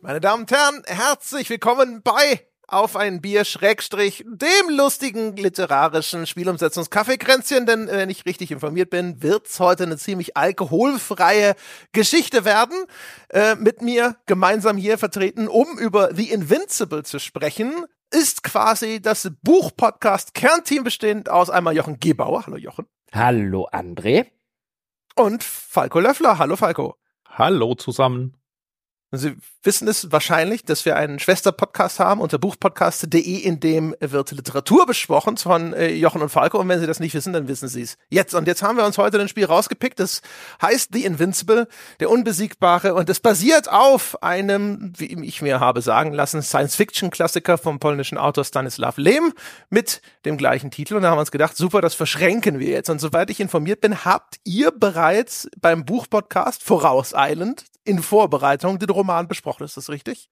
Meine Damen und Herren, herzlich willkommen bei auf ein Bier Schrägstrich dem lustigen literarischen Spielumsetzungskaffeekränzchen, denn wenn ich richtig informiert bin, wird's heute eine ziemlich alkoholfreie Geschichte werden. Äh, mit mir gemeinsam hier vertreten, um über The Invincible zu sprechen, ist quasi das Buchpodcast Kernteam bestehend aus einmal Jochen Gebauer. Hallo Jochen. Hallo André. Und Falco Löffler. Hallo Falco. Hallo zusammen. Sie wissen es wahrscheinlich, dass wir einen Schwester-Podcast haben unter buchpodcast.de, in dem wird Literatur besprochen von äh, Jochen und Falco. Und wenn Sie das nicht wissen, dann wissen Sie es jetzt. Und jetzt haben wir uns heute ein Spiel rausgepickt. Das heißt The Invincible, der Unbesiegbare. Und es basiert auf einem, wie ich mir habe sagen lassen, Science-Fiction-Klassiker vom polnischen Autor Stanislav Lem mit dem gleichen Titel. Und da haben wir uns gedacht, super, das verschränken wir jetzt. Und soweit ich informiert bin, habt ihr bereits beim Buchpodcast vorauseilend in Vorbereitung den Roman besprochen. Ist das richtig?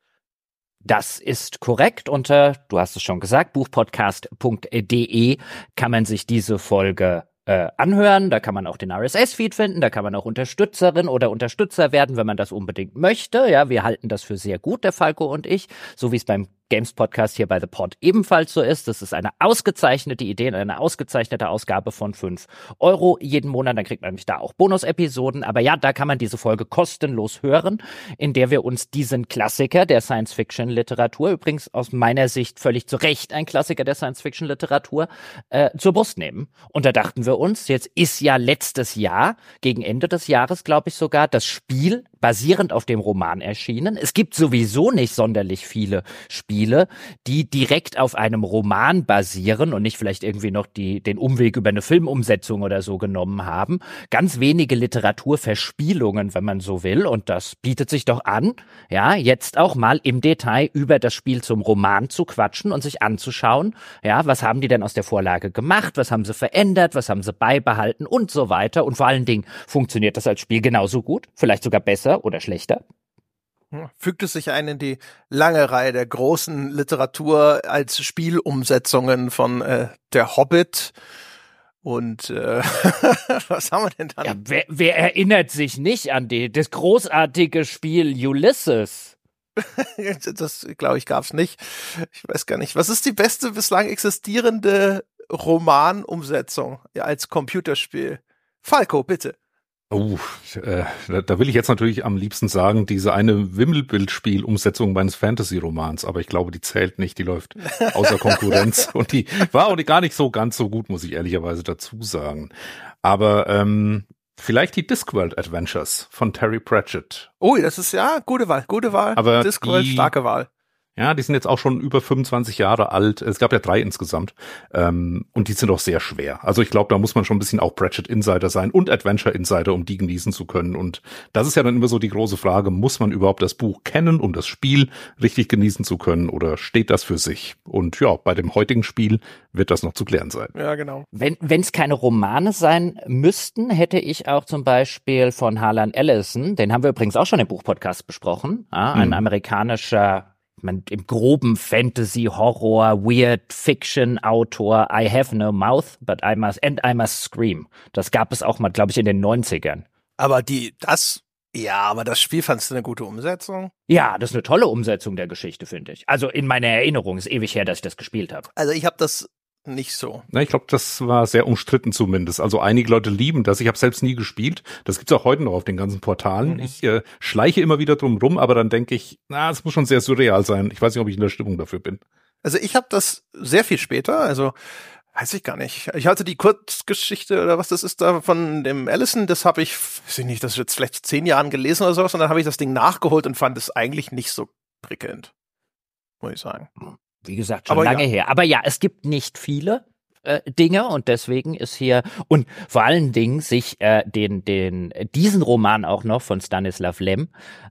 Das ist korrekt. Unter, du hast es schon gesagt, buchpodcast.de kann man sich diese Folge äh, anhören. Da kann man auch den RSS-Feed finden. Da kann man auch Unterstützerin oder Unterstützer werden, wenn man das unbedingt möchte. Ja, wir halten das für sehr gut, der Falco und ich, so wie es beim Games Podcast hier bei The Pod ebenfalls so ist. Das ist eine ausgezeichnete Idee, eine ausgezeichnete Ausgabe von fünf Euro jeden Monat. Dann kriegt man nämlich da auch Bonus-Episoden. Aber ja, da kann man diese Folge kostenlos hören, in der wir uns diesen Klassiker der Science-Fiction-Literatur, übrigens aus meiner Sicht völlig zu Recht ein Klassiker der Science-Fiction-Literatur, äh, zur Brust nehmen. Und da dachten wir uns, jetzt ist ja letztes Jahr, gegen Ende des Jahres, glaube ich sogar, das Spiel basierend auf dem Roman erschienen. Es gibt sowieso nicht sonderlich viele Spiele, die direkt auf einem Roman basieren und nicht vielleicht irgendwie noch die, den Umweg über eine Filmumsetzung oder so genommen haben. Ganz wenige Literaturverspielungen, wenn man so will. Und das bietet sich doch an, ja, jetzt auch mal im Detail über das Spiel zum Roman zu quatschen und sich anzuschauen, ja, was haben die denn aus der Vorlage gemacht? Was haben sie verändert? Was haben sie beibehalten? Und so weiter. Und vor allen Dingen funktioniert das als Spiel genauso gut, vielleicht sogar besser oder schlechter? Fügt es sich ein in die lange Reihe der großen Literatur als Spielumsetzungen von äh, Der Hobbit und äh, was haben wir denn dann? Ja, wer, wer erinnert sich nicht an die, das großartige Spiel Ulysses? das glaube ich gab es nicht. Ich weiß gar nicht. Was ist die beste bislang existierende Romanumsetzung als Computerspiel? Falco, bitte. Oh, äh, da will ich jetzt natürlich am liebsten sagen, diese eine Wimmelbildspiel-Umsetzung meines Fantasy-Romans, aber ich glaube, die zählt nicht, die läuft außer Konkurrenz und die war auch gar nicht so ganz so gut, muss ich ehrlicherweise dazu sagen. Aber ähm, vielleicht die Discworld Adventures von Terry Pratchett. Oh, das ist ja gute Wahl, gute Wahl. Aber Discworld, die, starke Wahl. Ja, die sind jetzt auch schon über 25 Jahre alt. Es gab ja drei insgesamt. Ähm, und die sind auch sehr schwer. Also ich glaube, da muss man schon ein bisschen auch Pratchett Insider sein und Adventure Insider, um die genießen zu können. Und das ist ja dann immer so die große Frage, muss man überhaupt das Buch kennen, um das Spiel richtig genießen zu können? Oder steht das für sich? Und ja, bei dem heutigen Spiel wird das noch zu klären sein. Ja, genau. Wenn es keine Romane sein müssten, hätte ich auch zum Beispiel von Harlan Ellison, den haben wir übrigens auch schon im Buchpodcast besprochen, ja, ein mhm. amerikanischer man im groben Fantasy, Horror, Weird Fiction Autor I have no mouth, but I must and I must scream. Das gab es auch mal, glaube ich, in den 90ern. Aber die, das, ja, aber das Spiel fandst du eine gute Umsetzung? Ja, das ist eine tolle Umsetzung der Geschichte, finde ich. Also in meiner Erinnerung ist ewig her, dass ich das gespielt habe. Also ich habe das nicht so. Na, ich glaube, das war sehr umstritten zumindest. Also einige Leute lieben das. Ich habe selbst nie gespielt. Das gibt's auch heute noch auf den ganzen Portalen. Mhm. Ich äh, schleiche immer wieder drum rum, aber dann denke ich, na, es muss schon sehr surreal sein. Ich weiß nicht, ob ich in der Stimmung dafür bin. Also ich habe das sehr viel später, also weiß ich gar nicht. Ich hatte die Kurzgeschichte oder was das ist da von dem Allison, das habe ich, weiß ich nicht, das ist jetzt vielleicht zehn Jahren gelesen oder sowas und dann habe ich das Ding nachgeholt und fand es eigentlich nicht so prickelnd. Muss ich sagen. Wie gesagt, schon Aber lange ja. her. Aber ja, es gibt nicht viele äh, Dinge und deswegen ist hier und vor allen Dingen sich äh, den den diesen Roman auch noch von Stanislav Lem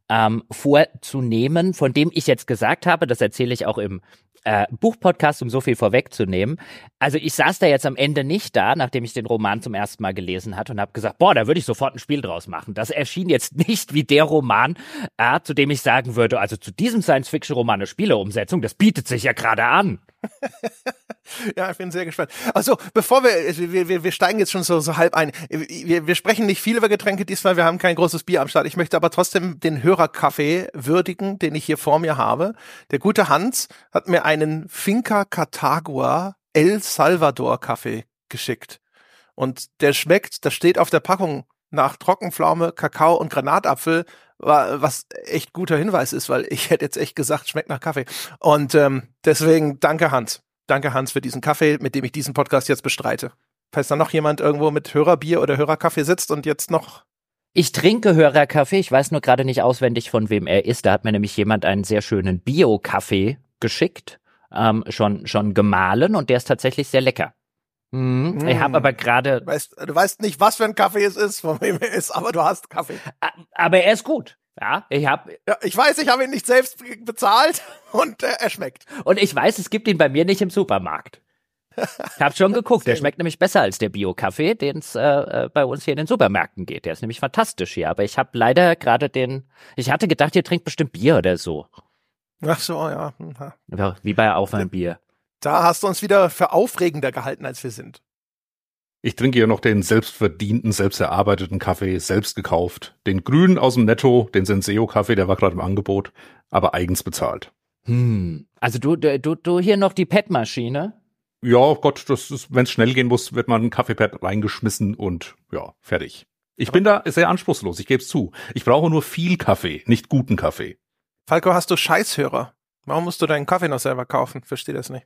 ähm, vorzunehmen, von dem ich jetzt gesagt habe, das erzähle ich auch im äh, Buchpodcast, um so viel vorwegzunehmen. Also ich saß da jetzt am Ende nicht da, nachdem ich den Roman zum ersten Mal gelesen hatte und habe gesagt, boah, da würde ich sofort ein Spiel draus machen. Das erschien jetzt nicht wie der Roman, äh, zu dem ich sagen würde, also zu diesem Science-Fiction-Roman eine Spieleumsetzung, das bietet sich ja gerade an. Ja, ich bin sehr gespannt. Also, bevor wir, wir, wir, wir steigen jetzt schon so, so halb ein. Wir, wir sprechen nicht viel über Getränke diesmal, wir haben kein großes Bier am Start. Ich möchte aber trotzdem den Hörerkaffee würdigen, den ich hier vor mir habe. Der gute Hans hat mir einen Finca Catagua El Salvador Kaffee geschickt. Und der schmeckt, das steht auf der Packung nach Trockenpflaume, Kakao und Granatapfel, was echt guter Hinweis ist, weil ich hätte jetzt echt gesagt, schmeckt nach Kaffee. Und ähm, deswegen danke Hans. Danke Hans für diesen Kaffee, mit dem ich diesen Podcast jetzt bestreite. Falls da noch jemand irgendwo mit Hörerbier oder Hörerkaffee sitzt und jetzt noch ich trinke Hörerkaffee, ich weiß nur gerade nicht auswendig, von wem er ist. Da hat mir nämlich jemand einen sehr schönen Bio-Kaffee geschickt, ähm, schon, schon gemahlen und der ist tatsächlich sehr lecker. Mhm. Mm. Ich habe aber gerade. Du weißt, du weißt nicht, was für ein Kaffee es ist, von wem er ist, aber du hast Kaffee. Aber er ist gut. Ja, ich habe. Ja, ich weiß, ich habe ihn nicht selbst bezahlt und äh, er schmeckt. Und ich weiß, es gibt ihn bei mir nicht im Supermarkt. Ich habe schon geguckt, der schmeckt nämlich besser als der Bio-Kaffee, den es äh, äh, bei uns hier in den Supermärkten geht. Der ist nämlich fantastisch hier. Aber ich habe leider gerade den. Ich hatte gedacht, ihr trinkt bestimmt Bier oder so. Ach so, ja. ja wie bei Aufwärmbier. Da hast du uns wieder für aufregender gehalten, als wir sind. Ich trinke ja noch den selbstverdienten, selbst erarbeiteten Kaffee, selbst gekauft. Den grünen aus dem Netto, den Senseo-Kaffee, der war gerade im Angebot, aber eigens bezahlt. Hm. Also du, du, du hier noch die PET-Maschine? Ja, Gott, das ist, wenn es schnell gehen muss, wird man ein Kaffeepad reingeschmissen und ja, fertig. Ich bin da sehr anspruchslos, ich gebe es zu. Ich brauche nur viel Kaffee, nicht guten Kaffee. Falco, hast du Scheißhörer? Warum musst du deinen Kaffee noch selber kaufen? Verstehe das nicht.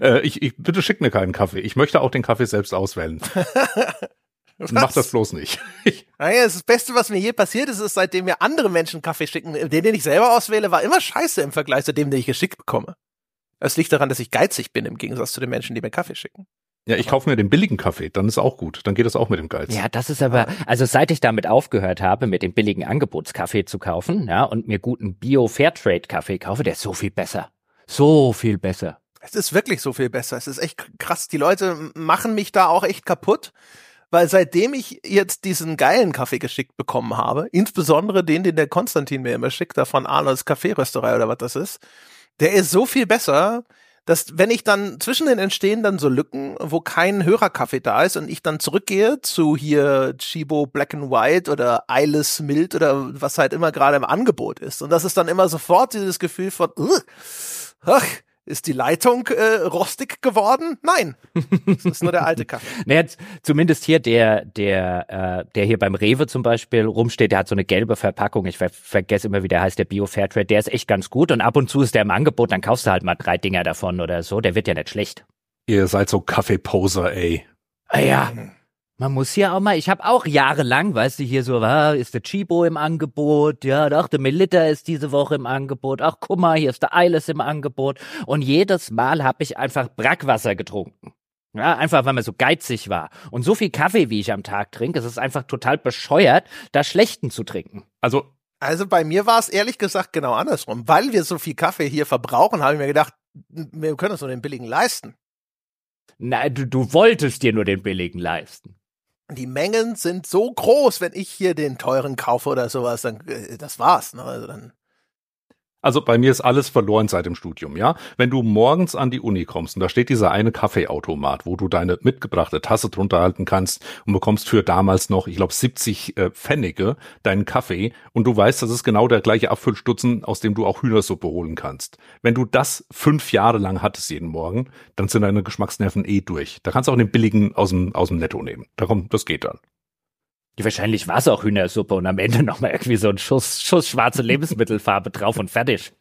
Äh, ich, ich, bitte schick mir keinen Kaffee. Ich möchte auch den Kaffee selbst auswählen. Mach das bloß nicht. naja, das Beste, was mir je passiert ist, ist, seitdem mir andere Menschen Kaffee schicken, den, den ich selber auswähle, war immer scheiße im Vergleich zu dem, den ich geschickt bekomme. Es liegt daran, dass ich geizig bin im Gegensatz zu den Menschen, die mir Kaffee schicken. Ja, ich kaufe mir den billigen Kaffee, dann ist auch gut. Dann geht das auch mit dem Geiz. Ja, das ist aber, also seit ich damit aufgehört habe, mit dem billigen Angebotskaffee zu kaufen, ja, und mir guten Bio-Fairtrade-Kaffee kaufe, der ist so viel besser. So viel besser. Es ist wirklich so viel besser. Es ist echt krass. Die Leute machen mich da auch echt kaputt. Weil seitdem ich jetzt diesen geilen Kaffee geschickt bekommen habe, insbesondere den, den der Konstantin mir immer schickt, da von Arnolds Kaffeerösterei oder was das ist, der ist so viel besser, dass wenn ich dann zwischen den entstehen dann so Lücken, wo kein Hörerkaffee da ist und ich dann zurückgehe zu hier Chibo Black and White oder Eyeless Mild oder was halt immer gerade im Angebot ist. Und das ist dann immer sofort dieses Gefühl von, ach, ist die Leitung äh, rostig geworden? Nein, das ist nur der alte Kaffee. naja, zumindest hier der, der, äh, der hier beim Rewe zum Beispiel rumsteht, der hat so eine gelbe Verpackung. Ich ver vergesse immer, wie der heißt, der Bio Fairtrade. Der ist echt ganz gut und ab und zu ist der im Angebot. Dann kaufst du halt mal drei Dinger davon oder so. Der wird ja nicht schlecht. Ihr seid so Kaffeeposer, ey. Ah ja. Man muss hier auch mal, ich habe auch jahrelang, weißt du, hier so, ah, ist der Chibo im Angebot, ja, ach, der Melitta ist diese Woche im Angebot, ach, guck mal, hier ist der Eiles im Angebot. Und jedes Mal habe ich einfach Brackwasser getrunken. Ja, einfach weil man so geizig war. Und so viel Kaffee, wie ich am Tag trinke, es ist einfach total bescheuert, da schlechten zu trinken. Also, also bei mir war es ehrlich gesagt genau andersrum. Weil wir so viel Kaffee hier verbrauchen, habe ich mir gedacht, wir können uns nur den billigen leisten. Nein, du, du wolltest dir nur den billigen leisten die Mengen sind so groß, wenn ich hier den teuren kaufe oder sowas, dann äh, das war's. Ne? Also dann also bei mir ist alles verloren seit dem Studium, ja. Wenn du morgens an die Uni kommst und da steht dieser eine Kaffeeautomat, wo du deine mitgebrachte Tasse drunter halten kannst und bekommst für damals noch, ich glaube, 70 äh, Pfennige deinen Kaffee und du weißt, das ist genau der gleiche Abfüllstutzen, aus dem du auch Hühnersuppe holen kannst. Wenn du das fünf Jahre lang hattest jeden Morgen, dann sind deine Geschmacksnerven eh durch. Da kannst du auch den billigen aus dem, aus dem Netto nehmen. Da kommt, das geht dann. Wahrscheinlich war es auch Hühnersuppe und am Ende nochmal irgendwie so ein Schuss, Schuss schwarze Lebensmittelfarbe drauf und fertig.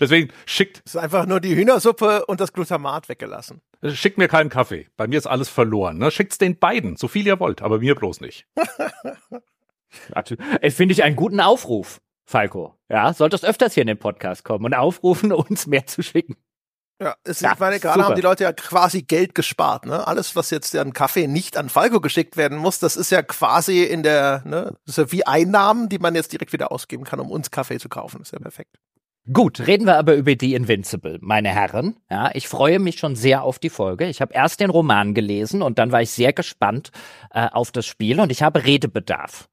Deswegen schickt. Es ist einfach nur die Hühnersuppe und das Glutamat weggelassen. Schickt mir keinen Kaffee. Bei mir ist alles verloren. Ne? Schickt's den beiden, so viel ihr wollt, aber mir bloß nicht. Finde ich einen guten Aufruf, Falco. Ja, solltest öfters hier in den Podcast kommen und aufrufen, uns mehr zu schicken. Ja, es, ja, ich meine, gerade super. haben die Leute ja quasi Geld gespart. Ne? Alles, was jetzt an Kaffee nicht an Falco geschickt werden muss, das ist ja quasi in der, ne, das ist ja wie Einnahmen, die man jetzt direkt wieder ausgeben kann, um uns Kaffee zu kaufen. Das ist ja perfekt. Gut, reden wir aber über die Invincible, meine Herren. Ja, ich freue mich schon sehr auf die Folge. Ich habe erst den Roman gelesen und dann war ich sehr gespannt äh, auf das Spiel und ich habe Redebedarf.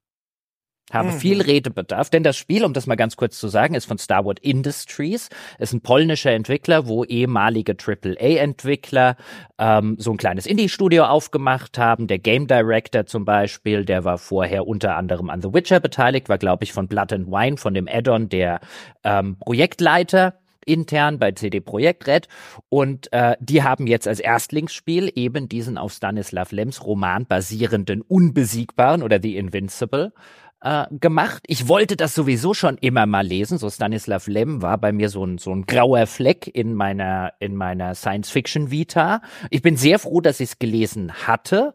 Habe mhm. viel Redebedarf, denn das Spiel, um das mal ganz kurz zu sagen, ist von Starwood Industries, ist ein polnischer Entwickler, wo ehemalige AAA-Entwickler ähm, so ein kleines Indie-Studio aufgemacht haben. Der Game Director zum Beispiel, der war vorher unter anderem an The Witcher beteiligt, war glaube ich von Blood and Wine, von dem Add-on der ähm, Projektleiter intern bei CD Projekt Red und äh, die haben jetzt als Erstlingsspiel eben diesen auf Stanislav Lems Roman basierenden Unbesiegbaren oder The Invincible äh, gemacht. Ich wollte das sowieso schon immer mal lesen. So Stanislav Lem war bei mir so ein, so ein grauer Fleck in meiner, in meiner Science-Fiction-Vita. Ich bin sehr froh, dass ich es gelesen hatte.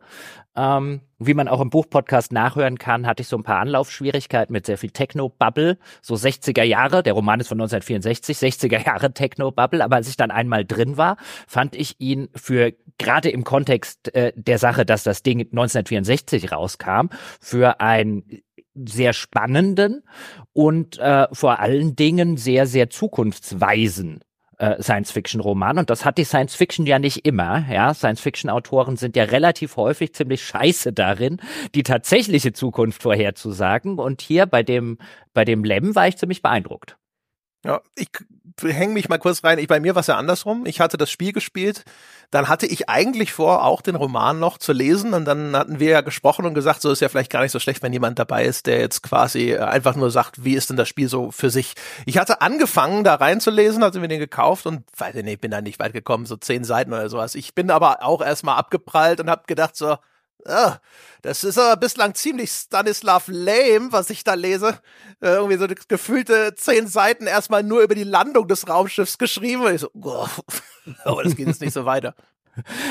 Ähm, wie man auch im Buchpodcast nachhören kann, hatte ich so ein paar Anlaufschwierigkeiten mit sehr viel Techno-Bubble, so 60er Jahre. Der Roman ist von 1964, 60er Jahre Techno-Bubble. Aber als ich dann einmal drin war, fand ich ihn für gerade im Kontext äh, der Sache, dass das Ding 1964 rauskam, für ein sehr spannenden und äh, vor allen Dingen sehr, sehr zukunftsweisen äh, Science-Fiction-Roman. Und das hat die Science-Fiction ja nicht immer. Ja, Science-Fiction-Autoren sind ja relativ häufig ziemlich scheiße darin, die tatsächliche Zukunft vorherzusagen. Und hier bei dem, bei dem Lem war ich ziemlich beeindruckt. Ja, ich hänge mich mal kurz rein. Ich, bei mir war es ja andersrum. Ich hatte das Spiel gespielt. Dann hatte ich eigentlich vor, auch den Roman noch zu lesen. Und dann hatten wir ja gesprochen und gesagt, so ist ja vielleicht gar nicht so schlecht, wenn jemand dabei ist, der jetzt quasi äh, einfach nur sagt, wie ist denn das Spiel so für sich. Ich hatte angefangen, da reinzulesen, hatte mir den gekauft und weiß ich nicht, bin da nicht weit gekommen, so zehn Seiten oder sowas. Ich bin aber auch erstmal abgeprallt und habe gedacht so, Ah, das ist aber bislang ziemlich Stanislav lame, was ich da lese. Äh, irgendwie so gefühlte zehn Seiten erstmal nur über die Landung des Raumschiffs geschrieben. Und ich so, oh, aber das geht jetzt nicht so weiter.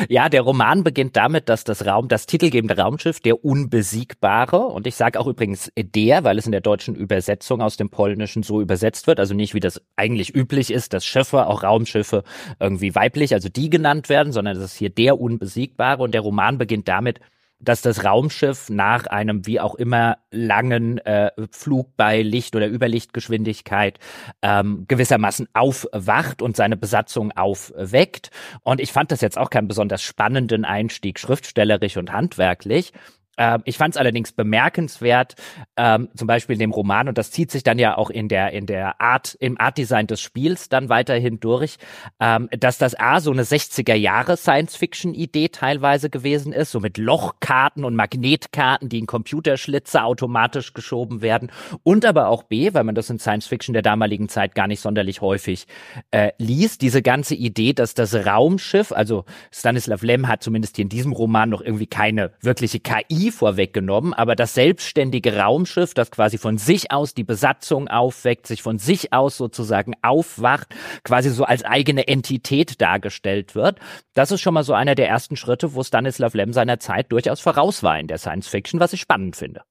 Ja, der Roman beginnt damit, dass das Raum, das titelgebende Raumschiff, der Unbesiegbare, und ich sage auch übrigens der, weil es in der deutschen Übersetzung aus dem Polnischen so übersetzt wird, also nicht wie das eigentlich üblich ist, dass Schiffe, auch Raumschiffe irgendwie weiblich, also die genannt werden, sondern es ist hier der Unbesiegbare und der Roman beginnt damit, dass das Raumschiff nach einem wie auch immer langen äh, Flug bei Licht- oder Überlichtgeschwindigkeit ähm, gewissermaßen aufwacht und seine Besatzung aufweckt. Und ich fand das jetzt auch keinen besonders spannenden Einstieg, schriftstellerisch und handwerklich. Ähm, ich fand es allerdings bemerkenswert, ähm, zum Beispiel in dem Roman, und das zieht sich dann ja auch in der, in der Art, im Artdesign des Spiels dann weiterhin durch, ähm, dass das A so eine 60er Jahre Science-Fiction-Idee teilweise gewesen ist, so mit Lochkarten und Magnetkarten, die in Computerschlitze automatisch geschoben werden, und aber auch B, weil man das in Science-Fiction der damaligen Zeit gar nicht sonderlich häufig äh, liest, diese ganze Idee, dass das Raumschiff, also Stanislav Lem hat zumindest hier in diesem Roman noch irgendwie keine wirkliche KI vorweggenommen, aber das selbstständige Raumschiff, das quasi von sich aus die Besatzung aufweckt, sich von sich aus sozusagen aufwacht, quasi so als eigene Entität dargestellt wird, das ist schon mal so einer der ersten Schritte, wo Stanislav Lem seiner Zeit durchaus voraus war in der Science Fiction, was ich spannend finde.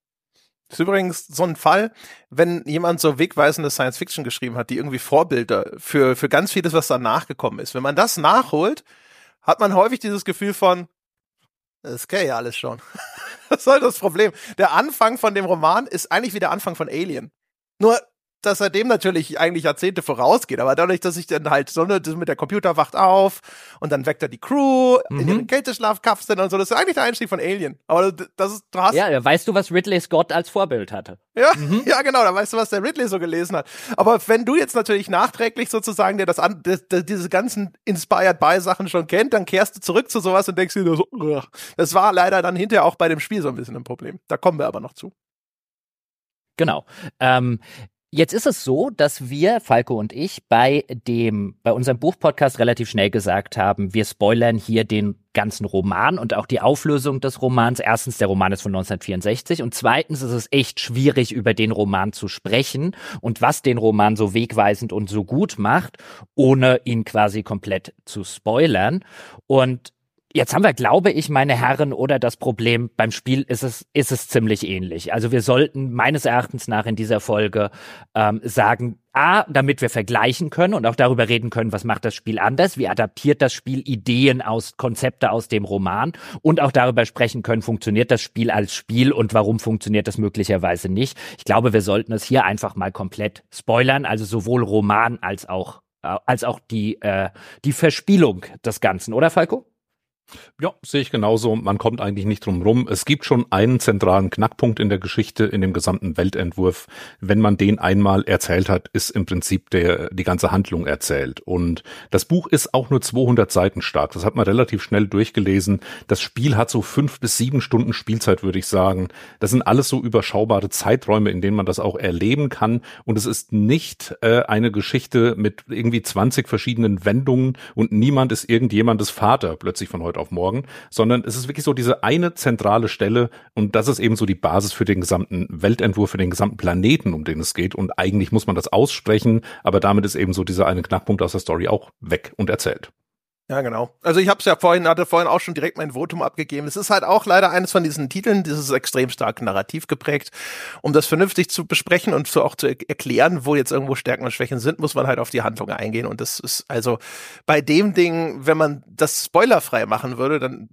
Das ist übrigens so ein Fall, wenn jemand so wegweisende Science Fiction geschrieben hat, die irgendwie Vorbilder für, für ganz vieles, was danach gekommen ist. Wenn man das nachholt, hat man häufig dieses Gefühl von, das kenne ja alles schon. das ist halt das Problem. Der Anfang von dem Roman ist eigentlich wie der Anfang von Alien. Nur dass er dem natürlich eigentlich Jahrzehnte vorausgeht, aber dadurch, dass ich dann halt so eine, mit der Computer wacht auf und dann weckt er die Crew mhm. in ihren Kälteschlafkapseln und so, das ist eigentlich der Einstieg von Alien. Aber das ist, du hast Ja, weißt du, was Ridley Scott als Vorbild hatte? Ja, mhm. ja, genau, da weißt du, was der Ridley so gelesen hat. Aber wenn du jetzt natürlich nachträglich sozusagen der das an, das, das, diese ganzen Inspired by Sachen schon kennt, dann kehrst du zurück zu sowas und denkst dir so, ugh. das war leider dann hinterher auch bei dem Spiel so ein bisschen ein Problem. Da kommen wir aber noch zu. Genau. Ähm, Jetzt ist es so, dass wir, Falco und ich, bei dem, bei unserem Buchpodcast relativ schnell gesagt haben, wir spoilern hier den ganzen Roman und auch die Auflösung des Romans. Erstens, der Roman ist von 1964 und zweitens ist es echt schwierig, über den Roman zu sprechen und was den Roman so wegweisend und so gut macht, ohne ihn quasi komplett zu spoilern. Und Jetzt haben wir, glaube ich, meine Herren, oder das Problem beim Spiel ist es, ist es ziemlich ähnlich. Also wir sollten meines Erachtens nach in dieser Folge ähm, sagen, A, damit wir vergleichen können und auch darüber reden können, was macht das Spiel anders, wie adaptiert das Spiel Ideen aus, Konzepte aus dem Roman und auch darüber sprechen können, funktioniert das Spiel als Spiel und warum funktioniert das möglicherweise nicht. Ich glaube, wir sollten es hier einfach mal komplett spoilern, also sowohl Roman als auch, äh, als auch die, äh, die Verspielung des Ganzen, oder Falco? Ja, sehe ich genauso. Man kommt eigentlich nicht drum rum. Es gibt schon einen zentralen Knackpunkt in der Geschichte, in dem gesamten Weltentwurf. Wenn man den einmal erzählt hat, ist im Prinzip der, die ganze Handlung erzählt. Und das Buch ist auch nur 200 Seiten stark. Das hat man relativ schnell durchgelesen. Das Spiel hat so fünf bis sieben Stunden Spielzeit, würde ich sagen. Das sind alles so überschaubare Zeiträume, in denen man das auch erleben kann. Und es ist nicht äh, eine Geschichte mit irgendwie 20 verschiedenen Wendungen und niemand ist irgendjemandes Vater plötzlich von heute auf morgen, sondern es ist wirklich so diese eine zentrale Stelle und das ist eben so die Basis für den gesamten Weltentwurf, für den gesamten Planeten, um den es geht. Und eigentlich muss man das aussprechen, aber damit ist eben so dieser eine Knackpunkt aus der Story auch weg und erzählt. Ja, genau. Also ich habe es ja vorhin, hatte vorhin auch schon direkt mein Votum abgegeben. Es ist halt auch leider eines von diesen Titeln, dieses extrem stark narrativ geprägt. Um das vernünftig zu besprechen und zu, auch zu erklären, wo jetzt irgendwo Stärken und Schwächen sind, muss man halt auf die Handlung eingehen. Und das ist also bei dem Ding, wenn man das spoilerfrei machen würde, dann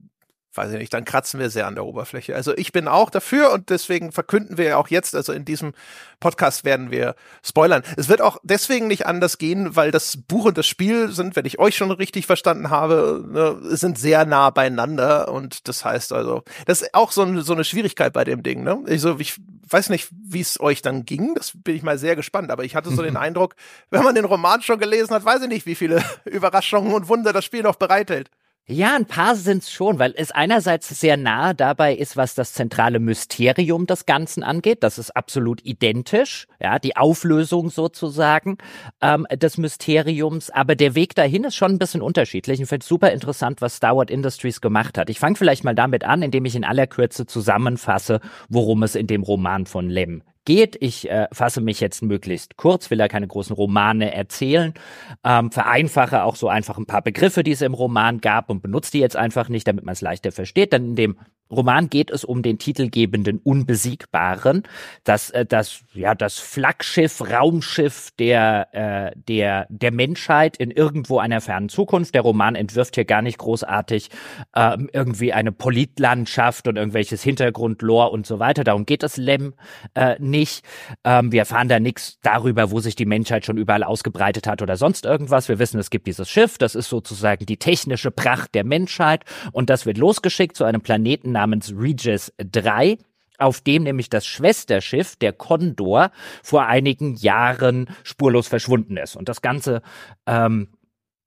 weiß ich nicht, dann kratzen wir sehr an der Oberfläche. Also ich bin auch dafür und deswegen verkünden wir ja auch jetzt, also in diesem Podcast werden wir spoilern. Es wird auch deswegen nicht anders gehen, weil das Buch und das Spiel sind, wenn ich euch schon richtig verstanden habe, ne, sind sehr nah beieinander und das heißt also, das ist auch so, ein, so eine Schwierigkeit bei dem Ding. Ne? Also ich weiß nicht, wie es euch dann ging, das bin ich mal sehr gespannt, aber ich hatte so den Eindruck, wenn man den Roman schon gelesen hat, weiß ich nicht, wie viele Überraschungen und Wunder das Spiel noch bereithält. Ja, ein paar sind's schon, weil es einerseits sehr nahe dabei ist, was das zentrale Mysterium des Ganzen angeht. Das ist absolut identisch, ja, die Auflösung sozusagen ähm, des Mysteriums. Aber der Weg dahin ist schon ein bisschen unterschiedlich. Ich finde es super interessant, was Star Wars Industries gemacht hat. Ich fange vielleicht mal damit an, indem ich in aller Kürze zusammenfasse, worum es in dem Roman von Lem geht. Ich äh, fasse mich jetzt möglichst kurz, will ja keine großen Romane erzählen, ähm, vereinfache auch so einfach ein paar Begriffe, die es im Roman gab und benutze die jetzt einfach nicht, damit man es leichter versteht. Dann in dem Roman geht es um den titelgebenden Unbesiegbaren, das äh, das ja das Flaggschiff, Raumschiff der äh, der der Menschheit in irgendwo einer fernen Zukunft. Der Roman entwirft hier gar nicht großartig äh, irgendwie eine Politlandschaft und irgendwelches Hintergrundlore und so weiter. Darum geht es Lem äh, nicht. Ähm, wir erfahren da nichts darüber, wo sich die Menschheit schon überall ausgebreitet hat oder sonst irgendwas. Wir wissen, es gibt dieses Schiff. Das ist sozusagen die technische Pracht der Menschheit und das wird losgeschickt zu einem Planeten namens Regis 3 auf dem nämlich das Schwesterschiff, der Condor, vor einigen Jahren spurlos verschwunden ist. Und das Ganze ähm,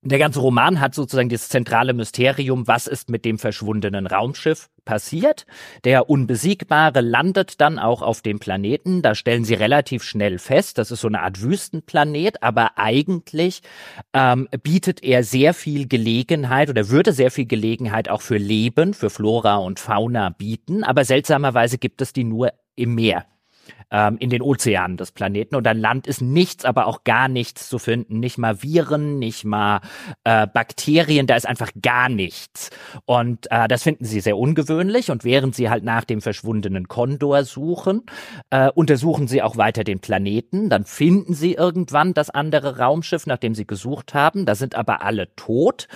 der ganze Roman hat sozusagen das zentrale Mysterium, was ist mit dem verschwundenen Raumschiff passiert. Der Unbesiegbare landet dann auch auf dem Planeten. Da stellen sie relativ schnell fest, das ist so eine Art Wüstenplanet, aber eigentlich ähm, bietet er sehr viel Gelegenheit oder würde sehr viel Gelegenheit auch für Leben, für Flora und Fauna bieten. Aber seltsamerweise gibt es die nur im Meer ähm, in den Ozeanen des Planeten. Und an Land ist nichts, aber auch gar nichts zu finden. Nicht mal Viren, nicht mal äh, Bakterien, da ist einfach gar nichts. Und äh, das finden sie sehr ungewöhnlich. Und während sie halt nach dem verschwundenen Kondor suchen, äh, untersuchen sie auch weiter den Planeten. Dann finden sie irgendwann das andere Raumschiff, nachdem sie gesucht haben. Da sind aber alle tot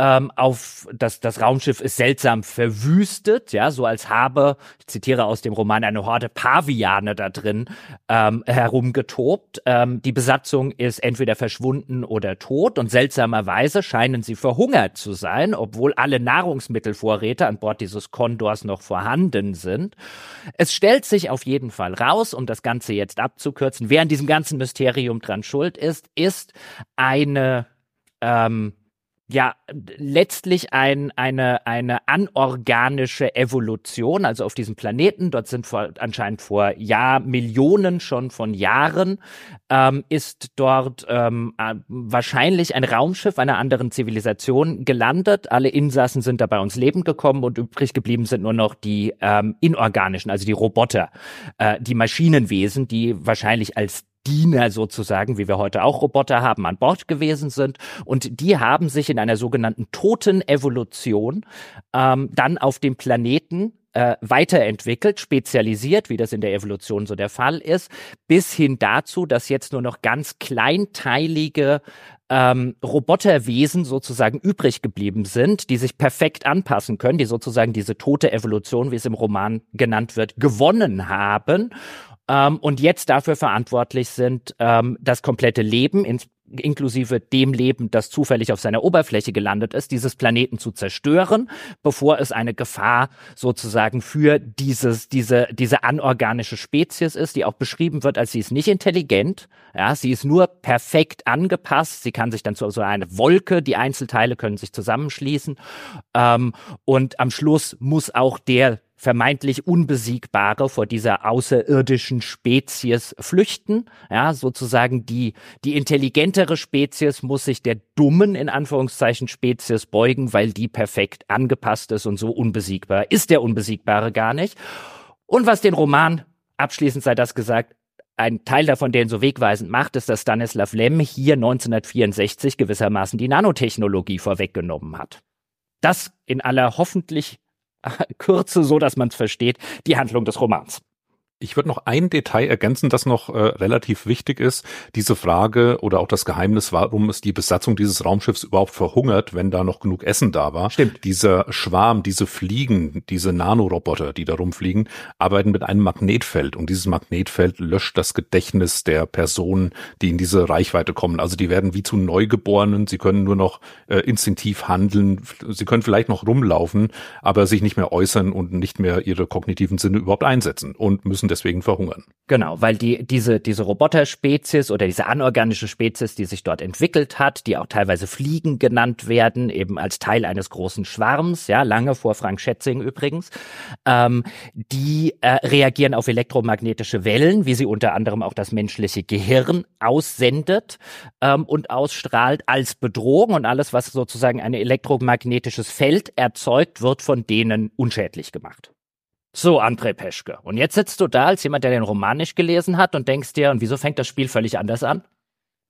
ähm, auf das, das Raumschiff ist seltsam verwüstet, ja, so als habe, ich zitiere aus dem Roman, eine Horde Paviane da drin ähm, herumgetobt. Ähm, die Besatzung ist entweder verschwunden oder tot und seltsamerweise scheinen sie verhungert zu sein, obwohl alle Nahrungsmittelvorräte an Bord dieses Kondors noch vorhanden sind. Es stellt sich auf jeden Fall raus, um das Ganze jetzt abzukürzen, wer an diesem ganzen Mysterium dran schuld ist, ist eine ähm, ja letztlich ein, eine, eine anorganische Evolution, also auf diesem Planeten, dort sind vor, anscheinend vor Jahr, Millionen schon von Jahren, ähm, ist dort ähm, äh, wahrscheinlich ein Raumschiff einer anderen Zivilisation gelandet. Alle Insassen sind dabei ums Leben gekommen und übrig geblieben sind nur noch die ähm, inorganischen, also die Roboter, äh, die Maschinenwesen, die wahrscheinlich als Diener sozusagen, wie wir heute auch Roboter haben, an Bord gewesen sind. Und die haben sich in einer sogenannten toten Evolution ähm, dann auf dem Planeten äh, weiterentwickelt, spezialisiert, wie das in der Evolution so der Fall ist, bis hin dazu, dass jetzt nur noch ganz kleinteilige ähm, Roboterwesen sozusagen übrig geblieben sind, die sich perfekt anpassen können, die sozusagen diese tote Evolution, wie es im Roman genannt wird, gewonnen haben ähm, und jetzt dafür verantwortlich sind, ähm, das komplette Leben, ins, inklusive dem Leben, das zufällig auf seiner Oberfläche gelandet ist, dieses Planeten zu zerstören, bevor es eine Gefahr sozusagen für dieses, diese, diese anorganische Spezies ist, die auch beschrieben wird, als sie ist nicht intelligent, ja, sie ist nur perfekt angepasst, sie kann sich dann zu so einer Wolke, die Einzelteile können sich zusammenschließen, ähm, und am Schluss muss auch der vermeintlich Unbesiegbare vor dieser außerirdischen Spezies flüchten. Ja, sozusagen die, die intelligentere Spezies muss sich der dummen, in Anführungszeichen, Spezies beugen, weil die perfekt angepasst ist und so unbesiegbar ist der Unbesiegbare gar nicht. Und was den Roman, abschließend sei das gesagt, ein Teil davon, der ihn so wegweisend macht, ist, dass Stanislav Lem hier 1964 gewissermaßen die Nanotechnologie vorweggenommen hat. Das in aller hoffentlich Kürze, so dass man es versteht, die Handlung des Romans. Ich würde noch ein Detail ergänzen, das noch äh, relativ wichtig ist. Diese Frage oder auch das Geheimnis, warum ist die Besatzung dieses Raumschiffs überhaupt verhungert, wenn da noch genug Essen da war. Stimmt. Dieser Schwarm, diese Fliegen, diese Nanoroboter, die da rumfliegen, arbeiten mit einem Magnetfeld und dieses Magnetfeld löscht das Gedächtnis der Personen, die in diese Reichweite kommen. Also die werden wie zu Neugeborenen, sie können nur noch äh, instinktiv handeln, sie können vielleicht noch rumlaufen, aber sich nicht mehr äußern und nicht mehr ihre kognitiven Sinne überhaupt einsetzen und müssen deswegen verhungern. Genau, weil die, diese, diese Roboterspezies oder diese anorganische Spezies, die sich dort entwickelt hat, die auch teilweise Fliegen genannt werden, eben als Teil eines großen Schwarms, ja, lange vor Frank Schätzing übrigens, ähm, die äh, reagieren auf elektromagnetische Wellen, wie sie unter anderem auch das menschliche Gehirn aussendet ähm, und ausstrahlt als Bedrohung und alles, was sozusagen ein elektromagnetisches Feld erzeugt, wird von denen unschädlich gemacht. So, André Peschke. Und jetzt sitzt du da als jemand, der den Roman nicht gelesen hat und denkst dir, und wieso fängt das Spiel völlig anders an?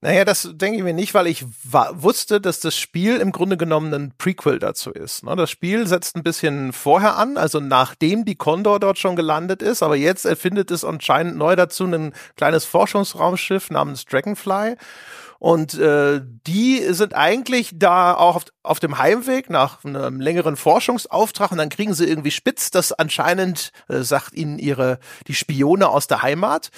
Naja, das denke ich mir nicht, weil ich wusste, dass das Spiel im Grunde genommen ein Prequel dazu ist. Ne? Das Spiel setzt ein bisschen vorher an, also nachdem die Condor dort schon gelandet ist, aber jetzt erfindet es anscheinend neu dazu ein kleines Forschungsraumschiff namens Dragonfly. Und äh, die sind eigentlich da auch auf, auf dem Heimweg nach einem längeren Forschungsauftrag und dann kriegen sie irgendwie spitz, dass anscheinend, äh, sagt ihnen ihre, die Spione aus der Heimat,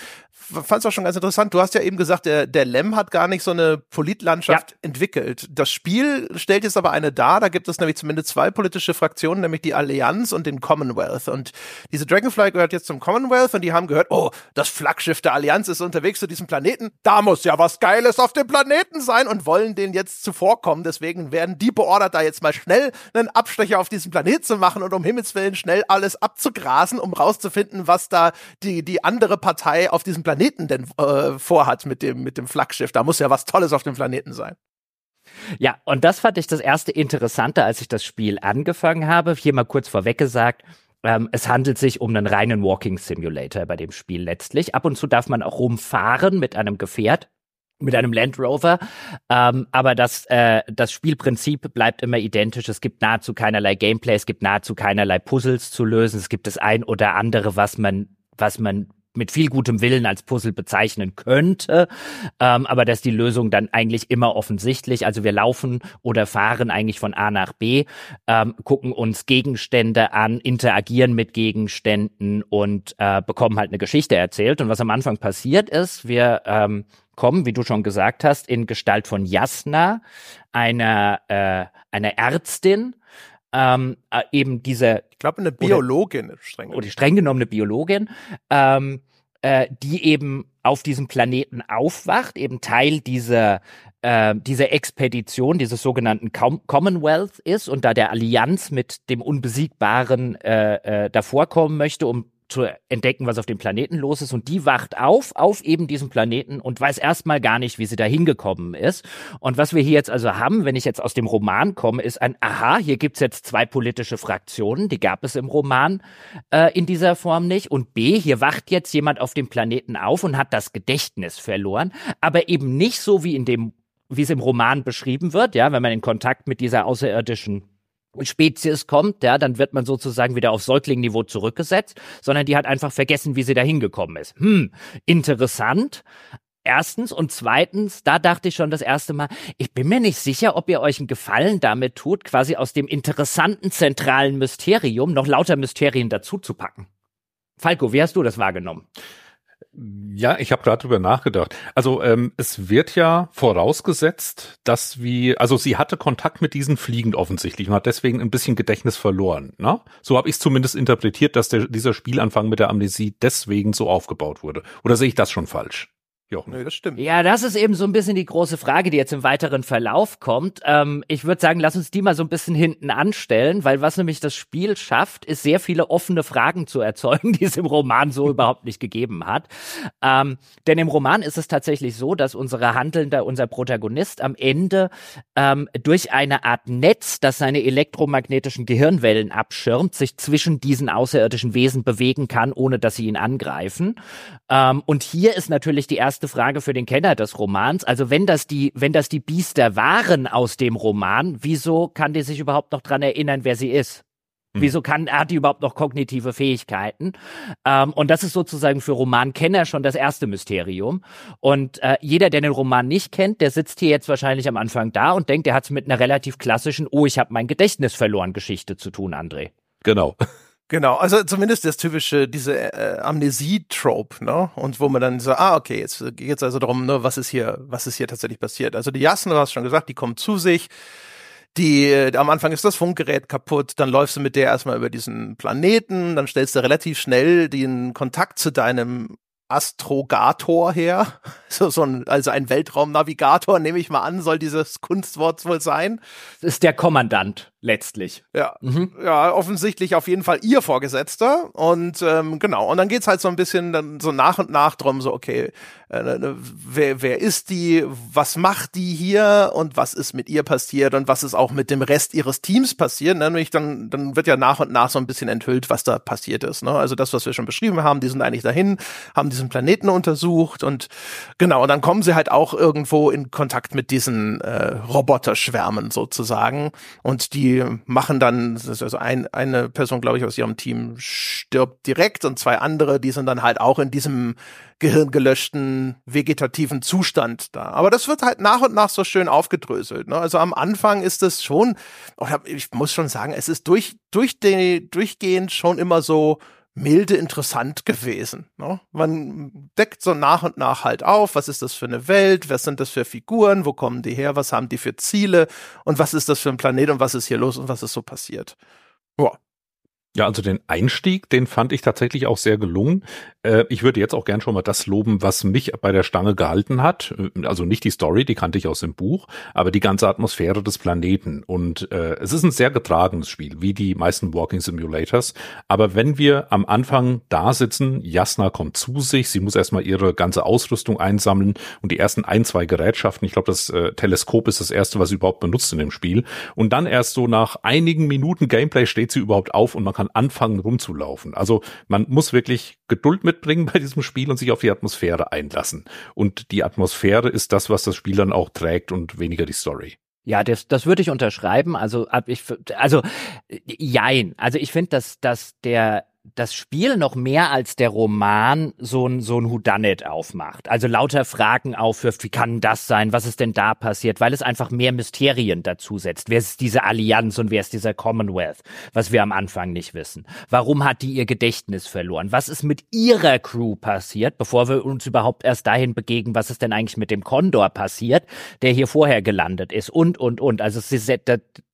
fand es auch schon ganz interessant. Du hast ja eben gesagt, der, der Lem hat gar nicht so eine Politlandschaft ja. entwickelt. Das Spiel stellt jetzt aber eine dar. Da gibt es nämlich zumindest zwei politische Fraktionen, nämlich die Allianz und den Commonwealth. Und diese Dragonfly gehört jetzt zum Commonwealth und die haben gehört, oh, das Flaggschiff der Allianz ist unterwegs zu diesem Planeten. Da muss ja was Geiles auf dem Planeten sein und wollen den jetzt zuvorkommen. Deswegen werden die beordert, da jetzt mal schnell einen Abstecher auf diesem Planet zu machen und um Himmels Willen schnell alles abzugrasen, um rauszufinden, was da die, die andere Partei auf diesem Planeten Planeten denn äh, vorhat mit dem, mit dem Flaggschiff. Da muss ja was Tolles auf dem Planeten sein. Ja, und das fand ich das erste Interessante, als ich das Spiel angefangen habe. Hier mal kurz vorweg gesagt, ähm, es handelt sich um einen reinen Walking Simulator bei dem Spiel letztlich. Ab und zu darf man auch rumfahren mit einem Gefährt, mit einem Land Rover. Ähm, aber das, äh, das Spielprinzip bleibt immer identisch. Es gibt nahezu keinerlei Gameplay, es gibt nahezu keinerlei Puzzles zu lösen. Es gibt das ein oder andere, was man, was man mit viel gutem Willen als Puzzle bezeichnen könnte, ähm, aber dass die Lösung dann eigentlich immer offensichtlich. Also wir laufen oder fahren eigentlich von A nach B, ähm, gucken uns Gegenstände an, interagieren mit Gegenständen und äh, bekommen halt eine Geschichte erzählt. Und was am Anfang passiert ist, wir ähm, kommen, wie du schon gesagt hast, in Gestalt von Jasna, einer, äh, einer Ärztin, ähm, äh, eben diese. Ich glaube, eine Biologin, oder, streng genommen. Oder streng genommen eine Biologin, ähm, äh, die eben auf diesem Planeten aufwacht, eben Teil dieser äh, dieser Expedition, dieses sogenannten Com Commonwealth ist und da der Allianz mit dem Unbesiegbaren äh, äh, davorkommen möchte, um zu entdecken, was auf dem Planeten los ist. Und die wacht auf, auf eben diesem Planeten und weiß erstmal gar nicht, wie sie da hingekommen ist. Und was wir hier jetzt also haben, wenn ich jetzt aus dem Roman komme, ist ein, aha, hier gibt's jetzt zwei politische Fraktionen, die gab es im Roman äh, in dieser Form nicht. Und B, hier wacht jetzt jemand auf dem Planeten auf und hat das Gedächtnis verloren, aber eben nicht so wie in dem wie es im Roman beschrieben wird, ja, wenn man in Kontakt mit dieser außerirdischen Spezies kommt, ja, dann wird man sozusagen wieder auf Säuglingniveau zurückgesetzt, sondern die hat einfach vergessen, wie sie da hingekommen ist. Hm, interessant. Erstens und zweitens, da dachte ich schon das erste Mal, ich bin mir nicht sicher, ob ihr euch einen Gefallen damit tut, quasi aus dem interessanten zentralen Mysterium noch lauter Mysterien dazu zu packen. Falco, wie hast du das wahrgenommen? Ja, ich habe gerade drüber nachgedacht. Also ähm, es wird ja vorausgesetzt, dass wir, also sie hatte Kontakt mit diesen Fliegen offensichtlich und hat deswegen ein bisschen Gedächtnis verloren. Ne? So habe ich es zumindest interpretiert, dass der, dieser Spielanfang mit der Amnesie deswegen so aufgebaut wurde. Oder sehe ich das schon falsch? Jochen. Nee, das stimmt. Ja, das ist eben so ein bisschen die große Frage, die jetzt im weiteren Verlauf kommt. Ähm, ich würde sagen, lass uns die mal so ein bisschen hinten anstellen, weil was nämlich das Spiel schafft, ist sehr viele offene Fragen zu erzeugen, die es im Roman so überhaupt nicht gegeben hat. Ähm, denn im Roman ist es tatsächlich so, dass unsere Handelnde, unser Protagonist am Ende ähm, durch eine Art Netz, das seine elektromagnetischen Gehirnwellen abschirmt, sich zwischen diesen außerirdischen Wesen bewegen kann, ohne dass sie ihn angreifen. Ähm, und hier ist natürlich die erste erste Frage für den Kenner des Romans. Also wenn das die, wenn das die Biester waren aus dem Roman, wieso kann die sich überhaupt noch dran erinnern, wer sie ist? Hm. Wieso kann, hat die überhaupt noch kognitive Fähigkeiten? Ähm, und das ist sozusagen für Romankenner schon das erste Mysterium. Und äh, jeder, der den Roman nicht kennt, der sitzt hier jetzt wahrscheinlich am Anfang da und denkt, er hat es mit einer relativ klassischen, oh, ich habe mein Gedächtnis verloren Geschichte zu tun, André. Genau. Genau, also zumindest das typische, diese äh, Amnesie-Trope, ne? Und wo man dann so, ah, okay, jetzt geht es also darum, ne, was ist hier, was ist hier tatsächlich passiert. Also die Jassen, du hast schon gesagt, die kommen zu sich. Die, äh, am Anfang ist das Funkgerät kaputt, dann läufst du mit der erstmal über diesen Planeten, dann stellst du relativ schnell den Kontakt zu deinem Astrogator her. So, so ein, also ein Weltraumnavigator, nehme ich mal an, soll dieses Kunstwort wohl sein. Das ist der Kommandant letztlich. Ja, mhm. ja, offensichtlich auf jeden Fall ihr Vorgesetzter. Und ähm, genau, und dann geht's halt so ein bisschen dann so nach und nach drum, so, okay, äh, ne, ne, wer, wer ist die, was macht die hier und was ist mit ihr passiert und was ist auch mit dem Rest ihres Teams passiert. Ne? Nämlich dann, dann wird ja nach und nach so ein bisschen enthüllt, was da passiert ist. Ne? Also das, was wir schon beschrieben haben, die sind eigentlich dahin, haben diesen Planeten untersucht und genau, und dann kommen sie halt auch irgendwo in Kontakt mit diesen äh, Roboterschwärmen sozusagen. Und die machen dann, also ein, eine Person, glaube ich, aus ihrem Team stirbt direkt und zwei andere, die sind dann halt auch in diesem gehirngelöschten vegetativen Zustand da. Aber das wird halt nach und nach so schön aufgedröselt. Ne? Also am Anfang ist es schon, ich muss schon sagen, es ist durch, durch die, durchgehend schon immer so milde interessant gewesen. Ne? Man deckt so nach und nach halt auf, was ist das für eine Welt, was sind das für Figuren, wo kommen die her, was haben die für Ziele und was ist das für ein Planet und was ist hier los und was ist so passiert. Boah. Ja, also den Einstieg, den fand ich tatsächlich auch sehr gelungen. Äh, ich würde jetzt auch gern schon mal das loben, was mich bei der Stange gehalten hat. Äh, also nicht die Story, die kannte ich aus dem Buch, aber die ganze Atmosphäre des Planeten. Und äh, es ist ein sehr getragenes Spiel, wie die meisten Walking Simulators. Aber wenn wir am Anfang da sitzen, Jasna kommt zu sich, sie muss erstmal ihre ganze Ausrüstung einsammeln und die ersten ein, zwei Gerätschaften, ich glaube, das Teleskop ist das erste, was sie überhaupt benutzt in dem Spiel. Und dann erst so nach einigen Minuten Gameplay steht sie überhaupt auf und man kann kann anfangen rumzulaufen. Also man muss wirklich Geduld mitbringen bei diesem Spiel und sich auf die Atmosphäre einlassen. Und die Atmosphäre ist das, was das Spiel dann auch trägt und weniger die Story. Ja, das, das würde ich unterschreiben. Also, ich, also, jein. Also, ich finde, dass, dass der, das Spiel noch mehr als der Roman so ein, so ein Whodunit aufmacht. Also lauter Fragen aufwirft, wie kann das sein? Was ist denn da passiert? Weil es einfach mehr Mysterien dazu setzt. Wer ist diese Allianz und wer ist dieser Commonwealth? Was wir am Anfang nicht wissen. Warum hat die ihr Gedächtnis verloren? Was ist mit ihrer Crew passiert, bevor wir uns überhaupt erst dahin begegnen, was ist denn eigentlich mit dem Condor passiert, der hier vorher gelandet ist und, und, und. Also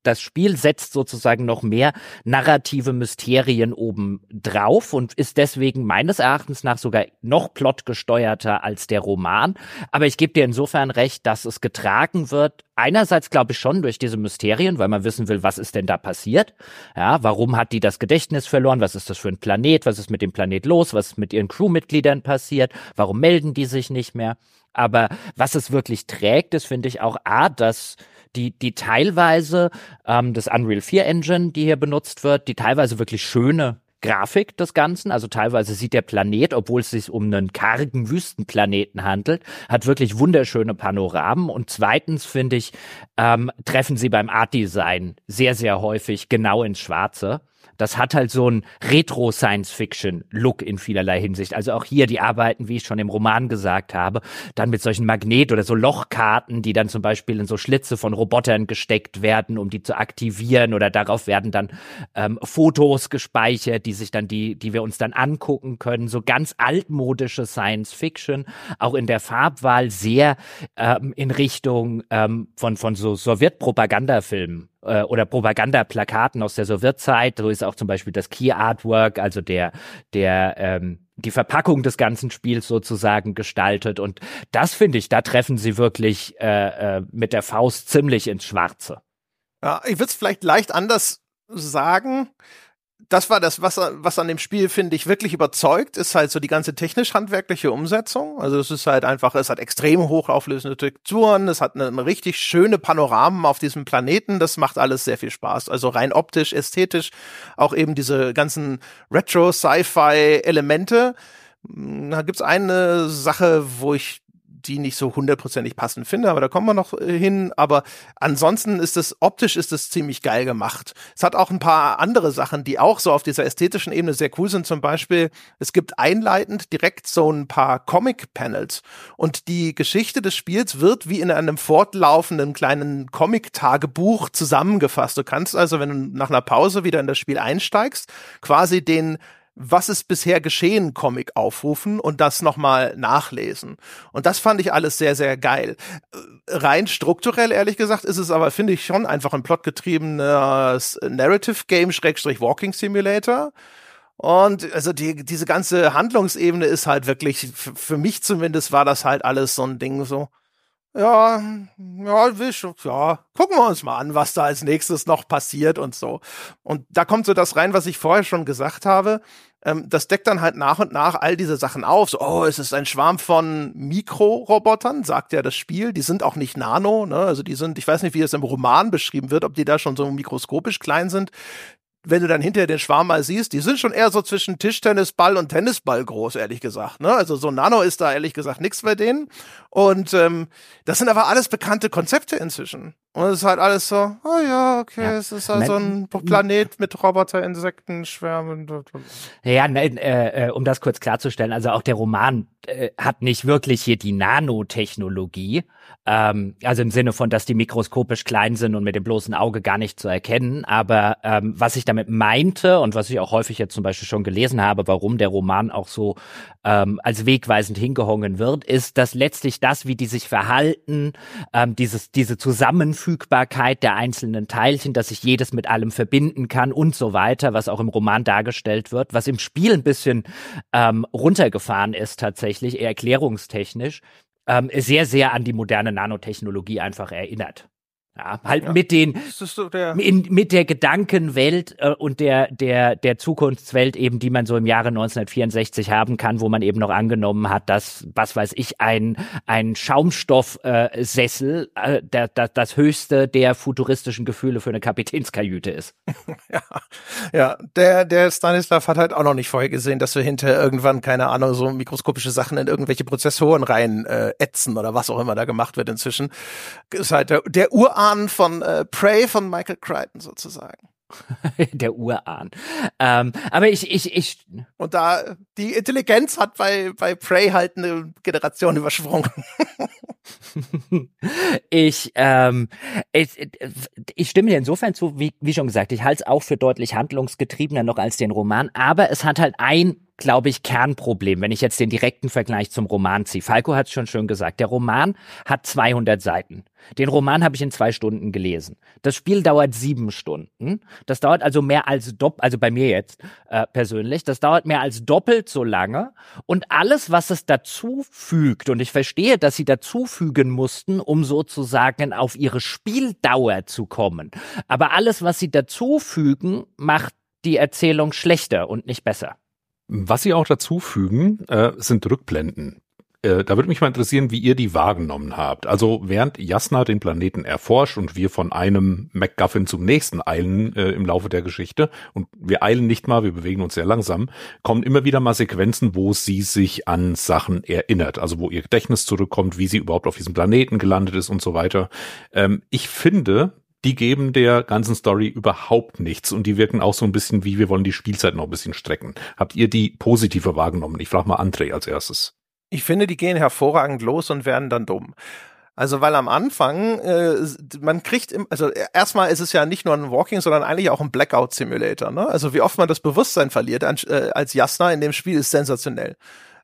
das Spiel setzt sozusagen noch mehr narrative Mysterien oben drauf und ist deswegen meines Erachtens nach sogar noch plotgesteuerter als der Roman. Aber ich gebe dir insofern recht, dass es getragen wird. Einerseits glaube ich schon durch diese Mysterien, weil man wissen will, was ist denn da passiert? Ja, warum hat die das Gedächtnis verloren? Was ist das für ein Planet? Was ist mit dem Planet los? Was ist mit ihren Crewmitgliedern passiert? Warum melden die sich nicht mehr? Aber was es wirklich trägt, ist, finde ich auch A, dass die, die teilweise ähm, das Unreal 4 Engine, die hier benutzt wird, die teilweise wirklich schöne Grafik des Ganzen. Also teilweise sieht der Planet, obwohl es sich um einen kargen Wüstenplaneten handelt, hat wirklich wunderschöne Panoramen. Und zweitens finde ich, ähm, treffen sie beim Art Design sehr, sehr häufig genau ins Schwarze. Das hat halt so ein Retro-Science-Fiction-Look in vielerlei Hinsicht. Also auch hier die Arbeiten, wie ich schon im Roman gesagt habe, dann mit solchen Magnet- oder so Lochkarten, die dann zum Beispiel in so Schlitze von Robotern gesteckt werden, um die zu aktivieren oder darauf werden dann ähm, Fotos gespeichert, die sich dann die, die wir uns dann angucken können. So ganz altmodische Science-Fiction, auch in der Farbwahl sehr ähm, in Richtung ähm, von, von so Sowjetpropagandafilmen äh, oder Propagandaplakaten aus der Sowjetzeit. So ist auch zum Beispiel das Key Artwork, also der, der, ähm, die Verpackung des ganzen Spiels sozusagen gestaltet. Und das finde ich, da treffen sie wirklich äh, äh, mit der Faust ziemlich ins Schwarze. Ja, ich würde es vielleicht leicht anders sagen das war das, was, was an dem Spiel, finde ich, wirklich überzeugt, ist halt so die ganze technisch-handwerkliche Umsetzung. Also es ist halt einfach, es hat extrem hochauflösende Texturen, es hat eine, eine richtig schöne Panoramen auf diesem Planeten, das macht alles sehr viel Spaß. Also rein optisch, ästhetisch, auch eben diese ganzen Retro-Sci-Fi-Elemente. Da gibt's eine Sache, wo ich die nicht so hundertprozentig passend finde, aber da kommen wir noch äh, hin. Aber ansonsten ist es optisch ist es ziemlich geil gemacht. Es hat auch ein paar andere Sachen, die auch so auf dieser ästhetischen Ebene sehr cool sind. Zum Beispiel, es gibt einleitend direkt so ein paar Comic-Panels und die Geschichte des Spiels wird wie in einem fortlaufenden kleinen Comic-Tagebuch zusammengefasst. Du kannst also, wenn du nach einer Pause wieder in das Spiel einsteigst, quasi den was ist bisher geschehen Comic aufrufen und das nochmal nachlesen. Und das fand ich alles sehr, sehr geil. Äh, rein strukturell, ehrlich gesagt, ist es aber, finde ich, schon einfach ein plotgetriebenes Narrative Game Schrägstrich Walking Simulator. Und also die, diese ganze Handlungsebene ist halt wirklich, für mich zumindest war das halt alles so ein Ding so. Ja, ja, ja, gucken wir uns mal an, was da als nächstes noch passiert und so. Und da kommt so das rein, was ich vorher schon gesagt habe ähm, das deckt dann halt nach und nach all diese Sachen auf. So, oh, es ist ein Schwarm von Mikrorobotern, sagt ja das Spiel. Die sind auch nicht nano, ne? Also die sind, ich weiß nicht, wie es im Roman beschrieben wird, ob die da schon so mikroskopisch klein sind wenn du dann hinterher den Schwarm mal siehst, die sind schon eher so zwischen Tischtennisball und Tennisball groß, ehrlich gesagt. Ne? Also so Nano ist da ehrlich gesagt nichts bei denen. Und ähm, das sind aber alles bekannte Konzepte inzwischen. Und es ist halt alles so, oh ja, okay, ja. es ist halt so ein Planet mit Roboter, Insekten, Schwärmen. Ja, ne, äh, äh, um das kurz klarzustellen, also auch der Roman äh, hat nicht wirklich hier die Nanotechnologie, ähm, also im Sinne von, dass die mikroskopisch klein sind und mit dem bloßen Auge gar nicht zu erkennen. Aber ähm, was ich damit meinte und was ich auch häufig jetzt zum Beispiel schon gelesen habe, warum der Roman auch so ähm, als wegweisend hingehongen wird, ist, dass letztlich das, wie die sich verhalten, ähm, dieses, diese Zusammenfügbarkeit der einzelnen Teilchen, dass sich jedes mit allem verbinden kann und so weiter, was auch im Roman dargestellt wird, was im Spiel ein bisschen ähm, runtergefahren ist tatsächlich, erklärungstechnisch, ähm, sehr, sehr an die moderne Nanotechnologie einfach erinnert. Ja, halt ja. mit den so der in, mit der Gedankenwelt äh, und der der der Zukunftswelt eben, die man so im Jahre 1964 haben kann, wo man eben noch angenommen hat, dass was weiß ich ein ein Schaumstoffsessel äh, äh, der, der, das höchste der futuristischen Gefühle für eine Kapitänskajüte ist. ja, ja, der der Stanislav hat halt auch noch nicht vorher gesehen, dass wir hinterher irgendwann keine Ahnung so mikroskopische Sachen in irgendwelche Prozessoren rein äh, ätzen oder was auch immer da gemacht wird inzwischen. Ist halt der der Urahn Urahn von äh, Prey von Michael Crichton sozusagen. der Urahn. Ähm, aber ich, ich, ich. Und da, die Intelligenz hat bei, bei Prey halt eine Generation übersprungen. ich, ähm, ich, ich stimme dir insofern zu, wie, wie schon gesagt, ich halte es auch für deutlich handlungsgetriebener noch als den Roman, aber es hat halt ein glaube ich, Kernproblem, wenn ich jetzt den direkten Vergleich zum Roman ziehe. Falco hat es schon schön gesagt. Der Roman hat 200 Seiten. Den Roman habe ich in zwei Stunden gelesen. Das Spiel dauert sieben Stunden. Das dauert also mehr als doppelt, also bei mir jetzt äh, persönlich, das dauert mehr als doppelt so lange. Und alles, was es dazu fügt, und ich verstehe, dass sie dazufügen mussten, um sozusagen auf ihre Spieldauer zu kommen. Aber alles, was sie dazufügen, macht die Erzählung schlechter und nicht besser. Was sie auch dazu fügen, äh, sind Rückblenden. Äh, da würde mich mal interessieren, wie ihr die wahrgenommen habt. Also während Jasna den Planeten erforscht und wir von einem MacGuffin zum nächsten eilen äh, im Laufe der Geschichte, und wir eilen nicht mal, wir bewegen uns sehr langsam, kommen immer wieder mal Sequenzen, wo sie sich an Sachen erinnert. Also wo ihr Gedächtnis zurückkommt, wie sie überhaupt auf diesem Planeten gelandet ist und so weiter. Ähm, ich finde, die geben der ganzen Story überhaupt nichts und die wirken auch so ein bisschen wie, wir wollen die Spielzeit noch ein bisschen strecken. Habt ihr die positive wahrgenommen? Ich frage mal André als erstes. Ich finde, die gehen hervorragend los und werden dann dumm. Also weil am Anfang, äh, man kriegt, im, also erstmal ist es ja nicht nur ein Walking, sondern eigentlich auch ein Blackout Simulator. Ne? Also wie oft man das Bewusstsein verliert äh, als Jasna in dem Spiel ist sensationell.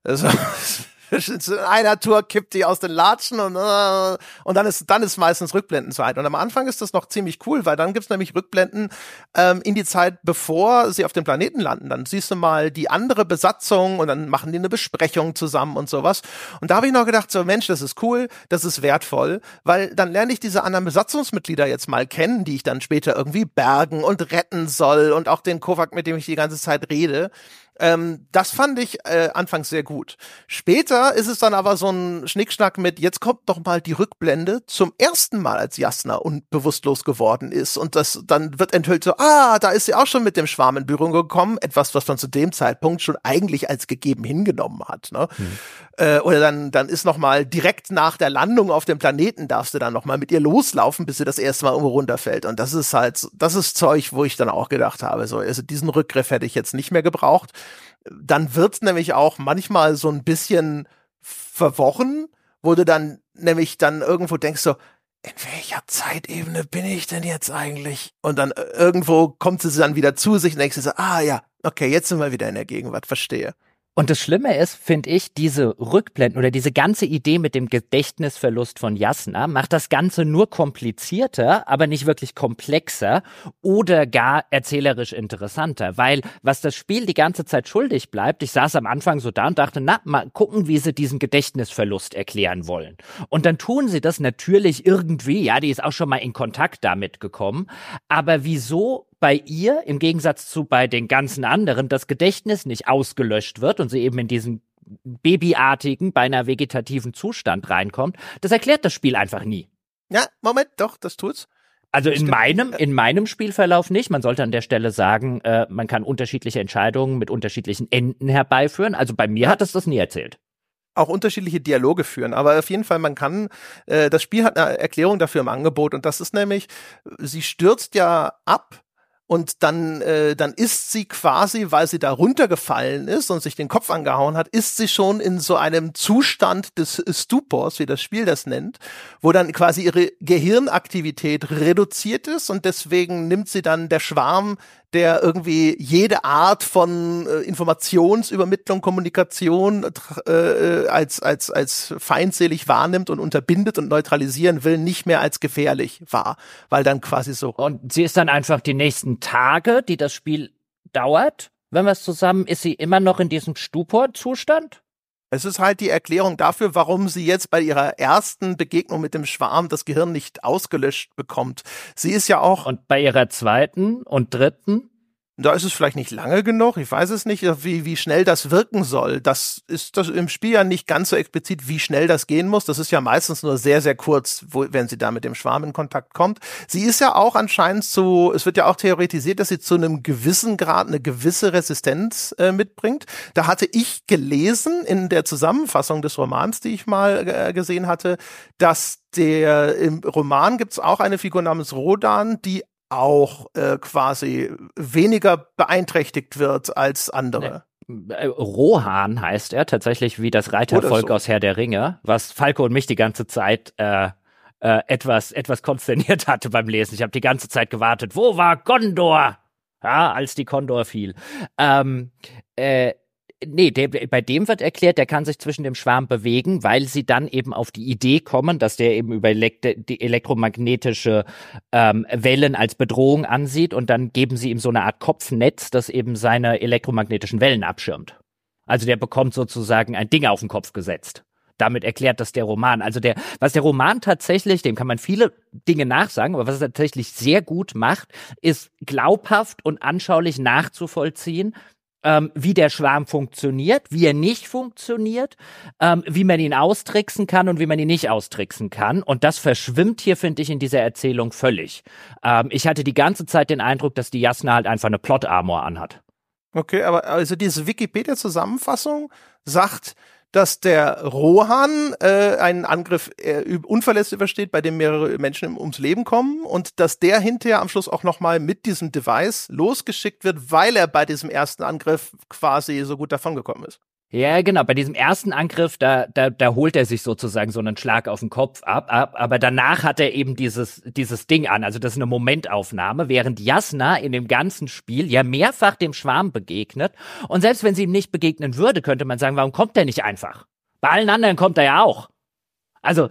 Also in einer Tour kippt die aus den Latschen und, äh, und dann ist dann ist meistens Rückblendenzeit. Und am Anfang ist das noch ziemlich cool, weil dann gibt's nämlich Rückblenden ähm, in die Zeit, bevor sie auf dem Planeten landen. Dann siehst du mal die andere Besatzung und dann machen die eine Besprechung zusammen und sowas. Und da habe ich noch gedacht, so Mensch, das ist cool, das ist wertvoll, weil dann lerne ich diese anderen Besatzungsmitglieder jetzt mal kennen, die ich dann später irgendwie bergen und retten soll und auch den Kovac, mit dem ich die ganze Zeit rede. Ähm, das fand ich äh, anfangs sehr gut. Später ist es dann aber so ein Schnickschnack mit, jetzt kommt doch mal die Rückblende zum ersten Mal, als Jasna unbewusstlos geworden ist. Und das dann wird enthüllt so, ah, da ist sie auch schon mit dem Schwarm in Berührung gekommen. Etwas, was man zu dem Zeitpunkt schon eigentlich als gegeben hingenommen hat. Ne? Hm. Äh, oder dann, dann ist noch mal direkt nach der Landung auf dem Planeten darfst du dann noch mal mit ihr loslaufen, bis sie das erste Mal irgendwo runterfällt. Und das ist halt, das ist Zeug, wo ich dann auch gedacht habe, so, also diesen Rückgriff hätte ich jetzt nicht mehr gebraucht dann wird's nämlich auch manchmal so ein bisschen verworren, wo du dann nämlich dann irgendwo denkst so, in welcher Zeitebene bin ich denn jetzt eigentlich? Und dann äh, irgendwo kommt sie dann wieder zu sich und denkst so, ah ja, okay, jetzt sind wir wieder in der Gegenwart, verstehe. Und das Schlimme ist, finde ich, diese Rückblenden oder diese ganze Idee mit dem Gedächtnisverlust von Jasna macht das Ganze nur komplizierter, aber nicht wirklich komplexer oder gar erzählerisch interessanter. Weil was das Spiel die ganze Zeit schuldig bleibt, ich saß am Anfang so da und dachte, na, mal gucken, wie sie diesen Gedächtnisverlust erklären wollen. Und dann tun sie das natürlich irgendwie, ja, die ist auch schon mal in Kontakt damit gekommen. Aber wieso bei ihr, im Gegensatz zu bei den ganzen anderen, das Gedächtnis nicht ausgelöscht wird und sie eben in diesen babyartigen, beinahe vegetativen Zustand reinkommt, das erklärt das Spiel einfach nie. Ja, Moment, doch, das tut's. Also in meinem, in meinem Spielverlauf nicht. Man sollte an der Stelle sagen, äh, man kann unterschiedliche Entscheidungen mit unterschiedlichen Enden herbeiführen. Also bei mir hat es das nie erzählt auch unterschiedliche Dialoge führen. Aber auf jeden Fall, man kann, äh, das Spiel hat eine Erklärung dafür im Angebot und das ist nämlich, sie stürzt ja ab und dann, äh, dann ist sie quasi, weil sie da runtergefallen ist und sich den Kopf angehauen hat, ist sie schon in so einem Zustand des Stupors, wie das Spiel das nennt, wo dann quasi ihre Gehirnaktivität reduziert ist und deswegen nimmt sie dann der Schwarm der irgendwie jede Art von äh, Informationsübermittlung, Kommunikation äh, äh, als, als, als feindselig wahrnimmt und unterbindet und neutralisieren will, nicht mehr als gefährlich war. Weil dann quasi so. Und sie ist dann einfach die nächsten Tage, die das Spiel dauert, wenn wir es zusammen, ist sie immer noch in diesem Stupor-Zustand? Es ist halt die Erklärung dafür, warum sie jetzt bei ihrer ersten Begegnung mit dem Schwarm das Gehirn nicht ausgelöscht bekommt. Sie ist ja auch. Und bei ihrer zweiten und dritten? Da ist es vielleicht nicht lange genug. Ich weiß es nicht, wie, wie schnell das wirken soll. Das ist das im Spiel ja nicht ganz so explizit, wie schnell das gehen muss. Das ist ja meistens nur sehr, sehr kurz, wo, wenn sie da mit dem Schwarm in Kontakt kommt. Sie ist ja auch anscheinend zu, es wird ja auch theoretisiert, dass sie zu einem gewissen Grad eine gewisse Resistenz äh, mitbringt. Da hatte ich gelesen in der Zusammenfassung des Romans, die ich mal äh, gesehen hatte, dass der im Roman gibt es auch eine Figur namens Rodan, die auch äh, quasi weniger beeinträchtigt wird als andere. Nee. Äh, Rohan heißt er tatsächlich wie das Reitervolk so. aus Herr der Ringe, was Falco und mich die ganze Zeit äh, äh, etwas etwas konsterniert hatte beim Lesen. Ich habe die ganze Zeit gewartet. Wo war Gondor? Ja, als die Kondor fiel. Ähm, äh, nee, der, bei dem wird erklärt, der kann sich zwischen dem Schwarm bewegen, weil sie dann eben auf die Idee kommen, dass der eben über elekt die elektromagnetische ähm, Wellen als Bedrohung ansieht und dann geben sie ihm so eine Art Kopfnetz, das eben seine elektromagnetischen Wellen abschirmt. Also der bekommt sozusagen ein Ding auf den Kopf gesetzt. Damit erklärt das der Roman. Also der, was der Roman tatsächlich, dem kann man viele Dinge nachsagen, aber was er tatsächlich sehr gut macht, ist glaubhaft und anschaulich nachzuvollziehen, ähm, wie der Schwarm funktioniert, wie er nicht funktioniert, ähm, wie man ihn austricksen kann und wie man ihn nicht austricksen kann. Und das verschwimmt hier, finde ich, in dieser Erzählung völlig. Ähm, ich hatte die ganze Zeit den Eindruck, dass die Jasna halt einfach eine Plot-Armor anhat. Okay, aber also diese Wikipedia-Zusammenfassung sagt, dass der Rohan äh, einen Angriff äh, unverletzt übersteht, bei dem mehrere Menschen ums Leben kommen und dass der hinterher am Schluss auch nochmal mit diesem Device losgeschickt wird, weil er bei diesem ersten Angriff quasi so gut davongekommen ist. Ja, genau. Bei diesem ersten Angriff, da, da, da holt er sich sozusagen so einen Schlag auf den Kopf ab, ab, aber danach hat er eben dieses, dieses Ding an. Also das ist eine Momentaufnahme, während Jasna in dem ganzen Spiel ja mehrfach dem Schwarm begegnet. Und selbst wenn sie ihm nicht begegnen würde, könnte man sagen, warum kommt er nicht einfach? Bei allen anderen kommt er ja auch. Also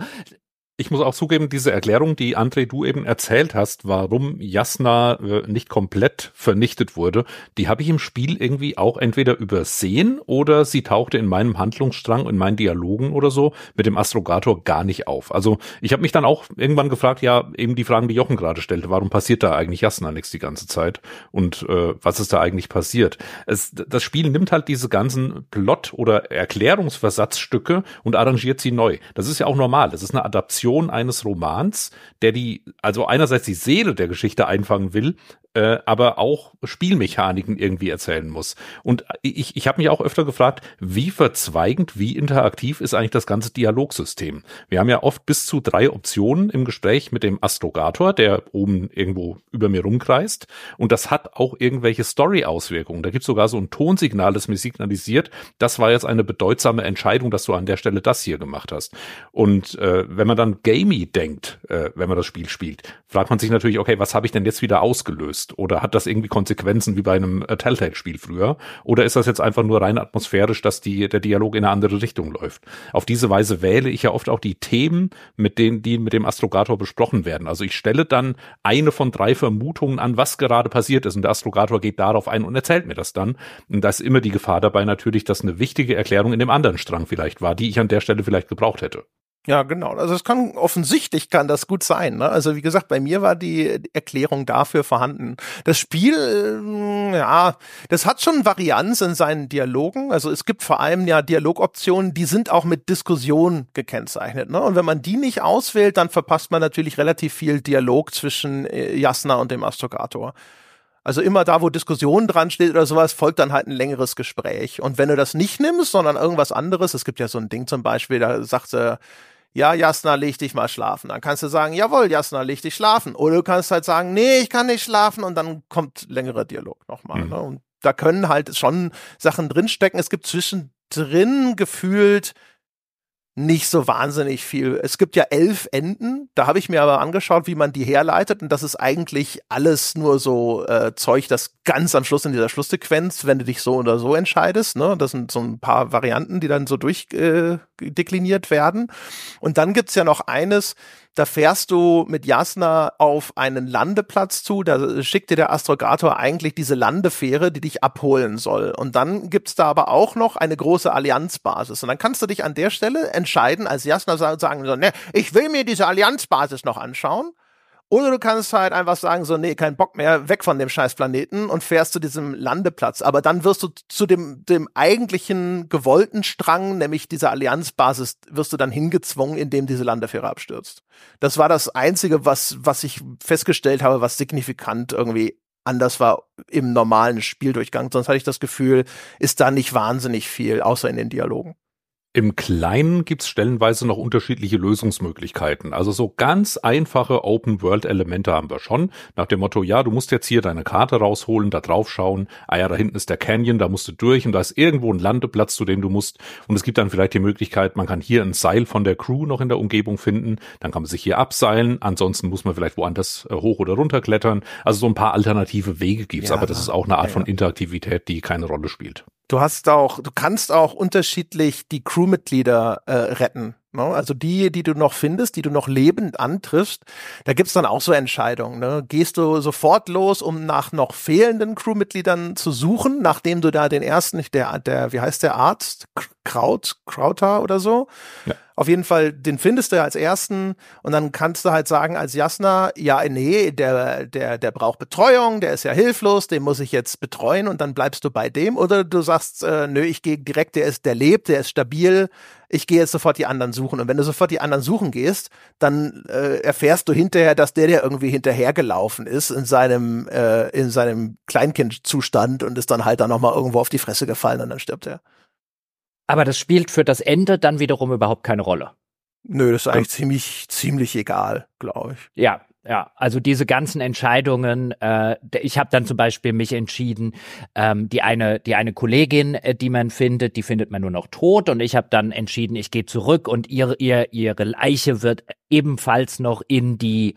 ich muss auch zugeben, diese Erklärung, die André du eben erzählt hast, warum Jasna äh, nicht komplett vernichtet wurde, die habe ich im Spiel irgendwie auch entweder übersehen oder sie tauchte in meinem Handlungsstrang, in meinen Dialogen oder so mit dem Astrogator gar nicht auf. Also ich habe mich dann auch irgendwann gefragt, ja, eben die Fragen, die Jochen gerade stellte, warum passiert da eigentlich Jasna nichts die ganze Zeit und äh, was ist da eigentlich passiert? Es, das Spiel nimmt halt diese ganzen Plot- oder Erklärungsversatzstücke und arrangiert sie neu. Das ist ja auch normal. Das ist eine Adaption Adaption eines Romans, der die, also einerseits die Seele der Geschichte einfangen will, äh, aber auch Spielmechaniken irgendwie erzählen muss. Und ich, ich habe mich auch öfter gefragt, wie verzweigend, wie interaktiv ist eigentlich das ganze Dialogsystem? Wir haben ja oft bis zu drei Optionen im Gespräch mit dem Astrogator, der oben irgendwo über mir rumkreist. Und das hat auch irgendwelche Story-Auswirkungen. Da gibt sogar so ein Tonsignal, das mir signalisiert, das war jetzt eine bedeutsame Entscheidung, dass du an der Stelle das hier gemacht hast. Und äh, wenn man dann gamey denkt, äh, wenn man das Spiel spielt, fragt man sich natürlich, okay, was habe ich denn jetzt wieder ausgelöst? Ist? Oder hat das irgendwie Konsequenzen wie bei einem äh, Telltale-Spiel früher? Oder ist das jetzt einfach nur rein atmosphärisch, dass die, der Dialog in eine andere Richtung läuft? Auf diese Weise wähle ich ja oft auch die Themen, mit denen, die mit dem Astrogator besprochen werden. Also ich stelle dann eine von drei Vermutungen an, was gerade passiert ist. Und der Astrogator geht darauf ein und erzählt mir das dann. Und da ist immer die Gefahr dabei natürlich, dass eine wichtige Erklärung in dem anderen Strang vielleicht war, die ich an der Stelle vielleicht gebraucht hätte. Ja, genau. Also es kann offensichtlich kann das gut sein. Ne? Also wie gesagt, bei mir war die Erklärung dafür vorhanden. Das Spiel, äh, ja, das hat schon Varianz in seinen Dialogen. Also es gibt vor allem ja Dialogoptionen, die sind auch mit Diskussion gekennzeichnet. Ne? Und wenn man die nicht auswählt, dann verpasst man natürlich relativ viel Dialog zwischen äh, Jasna und dem Astrogator. Also immer da, wo Diskussion dran steht oder sowas, folgt dann halt ein längeres Gespräch. Und wenn du das nicht nimmst, sondern irgendwas anderes, es gibt ja so ein Ding zum Beispiel, da sagt sie, ja, Jasna, leg dich mal schlafen. Dann kannst du sagen, jawohl, Jasna, leg dich schlafen. Oder du kannst halt sagen, nee, ich kann nicht schlafen und dann kommt längerer Dialog nochmal. Mhm. Ne? Und da können halt schon Sachen drinstecken. Es gibt zwischendrin gefühlt nicht so wahnsinnig viel. Es gibt ja elf Enden, da habe ich mir aber angeschaut, wie man die herleitet und das ist eigentlich alles nur so äh, Zeug, das ganz am Schluss in dieser Schlusssequenz, wenn du dich so oder so entscheidest, ne, das sind so ein paar Varianten, die dann so durchdekliniert äh, werden. Und dann gibt's ja noch eines, da fährst du mit Jasna auf einen Landeplatz zu. Da schickt dir der Astrogator eigentlich diese Landefähre, die dich abholen soll. Und dann gibt's da aber auch noch eine große Allianzbasis. Und dann kannst du dich an der Stelle entscheiden, als Jasna sagen, so, ne, ich will mir diese Allianzbasis noch anschauen. Oder du kannst halt einfach sagen, so, nee, kein Bock mehr, weg von dem scheiß Planeten und fährst zu diesem Landeplatz. Aber dann wirst du zu dem, dem eigentlichen gewollten Strang, nämlich dieser Allianzbasis, wirst du dann hingezwungen, indem diese Landefähre abstürzt. Das war das Einzige, was, was ich festgestellt habe, was signifikant irgendwie anders war im normalen Spieldurchgang. Sonst hatte ich das Gefühl, ist da nicht wahnsinnig viel, außer in den Dialogen. Im Kleinen gibt's stellenweise noch unterschiedliche Lösungsmöglichkeiten. Also so ganz einfache Open-World-Elemente haben wir schon. Nach dem Motto, ja, du musst jetzt hier deine Karte rausholen, da drauf schauen. Ah ja, da hinten ist der Canyon, da musst du durch und da ist irgendwo ein Landeplatz, zu dem du musst. Und es gibt dann vielleicht die Möglichkeit, man kann hier ein Seil von der Crew noch in der Umgebung finden. Dann kann man sich hier abseilen. Ansonsten muss man vielleicht woanders äh, hoch oder runter klettern. Also so ein paar alternative Wege gibt's, ja, aber das ist auch eine Art ja, ja. von Interaktivität, die keine Rolle spielt. Du hast auch, du kannst auch unterschiedlich die Crewmitglieder äh, retten. Ne? Also die, die du noch findest, die du noch lebend antriffst, da gibt's dann auch so Entscheidungen. Ne? Gehst du sofort los, um nach noch fehlenden Crewmitgliedern zu suchen, nachdem du da den ersten, der, der, wie heißt der Arzt? Kraut, Krauter oder so? Ja. Auf jeden Fall, den findest du als ersten und dann kannst du halt sagen als Jasna, ja, nee, der, der, der braucht Betreuung, der ist ja hilflos, den muss ich jetzt betreuen und dann bleibst du bei dem. Oder du sagst, äh, nö, ich gehe direkt, der ist, der lebt, der ist stabil, ich gehe jetzt sofort die anderen suchen. Und wenn du sofort die anderen suchen gehst, dann äh, erfährst du hinterher, dass der der irgendwie hinterhergelaufen ist in seinem, äh, in seinem Kleinkindzustand und ist dann halt dann nochmal irgendwo auf die Fresse gefallen und dann stirbt er. Aber das spielt für das Ende dann wiederum überhaupt keine Rolle. Nö, das ist eigentlich ziemlich, ziemlich egal, glaube ich. Ja, ja, also diese ganzen Entscheidungen, äh, ich habe dann zum Beispiel mich entschieden, ähm, die eine, die eine Kollegin, äh, die man findet, die findet man nur noch tot und ich habe dann entschieden, ich gehe zurück und ihr, ihr, ihre Leiche wird ebenfalls noch in die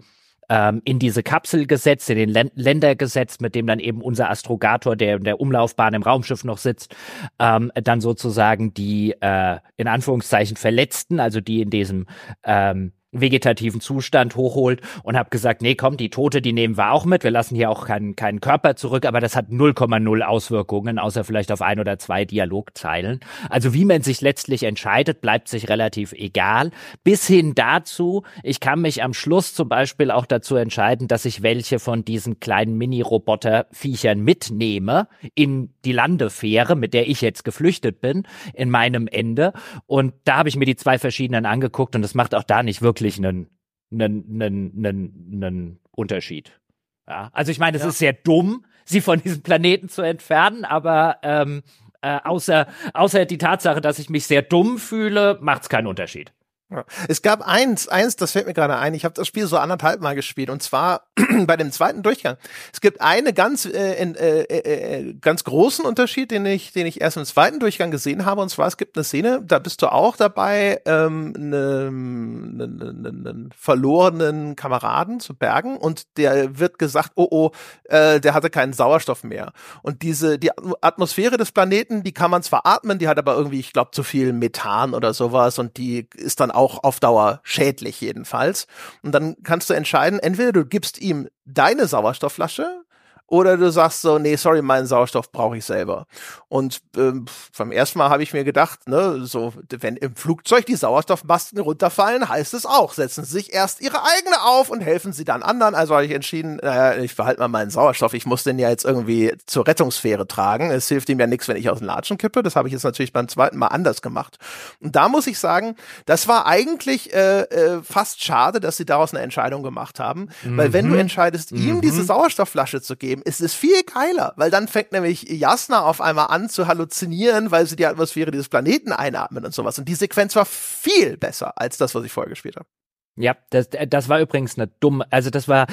ähm, in diese Kapsel gesetzt, in den Länder gesetzt, mit dem dann eben unser Astrogator, der in der Umlaufbahn im Raumschiff noch sitzt, ähm, dann sozusagen die äh, in Anführungszeichen Verletzten, also die in diesem ähm, vegetativen Zustand hochholt und habe gesagt, nee, komm, die Tote, die nehmen wir auch mit. Wir lassen hier auch keinen, keinen Körper zurück, aber das hat 0,0 Auswirkungen, außer vielleicht auf ein oder zwei Dialogzeilen. Also wie man sich letztlich entscheidet, bleibt sich relativ egal. Bis hin dazu, ich kann mich am Schluss zum Beispiel auch dazu entscheiden, dass ich welche von diesen kleinen Mini-Roboter-Viechern mitnehme in die Landefähre, mit der ich jetzt geflüchtet bin, in meinem Ende. Und da habe ich mir die zwei verschiedenen angeguckt und es macht auch da nicht wirklich wirklich einen, einen, einen, einen, einen Unterschied. Ja, also ich meine, es ja. ist sehr dumm, sie von diesem Planeten zu entfernen, aber ähm, äh, außer, außer die Tatsache, dass ich mich sehr dumm fühle, macht es keinen Unterschied. Ja. Es gab eins, eins, das fällt mir gerade ein. Ich habe das Spiel so anderthalb Mal gespielt und zwar bei dem zweiten Durchgang. Es gibt eine ganz, äh, äh, äh, äh, ganz großen Unterschied, den ich, den ich erst im zweiten Durchgang gesehen habe. Und zwar es gibt eine Szene, da bist du auch dabei, ähm, einen ne, ne, ne, verlorenen Kameraden zu bergen und der wird gesagt, oh oh, äh, der hatte keinen Sauerstoff mehr. Und diese die Atmosphäre des Planeten, die kann man zwar atmen, die hat aber irgendwie, ich glaube, zu viel Methan oder sowas und die ist dann auch auf Dauer schädlich jedenfalls. Und dann kannst du entscheiden, entweder du gibst ihm deine Sauerstoffflasche oder du sagst so, nee, sorry, meinen Sauerstoff brauche ich selber. Und ähm, beim ersten Mal habe ich mir gedacht, ne, so, wenn im Flugzeug die Sauerstoffmasken runterfallen, heißt es auch, setzen sie sich erst ihre eigene auf und helfen sie dann anderen. Also habe ich entschieden, naja, ich behalte mal meinen Sauerstoff. Ich muss den ja jetzt irgendwie zur Rettungssphäre tragen. Es hilft ihm ja nichts, wenn ich aus dem Latschen kippe. Das habe ich jetzt natürlich beim zweiten Mal anders gemacht. Und da muss ich sagen, das war eigentlich äh, äh, fast schade, dass sie daraus eine Entscheidung gemacht haben. Mhm. Weil wenn du mhm. entscheidest, mhm. ihm diese Sauerstoffflasche zu geben, geben, ist es viel geiler, weil dann fängt nämlich Jasna auf einmal an zu halluzinieren, weil sie die Atmosphäre dieses Planeten einatmen und sowas. Und die Sequenz war viel besser als das, was ich vorher gespielt habe. Ja, das, das war übrigens eine dumme, also das war,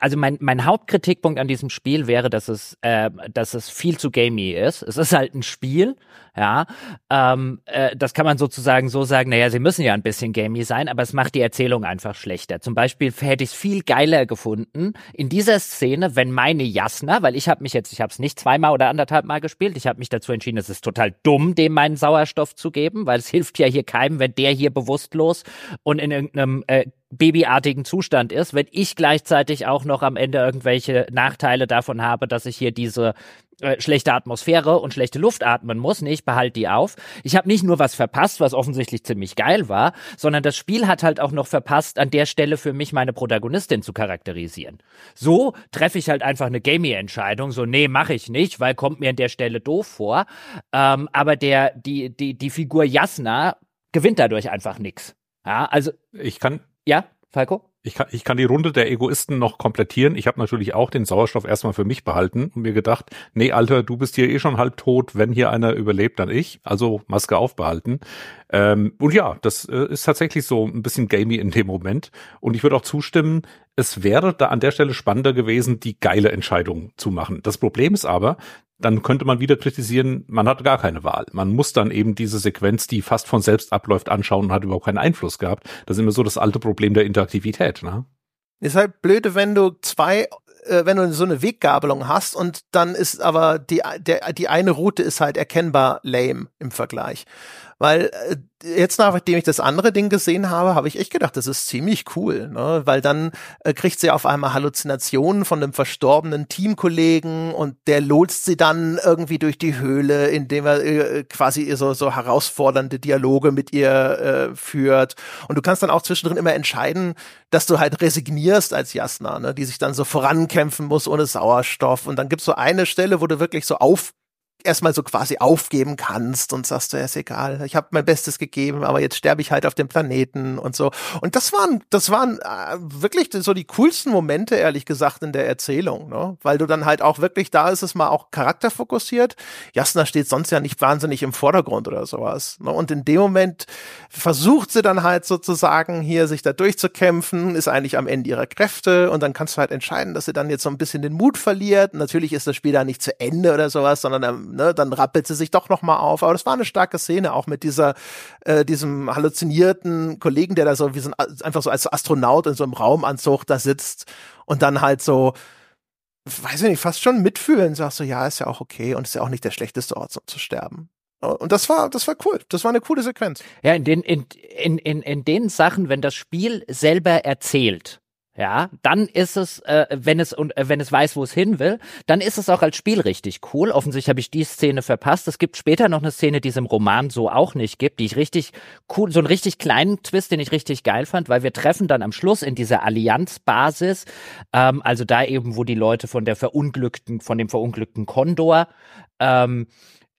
also mein, mein Hauptkritikpunkt an diesem Spiel wäre, dass es, äh, dass es viel zu gamey ist. Es ist halt ein Spiel, ja, ähm, äh, das kann man sozusagen so sagen, naja, sie müssen ja ein bisschen gamey sein, aber es macht die Erzählung einfach schlechter. Zum Beispiel hätte ich es viel geiler gefunden in dieser Szene, wenn meine Jasna, weil ich habe mich jetzt, ich habe es nicht zweimal oder anderthalb Mal gespielt, ich habe mich dazu entschieden, es ist total dumm, dem meinen Sauerstoff zu geben, weil es hilft ja hier keinem, wenn der hier bewusstlos und in irgendeinem äh, babyartigen Zustand ist, wenn ich gleichzeitig auch noch am Ende irgendwelche Nachteile davon habe, dass ich hier diese äh, schlechte Atmosphäre und schlechte Luft atmen muss. Nee, ich behalte die auf. Ich habe nicht nur was verpasst, was offensichtlich ziemlich geil war, sondern das Spiel hat halt auch noch verpasst, an der Stelle für mich meine Protagonistin zu charakterisieren. So treffe ich halt einfach eine Gamey-Entscheidung. So, nee, mache ich nicht, weil kommt mir an der Stelle doof vor. Ähm, aber der, die, die, die Figur Jasna gewinnt dadurch einfach nix. Ja, also. Ich kann, ja, Falco? Ich kann, ich kann die Runde der Egoisten noch komplettieren. Ich habe natürlich auch den Sauerstoff erstmal für mich behalten und mir gedacht, nee, Alter, du bist hier eh schon halb tot. Wenn hier einer überlebt, dann ich. Also Maske aufbehalten. Ähm, und ja, das äh, ist tatsächlich so ein bisschen gamey in dem Moment. Und ich würde auch zustimmen, es wäre da an der Stelle spannender gewesen, die geile Entscheidung zu machen. Das Problem ist aber, dann könnte man wieder kritisieren, man hat gar keine Wahl. Man muss dann eben diese Sequenz, die fast von selbst abläuft, anschauen und hat überhaupt keinen Einfluss gehabt. Das ist immer so das alte Problem der Interaktivität. Ne? Ist halt blöde, wenn du zwei äh, wenn du so eine Weggabelung hast und dann ist aber die, der, die eine Route ist halt erkennbar lame im Vergleich. Weil äh, jetzt, nachdem ich das andere Ding gesehen habe, habe ich echt gedacht, das ist ziemlich cool, ne? weil dann äh, kriegt sie auf einmal Halluzinationen von einem verstorbenen Teamkollegen und der lotst sie dann irgendwie durch die Höhle, indem er äh, quasi so, so herausfordernde Dialoge mit ihr äh, führt. Und du kannst dann auch zwischendrin immer entscheiden, dass du halt resignierst als Jasna, ne? die sich dann so vorankämpfen muss ohne Sauerstoff. Und dann gibt's so eine Stelle, wo du wirklich so auf erstmal so quasi aufgeben kannst und sagst du, ja, ist egal, ich habe mein Bestes gegeben, aber jetzt sterbe ich halt auf dem Planeten und so. Und das waren, das waren äh, wirklich so die coolsten Momente, ehrlich gesagt, in der Erzählung, ne? Weil du dann halt auch wirklich, da ist es mal auch charakterfokussiert. Jasna steht sonst ja nicht wahnsinnig im Vordergrund oder sowas. Ne? Und in dem Moment versucht sie dann halt sozusagen hier sich da durchzukämpfen, ist eigentlich am Ende ihrer Kräfte und dann kannst du halt entscheiden, dass sie dann jetzt so ein bisschen den Mut verliert. Natürlich ist das Spiel da nicht zu Ende oder sowas, sondern ähm, ne, dann rappelt sie sich doch noch mal auf. Aber das war eine starke Szene, auch mit dieser, äh, diesem halluzinierten Kollegen, der da so wie so ein, einfach so als Astronaut in so einem Raumanzug da sitzt und dann halt so, weiß ich nicht, fast schon mitfühlen, sagst du, ja, ist ja auch okay und ist ja auch nicht der schlechteste Ort, um zu sterben. Und das war, das war cool. Das war eine coole Sequenz. Ja, in den, in, in, in, in den Sachen, wenn das Spiel selber erzählt, ja, dann ist es, äh, wenn es und äh, wenn es weiß, wo es hin will, dann ist es auch als Spiel richtig cool. Offensichtlich habe ich die Szene verpasst. Es gibt später noch eine Szene, die es im Roman so auch nicht gibt, die ich richtig cool, so einen richtig kleinen Twist, den ich richtig geil fand, weil wir treffen dann am Schluss in dieser Allianzbasis, ähm, also da eben, wo die Leute von der verunglückten, von dem verunglückten Kondor ähm,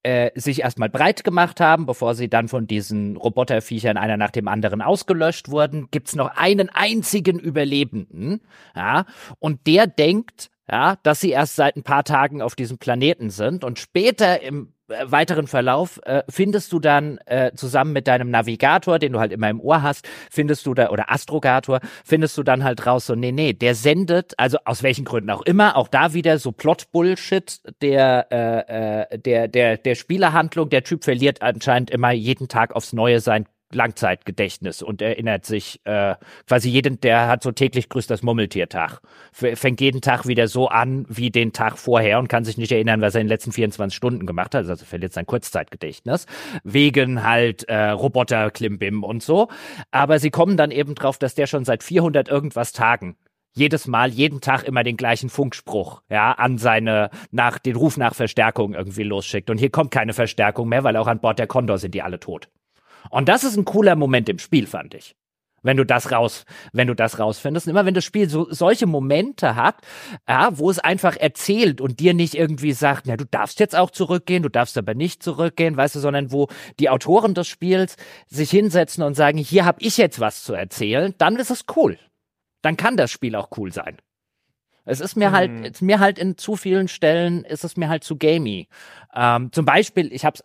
äh, sich erstmal breit gemacht haben, bevor sie dann von diesen Roboterviechern einer nach dem anderen ausgelöscht wurden, gibt's noch einen einzigen Überlebenden, ja, und der denkt, ja, dass sie erst seit ein paar Tagen auf diesem Planeten sind und später im weiteren Verlauf äh, findest du dann äh, zusammen mit deinem Navigator, den du halt immer im Ohr hast, findest du da oder Astrogator, findest du dann halt raus so nee, nee, der sendet, also aus welchen Gründen auch immer, auch da wieder so Plot Bullshit der äh, äh, der der der Spielerhandlung, der Typ verliert anscheinend immer jeden Tag aufs neue sein Langzeitgedächtnis und erinnert sich äh, quasi jeden, der hat so täglich grüßt das Mummeltiertag. Fängt jeden Tag wieder so an wie den Tag vorher und kann sich nicht erinnern, was er in den letzten 24 Stunden gemacht hat. Also verliert sein Kurzzeitgedächtnis. Wegen halt äh, Roboter Klimbim und so. Aber sie kommen dann eben drauf, dass der schon seit 400 irgendwas Tagen jedes Mal, jeden Tag immer den gleichen Funkspruch, ja, an seine, nach, den Ruf nach Verstärkung irgendwie losschickt. Und hier kommt keine Verstärkung mehr, weil auch an Bord der Condor sind die alle tot. Und das ist ein cooler Moment im Spiel, fand ich. Wenn du das raus, wenn du das rausfindest. Und immer wenn das Spiel so, solche Momente hat, ja, wo es einfach erzählt und dir nicht irgendwie sagt, na, du darfst jetzt auch zurückgehen, du darfst aber nicht zurückgehen, weißt du, sondern wo die Autoren des Spiels sich hinsetzen und sagen, hier habe ich jetzt was zu erzählen, dann ist es cool. Dann kann das Spiel auch cool sein. Es ist mir halt, hm. mir halt in zu vielen Stellen ist es mir halt zu gamey. Ähm, zum Beispiel, ich habe es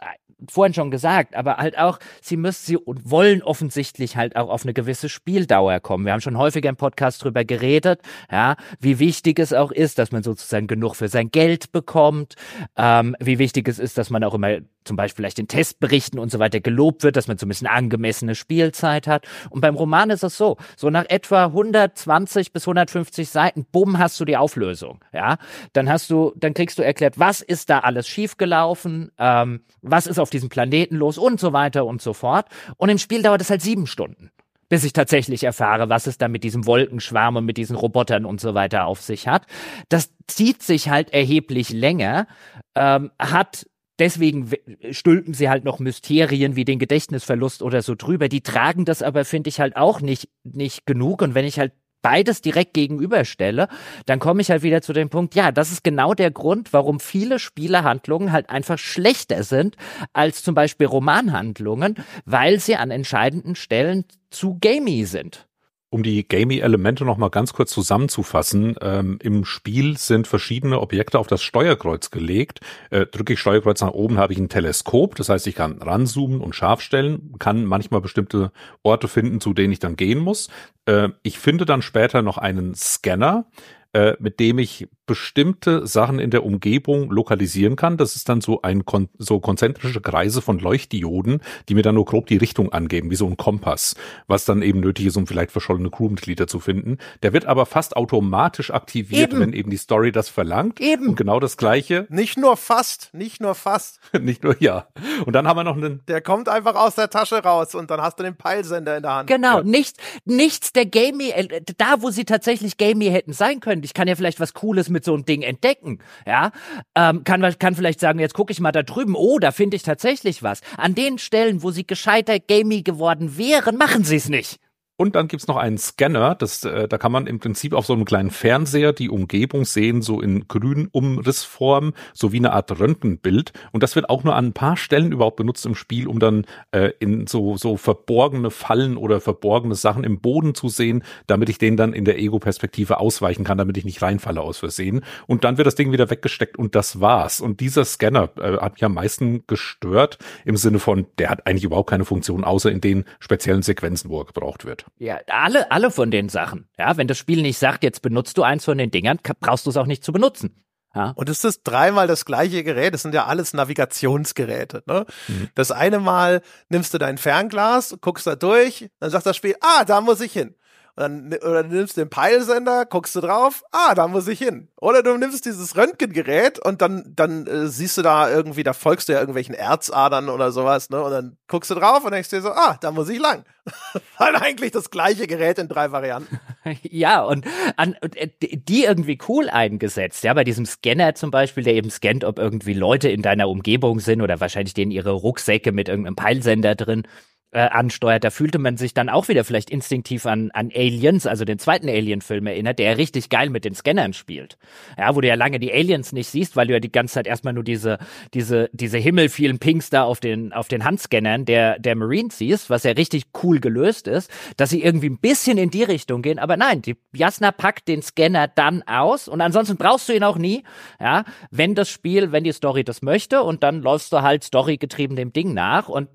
vorhin schon gesagt, aber halt auch, sie müssen, sie und wollen offensichtlich halt auch auf eine gewisse Spieldauer kommen. Wir haben schon häufiger im Podcast drüber geredet, ja, wie wichtig es auch ist, dass man sozusagen genug für sein Geld bekommt, ähm, wie wichtig es ist, dass man auch immer zum Beispiel vielleicht in Testberichten und so weiter gelobt wird, dass man zumindest eine angemessene Spielzeit hat. Und beim Roman ist es so, so nach etwa 120 bis 150 Seiten, bumm, hast du die Auflösung, ja. Dann hast du, dann kriegst du erklärt, was ist da alles schiefgelaufen, ähm, was ist auf auf diesem Planeten los und so weiter und so fort. Und im Spiel dauert es halt sieben Stunden, bis ich tatsächlich erfahre, was es da mit diesem Wolkenschwarm und mit diesen Robotern und so weiter auf sich hat. Das zieht sich halt erheblich länger, ähm, hat deswegen stülpen sie halt noch Mysterien wie den Gedächtnisverlust oder so drüber. Die tragen das aber, finde ich, halt auch nicht, nicht genug. Und wenn ich halt beides direkt gegenüberstelle, dann komme ich halt wieder zu dem Punkt, ja, das ist genau der Grund, warum viele Spielehandlungen halt einfach schlechter sind als zum Beispiel Romanhandlungen, weil sie an entscheidenden Stellen zu gamey sind. Um die Gamey-Elemente noch mal ganz kurz zusammenzufassen, ähm, im Spiel sind verschiedene Objekte auf das Steuerkreuz gelegt. Äh, drücke ich Steuerkreuz nach oben, habe ich ein Teleskop, das heißt, ich kann ranzoomen und scharf stellen, kann manchmal bestimmte Orte finden, zu denen ich dann gehen muss. Äh, ich finde dann später noch einen Scanner, äh, mit dem ich bestimmte Sachen in der Umgebung lokalisieren kann. Das ist dann so ein kon so konzentrische Kreise von Leuchtdioden, die mir dann nur grob die Richtung angeben, wie so ein Kompass, was dann eben nötig ist, um vielleicht verschollene Crewmitglieder zu finden. Der wird aber fast automatisch aktiviert, eben. wenn eben die Story das verlangt. Eben. Und genau das gleiche. Nicht nur fast, nicht nur fast. nicht nur, ja. Und dann haben wir noch einen. Der kommt einfach aus der Tasche raus und dann hast du den Peilsender in der Hand. Genau, ja. nichts, nichts der Gamey, äh, da wo sie tatsächlich Gamey hätten sein können. Ich kann ja vielleicht was Cooles mit mit so einem Ding entdecken, ja, ähm, kann, kann vielleicht sagen, jetzt gucke ich mal da drüben, oh, da finde ich tatsächlich was. An den Stellen, wo sie gescheiter gamey geworden wären, machen sie es nicht. Und dann gibt's noch einen Scanner, das, äh, da kann man im Prinzip auf so einem kleinen Fernseher die Umgebung sehen, so in grün Umrissform, so wie eine Art Röntgenbild. Und das wird auch nur an ein paar Stellen überhaupt benutzt im Spiel, um dann äh, in so, so verborgene Fallen oder verborgene Sachen im Boden zu sehen, damit ich den dann in der Ego-Perspektive ausweichen kann, damit ich nicht reinfalle aus Versehen. Und dann wird das Ding wieder weggesteckt und das war's. Und dieser Scanner äh, hat mich am meisten gestört im Sinne von, der hat eigentlich überhaupt keine Funktion, außer in den speziellen Sequenzen, wo er gebraucht wird. Ja, alle, alle von den Sachen. Ja, wenn das Spiel nicht sagt, jetzt benutzt du eins von den Dingern, brauchst du es auch nicht zu benutzen. Ja. Und es ist dreimal das gleiche Gerät. Das sind ja alles Navigationsgeräte. Ne? Mhm. Das eine Mal nimmst du dein Fernglas, guckst da durch, dann sagt das Spiel, ah, da muss ich hin. Und dann, oder du nimmst den Peilsender, guckst du drauf, ah, da muss ich hin. Oder du nimmst dieses Röntgengerät und dann, dann äh, siehst du da irgendwie, da folgst du ja irgendwelchen Erzadern oder sowas, ne? Und dann guckst du drauf und denkst dir so, ah, da muss ich lang. Weil eigentlich das gleiche Gerät in drei Varianten. ja, und, an, äh, die irgendwie cool eingesetzt. Ja, bei diesem Scanner zum Beispiel, der eben scannt, ob irgendwie Leute in deiner Umgebung sind oder wahrscheinlich denen ihre Rucksäcke mit irgendeinem Peilsender drin äh, ansteuert, da fühlte man sich dann auch wieder vielleicht instinktiv an, an Aliens, also den zweiten Alien-Film erinnert, der richtig geil mit den Scannern spielt. Ja, wo du ja lange die Aliens nicht siehst, weil du ja die ganze Zeit erstmal nur diese, diese, diese Himmel vielen Pinks da auf den, auf den Handscannern der, der Marines siehst, was ja richtig cool gelöst ist, dass sie irgendwie ein bisschen in die Richtung gehen, aber nein, die Jasna packt den Scanner dann aus und ansonsten brauchst du ihn auch nie, ja, wenn das Spiel, wenn die Story das möchte und dann läufst du halt storygetrieben dem Ding nach. Und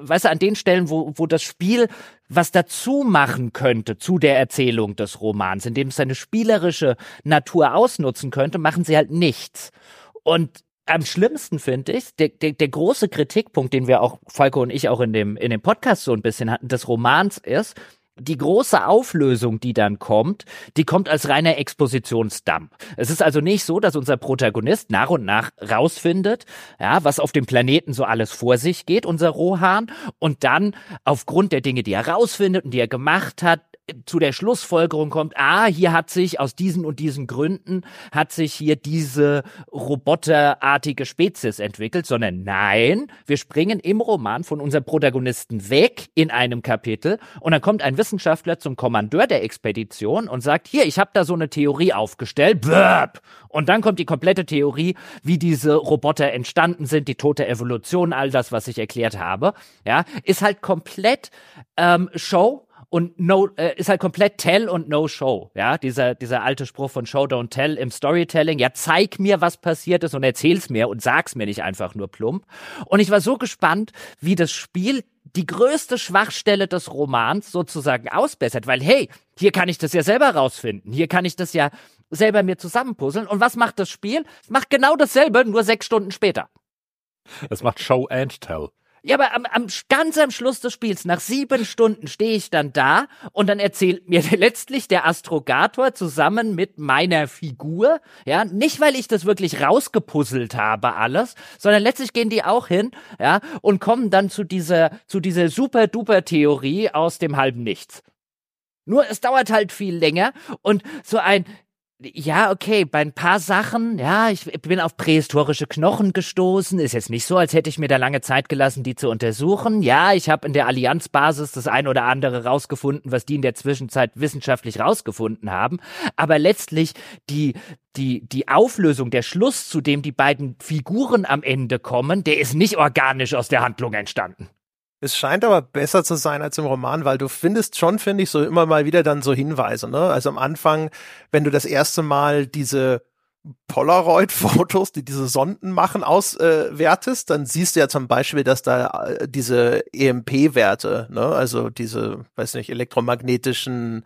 weißt du, an den Stellen Stellen, wo, wo das Spiel was dazu machen könnte zu der Erzählung des Romans, indem es seine spielerische Natur ausnutzen könnte, machen sie halt nichts. Und am schlimmsten finde ich, der, der, der große Kritikpunkt, den wir auch, Falco und ich auch in dem, in dem Podcast so ein bisschen hatten, des Romans ist, die große Auflösung, die dann kommt, die kommt als reiner Expositionsdump. Es ist also nicht so, dass unser Protagonist nach und nach rausfindet, ja, was auf dem Planeten so alles vor sich geht, unser Rohan, und dann aufgrund der Dinge, die er rausfindet und die er gemacht hat, zu der Schlussfolgerung kommt, ah, hier hat sich aus diesen und diesen Gründen hat sich hier diese roboterartige Spezies entwickelt, sondern nein, wir springen im Roman von unserem Protagonisten weg in einem Kapitel und dann kommt ein Wissenschaftler zum Kommandeur der Expedition und sagt, hier, ich habe da so eine Theorie aufgestellt, Blöb. und dann kommt die komplette Theorie, wie diese Roboter entstanden sind, die tote Evolution, all das, was ich erklärt habe, ja, ist halt komplett ähm, Show und no äh, ist halt komplett Tell und No Show, ja, dieser dieser alte Spruch von Show don't Tell im Storytelling, ja, zeig mir, was passiert ist und erzähl's mir und sag's mir nicht einfach nur plump. Und ich war so gespannt, wie das Spiel die größte Schwachstelle des Romans sozusagen ausbessert, weil hey, hier kann ich das ja selber rausfinden, hier kann ich das ja selber mir zusammenpuzzeln und was macht das Spiel? Es macht genau dasselbe, nur sechs Stunden später. Es macht Show and Tell. Ja, aber am, am, ganz am Schluss des Spiels, nach sieben Stunden, stehe ich dann da und dann erzählt mir letztlich der Astrogator zusammen mit meiner Figur, ja, nicht weil ich das wirklich rausgepuzzelt habe alles, sondern letztlich gehen die auch hin, ja, und kommen dann zu dieser, zu dieser super-duper Theorie aus dem halben Nichts. Nur es dauert halt viel länger und so ein, ja, okay, bei ein paar Sachen, ja, ich bin auf prähistorische Knochen gestoßen. Ist jetzt nicht so, als hätte ich mir da lange Zeit gelassen, die zu untersuchen. Ja, ich habe in der Allianzbasis das ein oder andere rausgefunden, was die in der Zwischenzeit wissenschaftlich rausgefunden haben. Aber letztlich die, die, die Auflösung, der Schluss, zu dem die beiden Figuren am Ende kommen, der ist nicht organisch aus der Handlung entstanden. Es scheint aber besser zu sein als im Roman, weil du findest schon, finde ich, so immer mal wieder dann so Hinweise. Ne? Also am Anfang, wenn du das erste Mal diese Polaroid-Fotos, die diese Sonden machen, auswertest, äh, dann siehst du ja zum Beispiel, dass da äh, diese EMP-Werte, ne, also diese, weiß nicht, elektromagnetischen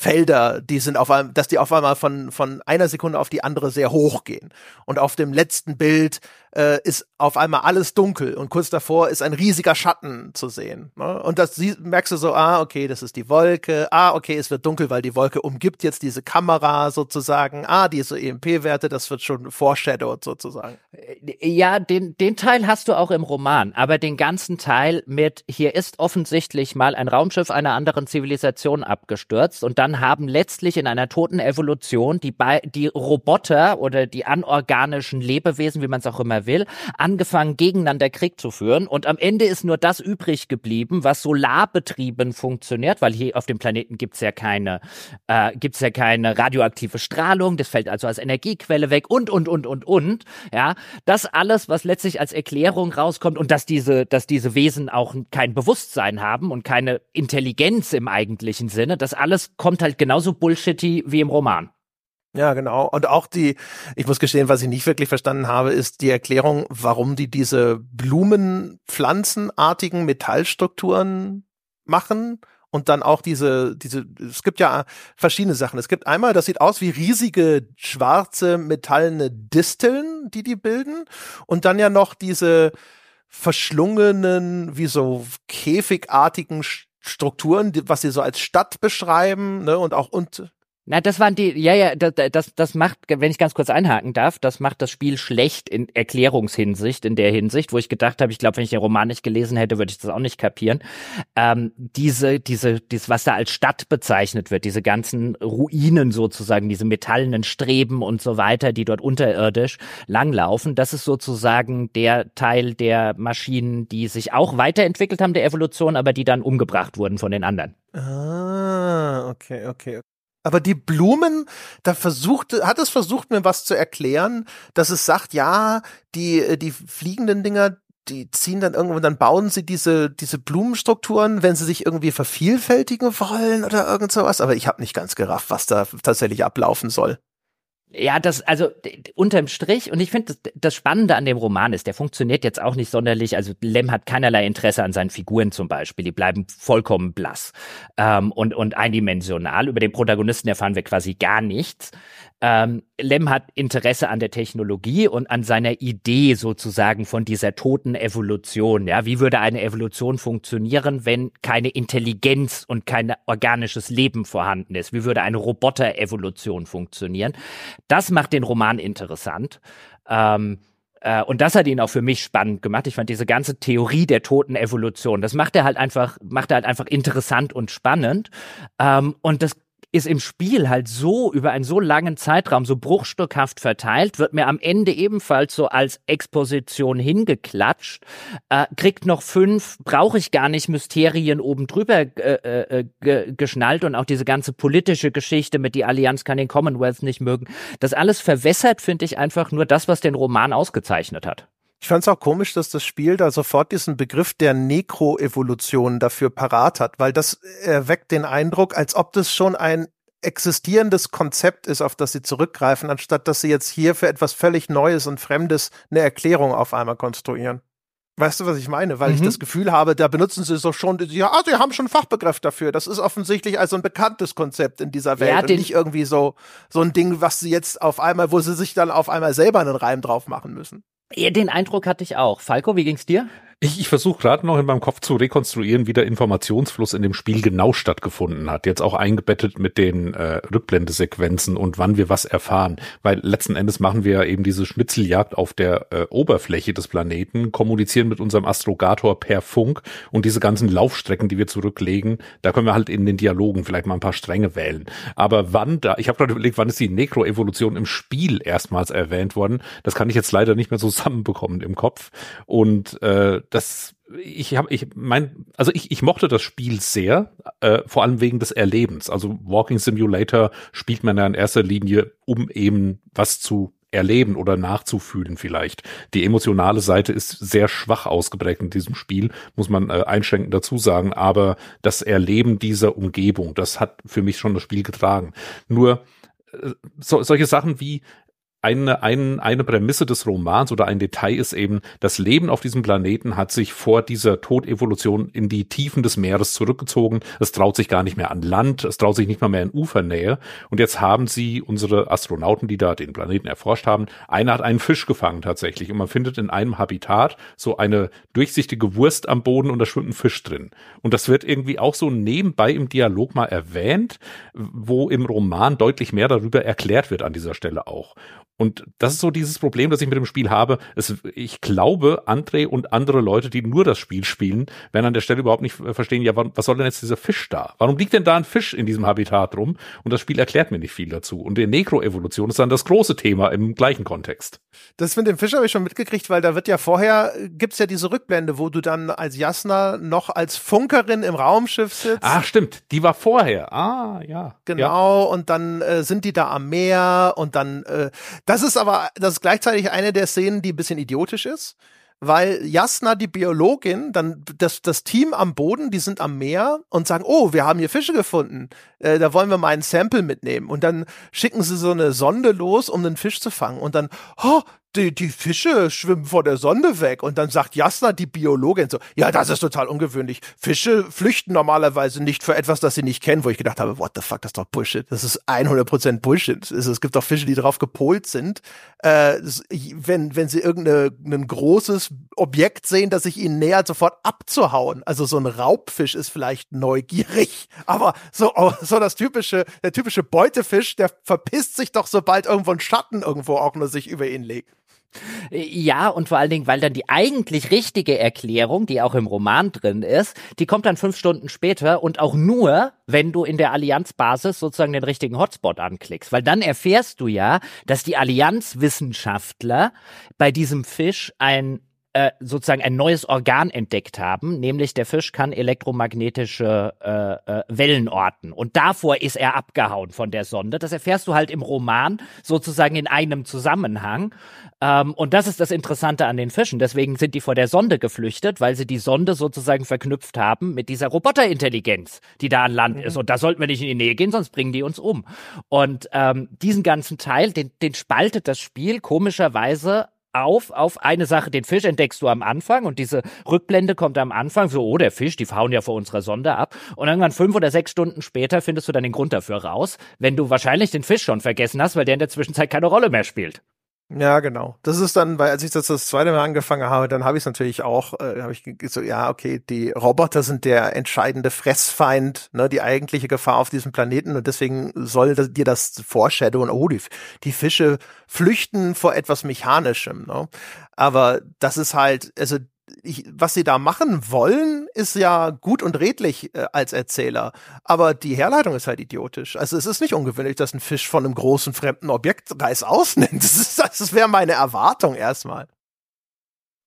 Felder, die sind auf einmal, dass die auf einmal von, von einer Sekunde auf die andere sehr hoch gehen. Und auf dem letzten Bild äh, ist auf einmal alles dunkel und kurz davor ist ein riesiger Schatten zu sehen. Ne? Und das merkst du so, ah, okay, das ist die Wolke, ah, okay, es wird dunkel, weil die Wolke umgibt jetzt diese Kamera sozusagen, ah, diese EMP-Werte, das wird schon foreshadowed sozusagen. Äh, ja, den, den Teil hast du auch im Roman, aber den ganzen Teil mit, hier ist offensichtlich mal ein Raumschiff einer anderen Zivilisation abgestürzt und dann dann haben letztlich in einer toten Evolution die, die Roboter oder die anorganischen Lebewesen, wie man es auch immer will, angefangen gegeneinander Krieg zu führen. Und am Ende ist nur das übrig geblieben, was solarbetrieben funktioniert, weil hier auf dem Planeten gibt's ja äh, ja keine radioaktive Strahlung, das fällt also als Energiequelle weg und, und, und, und, und. Ja, das alles, was letztlich als Erklärung rauskommt und dass diese, dass diese Wesen auch kein Bewusstsein haben und keine Intelligenz im eigentlichen Sinne, das alles kommt halt genauso bullshitty wie im Roman. Ja, genau. Und auch die, ich muss gestehen, was ich nicht wirklich verstanden habe, ist die Erklärung, warum die diese blumenpflanzenartigen Metallstrukturen machen und dann auch diese, diese, es gibt ja verschiedene Sachen. Es gibt einmal, das sieht aus wie riesige schwarze metallene Disteln, die die bilden und dann ja noch diese verschlungenen, wie so käfigartigen Strukturen, was sie so als Stadt beschreiben, ne, und auch und na, das waren die, ja, ja, das, das, das macht, wenn ich ganz kurz einhaken darf, das macht das Spiel schlecht in Erklärungshinsicht, in der Hinsicht, wo ich gedacht habe, ich glaube, wenn ich den Roman nicht gelesen hätte, würde ich das auch nicht kapieren. Ähm, diese, diese, dieses, was da als Stadt bezeichnet wird, diese ganzen Ruinen sozusagen, diese metallenen Streben und so weiter, die dort unterirdisch langlaufen, das ist sozusagen der Teil der Maschinen, die sich auch weiterentwickelt haben der Evolution, aber die dann umgebracht wurden von den anderen. Ah, okay, okay. Aber die Blumen, da versucht, hat es versucht, mir was zu erklären, dass es sagt, ja, die, äh, die fliegenden Dinger, die ziehen dann irgendwo, dann bauen sie diese, diese Blumenstrukturen, wenn sie sich irgendwie vervielfältigen wollen oder irgend sowas. Aber ich habe nicht ganz gerafft, was da tatsächlich ablaufen soll. Ja, das, also unterm Strich, und ich finde, das, das Spannende an dem Roman ist, der funktioniert jetzt auch nicht sonderlich, also Lem hat keinerlei Interesse an seinen Figuren zum Beispiel, die bleiben vollkommen blass ähm, und, und eindimensional. Über den Protagonisten erfahren wir quasi gar nichts. Ähm, Lem hat Interesse an der Technologie und an seiner Idee sozusagen von dieser toten Evolution. Ja, wie würde eine Evolution funktionieren, wenn keine Intelligenz und kein organisches Leben vorhanden ist? Wie würde eine Roboter-Evolution funktionieren? Das macht den Roman interessant. Ähm, äh, und das hat ihn auch für mich spannend gemacht. Ich fand diese ganze Theorie der toten Evolution, das macht er halt einfach, macht er halt einfach interessant und spannend. Ähm, und das ist im Spiel halt so über einen so langen Zeitraum so bruchstückhaft verteilt, wird mir am Ende ebenfalls so als Exposition hingeklatscht, äh, kriegt noch fünf, brauche ich gar nicht Mysterien oben drüber äh, äh, geschnallt und auch diese ganze politische Geschichte mit die Allianz kann den Commonwealth nicht mögen. Das alles verwässert, finde ich, einfach nur das, was den Roman ausgezeichnet hat. Ich fand es auch komisch, dass das Spiel da sofort diesen Begriff der Nekroevolution dafür parat hat, weil das erweckt den Eindruck, als ob das schon ein existierendes Konzept ist, auf das sie zurückgreifen, anstatt dass sie jetzt hier für etwas völlig Neues und Fremdes eine Erklärung auf einmal konstruieren. Weißt du, was ich meine? Weil mhm. ich das Gefühl habe, da benutzen sie so schon, ja, ah, sie haben schon Fachbegriff dafür. Das ist offensichtlich also ein bekanntes Konzept in dieser Welt ja, und nicht irgendwie so, so ein Ding, was sie jetzt auf einmal, wo sie sich dann auf einmal selber einen Reim drauf machen müssen. Den Eindruck hatte ich auch. Falco, wie ging's dir? Ich, ich versuche gerade noch in meinem Kopf zu rekonstruieren, wie der Informationsfluss in dem Spiel genau stattgefunden hat. Jetzt auch eingebettet mit den äh, Rückblendesequenzen und wann wir was erfahren. Weil letzten Endes machen wir eben diese Schnitzeljagd auf der äh, Oberfläche des Planeten, kommunizieren mit unserem Astrogator per Funk und diese ganzen Laufstrecken, die wir zurücklegen, da können wir halt in den Dialogen vielleicht mal ein paar Stränge wählen. Aber wann da, ich habe gerade überlegt, wann ist die Necroevolution im Spiel erstmals erwähnt worden? Das kann ich jetzt leider nicht mehr zusammenbekommen im Kopf. Und äh, das ich habe ich mein also ich ich mochte das Spiel sehr äh, vor allem wegen des Erlebens. Also Walking Simulator spielt man ja in erster Linie um eben was zu erleben oder nachzufühlen vielleicht. Die emotionale Seite ist sehr schwach ausgeprägt in diesem Spiel muss man äh, einschränkend dazu sagen. Aber das Erleben dieser Umgebung das hat für mich schon das Spiel getragen. Nur äh, so, solche Sachen wie eine, ein, eine Prämisse des Romans oder ein Detail ist eben, das Leben auf diesem Planeten hat sich vor dieser Todevolution in die Tiefen des Meeres zurückgezogen. Es traut sich gar nicht mehr an Land, es traut sich nicht mal mehr in Ufernähe. Und jetzt haben sie, unsere Astronauten, die da den Planeten erforscht haben, einer hat einen Fisch gefangen tatsächlich. Und man findet in einem Habitat so eine durchsichtige Wurst am Boden und da schwimmt ein Fisch drin. Und das wird irgendwie auch so nebenbei im Dialog mal erwähnt, wo im Roman deutlich mehr darüber erklärt wird an dieser Stelle auch. Und das ist so dieses Problem, das ich mit dem Spiel habe. Es, ich glaube, André und andere Leute, die nur das Spiel spielen, werden an der Stelle überhaupt nicht verstehen, ja, was soll denn jetzt dieser Fisch da? Warum liegt denn da ein Fisch in diesem Habitat rum? Und das Spiel erklärt mir nicht viel dazu. Und die Nekroevolution ist dann das große Thema im gleichen Kontext. Das mit dem Fisch habe ich schon mitgekriegt, weil da wird ja vorher, gibt's ja diese Rückblende, wo du dann als Jasna noch als Funkerin im Raumschiff sitzt. Ach, stimmt. Die war vorher. Ah, ja. Genau. Ja. Und dann äh, sind die da am Meer und dann, äh, das ist aber, das ist gleichzeitig eine der Szenen, die ein bisschen idiotisch ist, weil Jasna, die Biologin, dann das, das Team am Boden, die sind am Meer und sagen, oh, wir haben hier Fische gefunden, äh, da wollen wir mal ein Sample mitnehmen. Und dann schicken sie so eine Sonde los, um den Fisch zu fangen. Und dann, oh, die, die Fische schwimmen vor der Sonde weg. Und dann sagt Jasna, die Biologin, so, ja, das ist total ungewöhnlich. Fische flüchten normalerweise nicht für etwas, das sie nicht kennen, wo ich gedacht habe, what the fuck, das ist doch Bullshit. Das ist 100% Bullshit. Es, gibt doch Fische, die darauf gepolt sind. Äh, wenn, wenn sie irgendein großes Objekt sehen, das sich ihnen nähert, sofort abzuhauen. Also so ein Raubfisch ist vielleicht neugierig, aber so, oh, so das typische, der typische Beutefisch, der verpisst sich doch, sobald irgendwo ein Schatten irgendwo auch nur sich über ihn legt. Ja, und vor allen Dingen, weil dann die eigentlich richtige Erklärung, die auch im Roman drin ist, die kommt dann fünf Stunden später und auch nur, wenn du in der Allianzbasis sozusagen den richtigen Hotspot anklickst. Weil dann erfährst du ja, dass die Allianzwissenschaftler bei diesem Fisch ein äh, sozusagen ein neues Organ entdeckt haben, nämlich der Fisch kann elektromagnetische äh, äh, Wellen orten. Und davor ist er abgehauen von der Sonde. Das erfährst du halt im Roman sozusagen in einem Zusammenhang. Ähm, und das ist das Interessante an den Fischen. Deswegen sind die vor der Sonde geflüchtet, weil sie die Sonde sozusagen verknüpft haben mit dieser Roboterintelligenz, die da an Land mhm. ist. Und da sollten wir nicht in die Nähe gehen, sonst bringen die uns um. Und ähm, diesen ganzen Teil, den, den spaltet das Spiel komischerweise auf, auf eine Sache. Den Fisch entdeckst du am Anfang und diese Rückblende kommt am Anfang so, oh, der Fisch, die hauen ja vor unserer Sonde ab. Und irgendwann fünf oder sechs Stunden später findest du dann den Grund dafür raus, wenn du wahrscheinlich den Fisch schon vergessen hast, weil der in der Zwischenzeit keine Rolle mehr spielt. Ja, genau. Das ist dann, weil als ich das das zweite Mal angefangen habe, dann habe ich es natürlich auch, äh, habe ich so, ja, okay, die Roboter sind der entscheidende Fressfeind, ne, die eigentliche Gefahr auf diesem Planeten und deswegen soll das, dir das foreshadowen, oh, die, die Fische flüchten vor etwas Mechanischem, ne? Aber das ist halt, also ich, was sie da machen wollen, ist ja gut und redlich äh, als Erzähler. Aber die Herleitung ist halt idiotisch. Also es ist nicht ungewöhnlich, dass ein Fisch von einem großen fremden Objekt Reis ausnimmt. Das, das wäre meine Erwartung erstmal.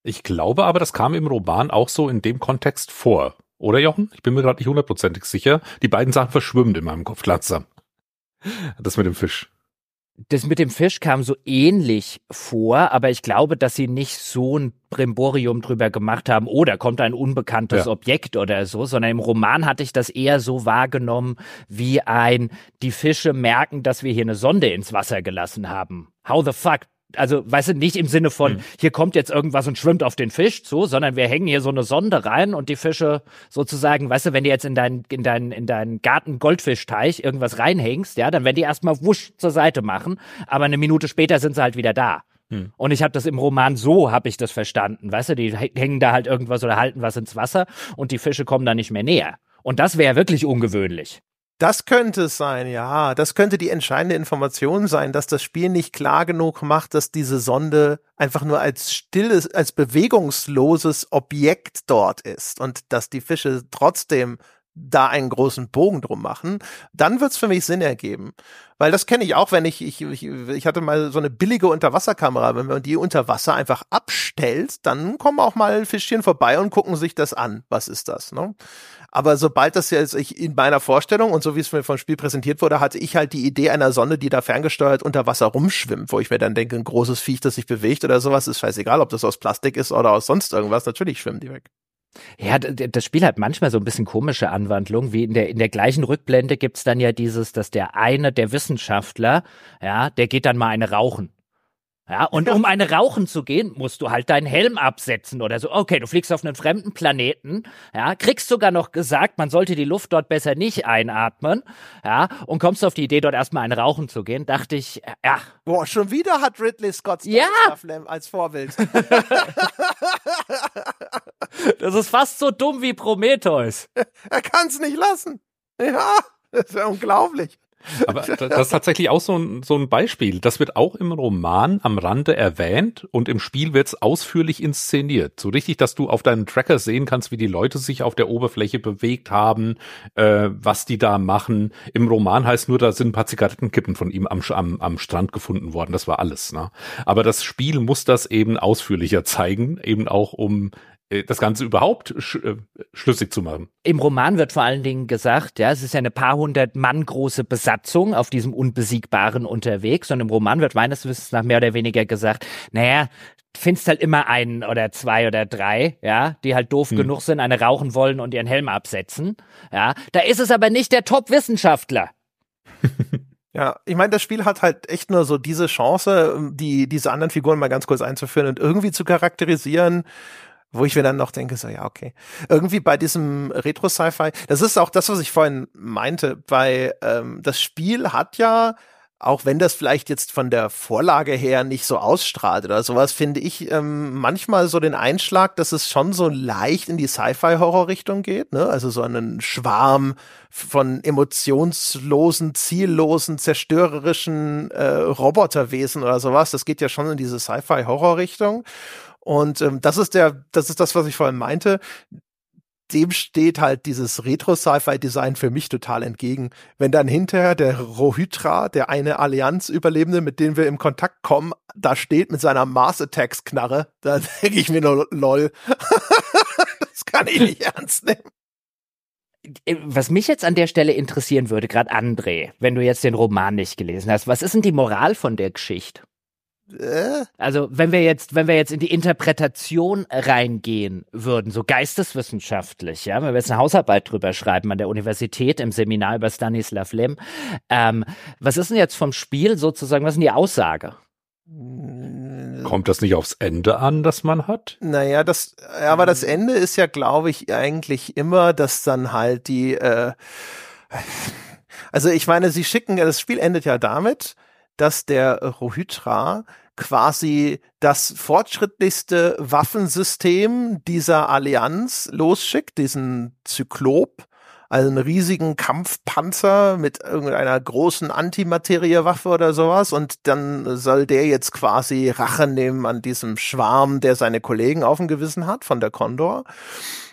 Ich glaube aber, das kam im Roman auch so in dem Kontext vor. Oder Jochen? Ich bin mir gerade nicht hundertprozentig sicher. Die beiden Sachen verschwimmen in meinem Kopf langsam. Das mit dem Fisch das mit dem Fisch kam so ähnlich vor, aber ich glaube, dass sie nicht so ein Brimborium drüber gemacht haben, oh, da kommt ein unbekanntes ja. Objekt oder so, sondern im Roman hatte ich das eher so wahrgenommen wie ein, die Fische merken, dass wir hier eine Sonde ins Wasser gelassen haben. How the fuck also weißt du, nicht im Sinne von, mhm. hier kommt jetzt irgendwas und schwimmt auf den Fisch zu, sondern wir hängen hier so eine Sonde rein und die Fische sozusagen, weißt du, wenn du jetzt in deinen, in deinen, in deinen Garten Goldfischteich irgendwas reinhängst, ja, dann werden die erstmal wusch zur Seite machen, aber eine Minute später sind sie halt wieder da. Mhm. Und ich habe das im Roman so, habe ich das verstanden, weißt du, die hängen da halt irgendwas oder halten was ins Wasser und die Fische kommen da nicht mehr näher. Und das wäre wirklich ungewöhnlich. Das könnte es sein, ja. Das könnte die entscheidende Information sein, dass das Spiel nicht klar genug macht, dass diese Sonde einfach nur als stilles, als bewegungsloses Objekt dort ist und dass die Fische trotzdem da einen großen Bogen drum machen, dann wird's für mich Sinn ergeben. Weil das kenne ich auch, wenn ich, ich, ich, ich hatte mal so eine billige Unterwasserkamera, wenn man die unter Wasser einfach abstellt, dann kommen auch mal Fischchen vorbei und gucken sich das an. Was ist das? Ne? Aber sobald das jetzt ich in meiner Vorstellung und so wie es mir vom Spiel präsentiert wurde, hatte ich halt die Idee einer Sonne, die da ferngesteuert unter Wasser rumschwimmt, wo ich mir dann denke, ein großes Viech, das sich bewegt oder sowas, ist scheißegal, ob das aus Plastik ist oder aus sonst irgendwas. Natürlich schwimmen die weg. Ja, das Spiel hat manchmal so ein bisschen komische Anwandlung, wie in der, in der gleichen Rückblende gibt's dann ja dieses, dass der eine der Wissenschaftler, ja, der geht dann mal eine rauchen. Ja, und um eine rauchen zu gehen, musst du halt deinen Helm absetzen oder so. Okay, du fliegst auf einen fremden Planeten, ja, kriegst sogar noch gesagt, man sollte die Luft dort besser nicht einatmen, ja, und kommst auf die Idee, dort erstmal eine rauchen zu gehen, dachte ich, ja. Boah, schon wieder hat Ridley Scott ja. als Vorbild. das ist fast so dumm wie Prometheus. Er kann's nicht lassen. Ja, das ist ja unglaublich. Aber das ist tatsächlich auch so ein, so ein Beispiel. Das wird auch im Roman am Rande erwähnt und im Spiel wird es ausführlich inszeniert. So richtig, dass du auf deinem Tracker sehen kannst, wie die Leute sich auf der Oberfläche bewegt haben, äh, was die da machen. Im Roman heißt nur, da sind ein paar Zigarettenkippen von ihm am, am, am Strand gefunden worden. Das war alles. Ne? Aber das Spiel muss das eben ausführlicher zeigen, eben auch um das Ganze überhaupt sch äh, schlüssig zu machen. Im Roman wird vor allen Dingen gesagt, ja, es ist ja eine paar hundert Mann große Besatzung auf diesem Unbesiegbaren unterwegs und im Roman wird meines Wissens nach mehr oder weniger gesagt, naja, findest halt immer einen oder zwei oder drei, ja, die halt doof hm. genug sind, eine rauchen wollen und ihren Helm absetzen, ja. Da ist es aber nicht der Top-Wissenschaftler. Ja, ich meine, das Spiel hat halt echt nur so diese Chance, die diese anderen Figuren mal ganz kurz einzuführen und irgendwie zu charakterisieren wo ich mir dann noch denke, so ja, okay. Irgendwie bei diesem Retro-Sci-Fi, das ist auch das, was ich vorhin meinte, weil ähm, das Spiel hat ja, auch wenn das vielleicht jetzt von der Vorlage her nicht so ausstrahlt oder sowas, finde ich ähm, manchmal so den Einschlag, dass es schon so leicht in die Sci-Fi-Horror-Richtung geht, ne? Also so einen Schwarm von emotionslosen, ziellosen, zerstörerischen äh, Roboterwesen oder sowas. Das geht ja schon in diese Sci-Fi-Horror-Richtung. Und ähm, das ist der, das ist das, was ich vorhin meinte. Dem steht halt dieses Retro-Sci-Fi-Design für mich total entgegen. Wenn dann hinterher der Rohydra, der eine Allianz-Überlebende, mit dem wir im Kontakt kommen, da steht mit seiner Mars-Attacks-Knarre, da denke ich mir nur, lol. das kann ich nicht ernst nehmen. Äh, was mich jetzt an der Stelle interessieren würde, gerade André, wenn du jetzt den Roman nicht gelesen hast, was ist denn die Moral von der Geschichte? Äh? Also, wenn wir jetzt, wenn wir jetzt in die Interpretation reingehen würden, so geisteswissenschaftlich, ja, wenn wir jetzt eine Hausarbeit drüber schreiben an der Universität im Seminar über Stanislav Lem, ähm, was ist denn jetzt vom Spiel sozusagen, was ist denn die Aussage? Kommt das nicht aufs Ende an, das man hat? Naja, das, aber das Ende ist ja, glaube ich, eigentlich immer, dass dann halt die, äh, also ich meine, sie schicken, das Spiel endet ja damit, dass der Rohydra quasi das fortschrittlichste Waffensystem dieser Allianz losschickt, diesen Zyklop, also einen riesigen Kampfpanzer mit irgendeiner großen Antimateriewaffe oder sowas und dann soll der jetzt quasi Rache nehmen an diesem Schwarm, der seine Kollegen auf dem Gewissen hat von der Condor.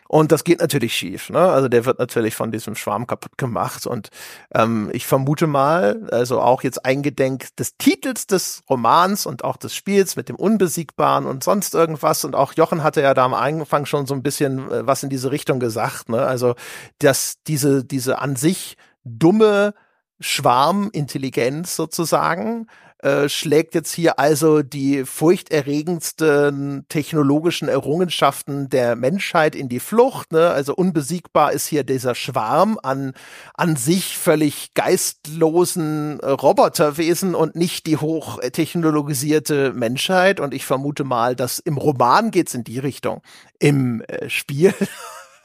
Und das geht natürlich schief. Ne? Also der wird natürlich von diesem Schwarm kaputt gemacht. Und ähm, ich vermute mal, also auch jetzt eingedenk des Titels des Romans und auch des Spiels mit dem Unbesiegbaren und sonst irgendwas. Und auch Jochen hatte ja da am Anfang schon so ein bisschen äh, was in diese Richtung gesagt. Ne? Also dass diese diese an sich dumme Schwarmintelligenz sozusagen äh, schlägt jetzt hier also die furchterregendsten technologischen Errungenschaften der Menschheit in die Flucht. Ne? Also unbesiegbar ist hier dieser Schwarm an, an sich völlig geistlosen äh, Roboterwesen und nicht die hochtechnologisierte Menschheit. Und ich vermute mal, dass im Roman geht's in die Richtung. Im äh, Spiel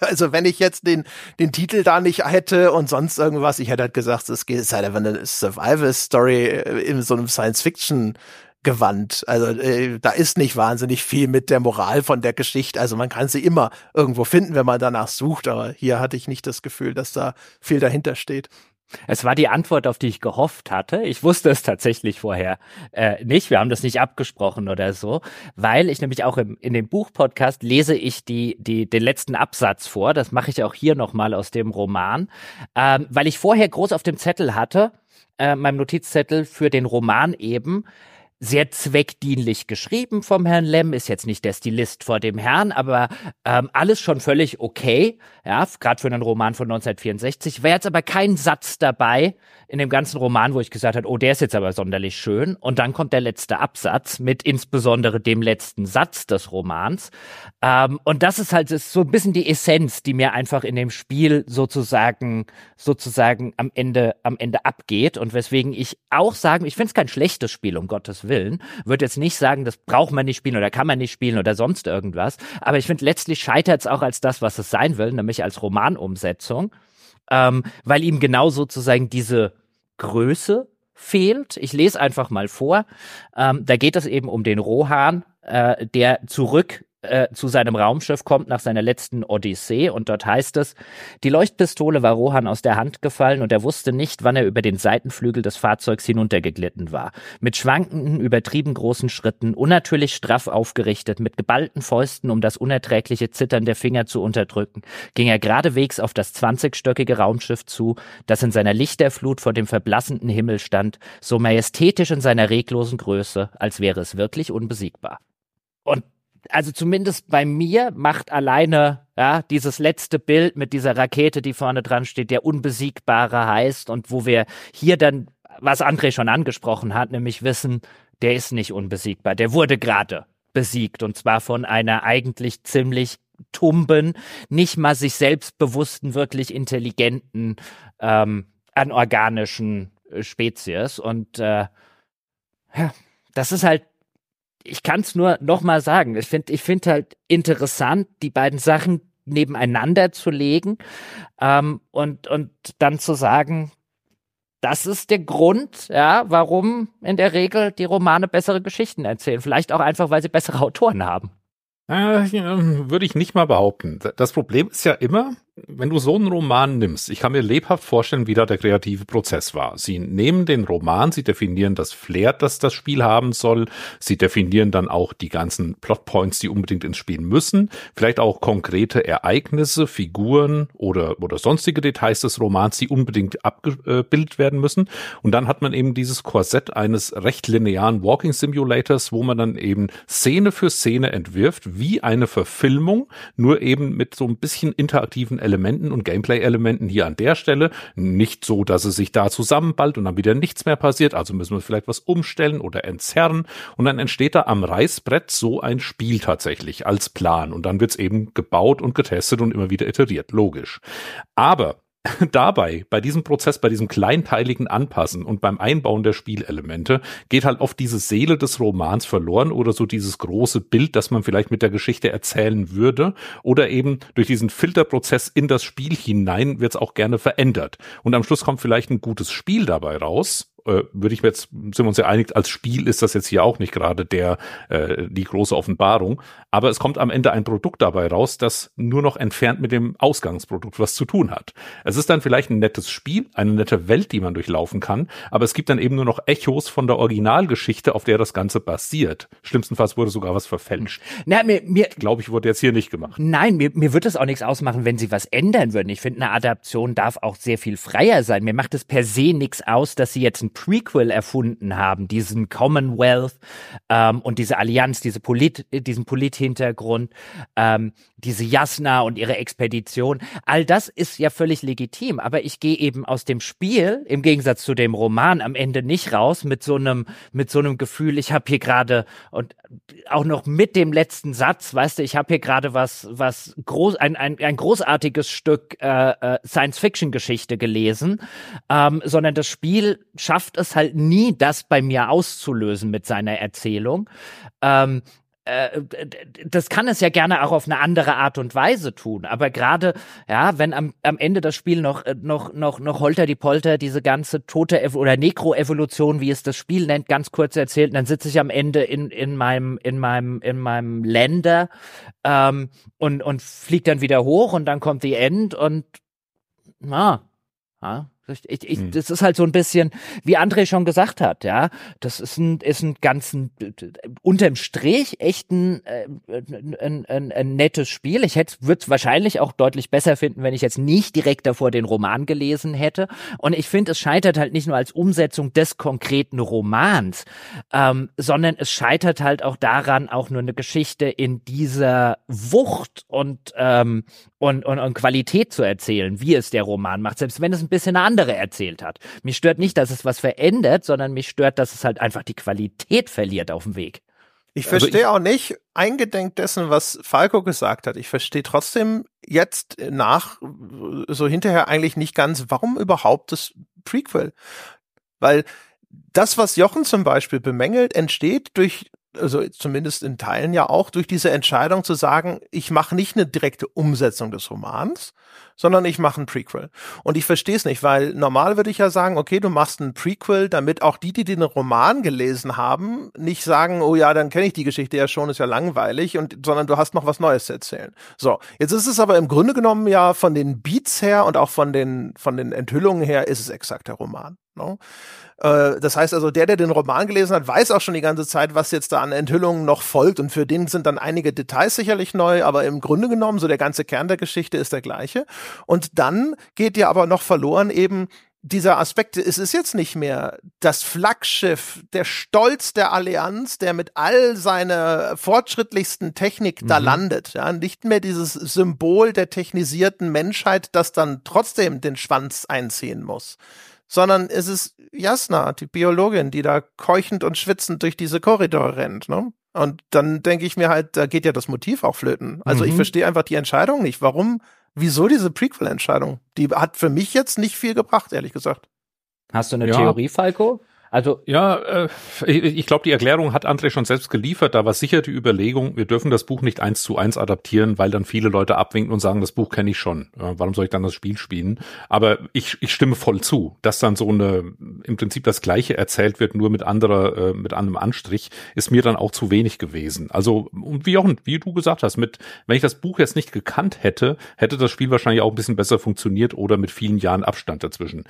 Also wenn ich jetzt den, den Titel da nicht hätte und sonst irgendwas, ich hätte halt gesagt, es ist halt einfach eine Survival-Story äh, in so einem Science-Fiction Gewand. Also äh, da ist nicht wahnsinnig viel mit der Moral von der Geschichte. Also man kann sie immer irgendwo finden, wenn man danach sucht, aber hier hatte ich nicht das Gefühl, dass da viel dahinter steht. Es war die Antwort, auf die ich gehofft hatte. Ich wusste es tatsächlich vorher äh, nicht. Wir haben das nicht abgesprochen oder so, weil ich nämlich auch im, in dem Buchpodcast lese ich die, die, den letzten Absatz vor. Das mache ich auch hier nochmal aus dem Roman, ähm, weil ich vorher groß auf dem Zettel hatte, äh, meinem Notizzettel für den Roman eben, sehr zweckdienlich geschrieben vom Herrn Lem, ist jetzt nicht der Stilist vor dem Herrn, aber ähm, alles schon völlig okay, ja, gerade für einen Roman von 1964. Wäre jetzt aber kein Satz dabei in dem ganzen Roman, wo ich gesagt habe, oh, der ist jetzt aber sonderlich schön. Und dann kommt der letzte Absatz mit insbesondere dem letzten Satz des Romans. Ähm, und das ist halt ist so ein bisschen die Essenz, die mir einfach in dem Spiel sozusagen, sozusagen am Ende, am Ende abgeht und weswegen ich auch sagen, ich finde es kein schlechtes Spiel, um Gottes Willen Willen. Würde jetzt nicht sagen, das braucht man nicht spielen oder kann man nicht spielen oder sonst irgendwas. Aber ich finde, letztlich scheitert es auch als das, was es sein will, nämlich als Romanumsetzung, ähm, weil ihm genau sozusagen diese Größe fehlt. Ich lese einfach mal vor. Ähm, da geht es eben um den Rohan, äh, der zurück äh, zu seinem Raumschiff kommt nach seiner letzten Odyssee und dort heißt es, die Leuchtpistole war Rohan aus der Hand gefallen und er wusste nicht, wann er über den Seitenflügel des Fahrzeugs hinuntergeglitten war. Mit schwankenden, übertrieben großen Schritten, unnatürlich straff aufgerichtet, mit geballten Fäusten, um das unerträgliche Zittern der Finger zu unterdrücken, ging er geradewegs auf das zwanzigstöckige Raumschiff zu, das in seiner Lichterflut vor dem verblassenden Himmel stand, so majestätisch in seiner reglosen Größe, als wäre es wirklich unbesiegbar. Und also zumindest bei mir macht alleine ja dieses letzte Bild mit dieser Rakete, die vorne dran steht, der Unbesiegbare heißt und wo wir hier dann, was André schon angesprochen hat, nämlich wissen, der ist nicht unbesiegbar, der wurde gerade besiegt und zwar von einer eigentlich ziemlich tumben, nicht mal sich selbstbewussten, wirklich intelligenten, ähm, anorganischen äh, Spezies. Und äh, ja, das ist halt ich kann es nur noch mal sagen. Ich finde, ich finde halt interessant, die beiden Sachen nebeneinander zu legen ähm, und und dann zu sagen, das ist der Grund, ja, warum in der Regel die Romane bessere Geschichten erzählen. Vielleicht auch einfach, weil sie bessere Autoren haben. Äh, würde ich nicht mal behaupten. Das Problem ist ja immer, wenn du so einen Roman nimmst, ich kann mir lebhaft vorstellen, wie da der kreative Prozess war. Sie nehmen den Roman, sie definieren das Flair, das das Spiel haben soll, sie definieren dann auch die ganzen Plotpoints, die unbedingt ins Spiel müssen, vielleicht auch konkrete Ereignisse, Figuren oder, oder sonstige Details des Romans, die unbedingt abgebildet werden müssen. Und dann hat man eben dieses Korsett eines recht linearen Walking Simulators, wo man dann eben Szene für Szene entwirft, wie eine Verfilmung, nur eben mit so ein bisschen interaktiven Elementen und Gameplay-Elementen hier an der Stelle. Nicht so, dass es sich da zusammenballt und dann wieder nichts mehr passiert. Also müssen wir vielleicht was umstellen oder entzerren. Und dann entsteht da am Reißbrett so ein Spiel tatsächlich als Plan. Und dann wird es eben gebaut und getestet und immer wieder iteriert. Logisch. Aber dabei, bei diesem Prozess, bei diesem kleinteiligen Anpassen und beim Einbauen der Spielelemente, geht halt oft diese Seele des Romans verloren oder so dieses große Bild, das man vielleicht mit der Geschichte erzählen würde. Oder eben durch diesen Filterprozess in das Spiel hinein wird es auch gerne verändert. Und am Schluss kommt vielleicht ein gutes Spiel dabei raus, äh, würde ich mir jetzt, sind wir uns ja einig, als Spiel ist das jetzt hier auch nicht gerade der, äh, die große Offenbarung. Aber es kommt am Ende ein Produkt dabei raus, das nur noch entfernt mit dem Ausgangsprodukt was zu tun hat. Es ist dann vielleicht ein nettes Spiel, eine nette Welt, die man durchlaufen kann, aber es gibt dann eben nur noch Echos von der Originalgeschichte, auf der das Ganze basiert. Schlimmstenfalls wurde sogar was verfälscht. Na, mir, mir, Glaube ich, wurde jetzt hier nicht gemacht. Nein, mir, mir wird es auch nichts ausmachen, wenn sie was ändern würden. Ich finde, eine Adaption darf auch sehr viel freier sein. Mir macht es per se nichts aus, dass sie jetzt ein Prequel erfunden haben, diesen Commonwealth ähm, und diese Allianz, diese Polit, diesen Polit-Hintergrund, ähm, diese Jasna und ihre Expedition. All das ist ja völlig legitim, aber ich gehe eben aus dem Spiel, im Gegensatz zu dem Roman, am Ende nicht raus mit so einem, mit so einem Gefühl, ich habe hier gerade und auch noch mit dem letzten Satz, weißt du, ich habe hier gerade was, was groß, ein, ein, ein großartiges Stück äh, äh, Science-Fiction-Geschichte gelesen, ähm, sondern das Spiel schafft es halt nie, das bei mir auszulösen mit seiner Erzählung. Ähm, äh, das kann es ja gerne auch auf eine andere Art und Weise tun. Aber gerade, ja, wenn am, am Ende das Spiel noch, äh, noch, noch, noch Holter die Polter, diese ganze tote Ev oder Nekro-Evolution, wie es das Spiel nennt, ganz kurz erzählt, dann sitze ich am Ende in, in meinem, in meinem, in meinem Länder ähm, und, und fliegt dann wieder hoch und dann kommt die End und na, ja, ich, ich, hm. Das ist halt so ein bisschen, wie André schon gesagt hat, ja. Das ist ein, ist ein ganzen, unterm Strich echt ein, äh, ein, ein, ein nettes Spiel. Ich hätte, würde es wahrscheinlich auch deutlich besser finden, wenn ich jetzt nicht direkt davor den Roman gelesen hätte. Und ich finde, es scheitert halt nicht nur als Umsetzung des konkreten Romans, ähm, sondern es scheitert halt auch daran, auch nur eine Geschichte in dieser Wucht und, ähm, und, und, und Qualität zu erzählen, wie es der Roman macht, selbst wenn es ein bisschen eine andere erzählt hat. Mich stört nicht, dass es was verändert, sondern mich stört, dass es halt einfach die Qualität verliert auf dem Weg. Ich also verstehe auch nicht, eingedenk dessen, was Falco gesagt hat, ich verstehe trotzdem jetzt nach, so hinterher eigentlich nicht ganz, warum überhaupt das Prequel? Weil das, was Jochen zum Beispiel bemängelt, entsteht durch also zumindest in Teilen ja auch durch diese Entscheidung zu sagen, ich mache nicht eine direkte Umsetzung des Romans, sondern ich mache ein Prequel. Und ich verstehe es nicht, weil normal würde ich ja sagen, okay, du machst ein Prequel, damit auch die, die den Roman gelesen haben, nicht sagen, oh ja, dann kenne ich die Geschichte ja schon, ist ja langweilig, und sondern du hast noch was Neues zu erzählen. So, jetzt ist es aber im Grunde genommen ja von den Beats her und auch von den von den Enthüllungen her ist es exakt der Roman. No? Äh, das heißt also, der, der den Roman gelesen hat, weiß auch schon die ganze Zeit, was jetzt da an Enthüllungen noch folgt. Und für den sind dann einige Details sicherlich neu, aber im Grunde genommen, so der ganze Kern der Geschichte ist der gleiche. Und dann geht ja aber noch verloren eben dieser Aspekt, es ist jetzt nicht mehr das Flaggschiff, der Stolz der Allianz, der mit all seiner fortschrittlichsten Technik mhm. da landet. Ja, nicht mehr dieses Symbol der technisierten Menschheit, das dann trotzdem den Schwanz einziehen muss sondern es ist Jasna, die Biologin, die da keuchend und schwitzend durch diese Korridore rennt, ne? Und dann denke ich mir halt, da geht ja das Motiv auch flöten. Also mhm. ich verstehe einfach die Entscheidung nicht. Warum, wieso diese Prequel-Entscheidung? Die hat für mich jetzt nicht viel gebracht, ehrlich gesagt. Hast du eine ja. Theorie, Falco? Also ja, äh, ich glaube, die Erklärung hat André schon selbst geliefert. Da war sicher die Überlegung, wir dürfen das Buch nicht eins zu eins adaptieren, weil dann viele Leute abwinken und sagen, das Buch kenne ich schon. Warum soll ich dann das Spiel spielen? Aber ich, ich stimme voll zu, dass dann so eine im Prinzip das Gleiche erzählt wird, nur mit anderer, äh, mit einem Anstrich, ist mir dann auch zu wenig gewesen. Also und wie auch wie du gesagt hast, mit wenn ich das Buch jetzt nicht gekannt hätte, hätte das Spiel wahrscheinlich auch ein bisschen besser funktioniert oder mit vielen Jahren Abstand dazwischen.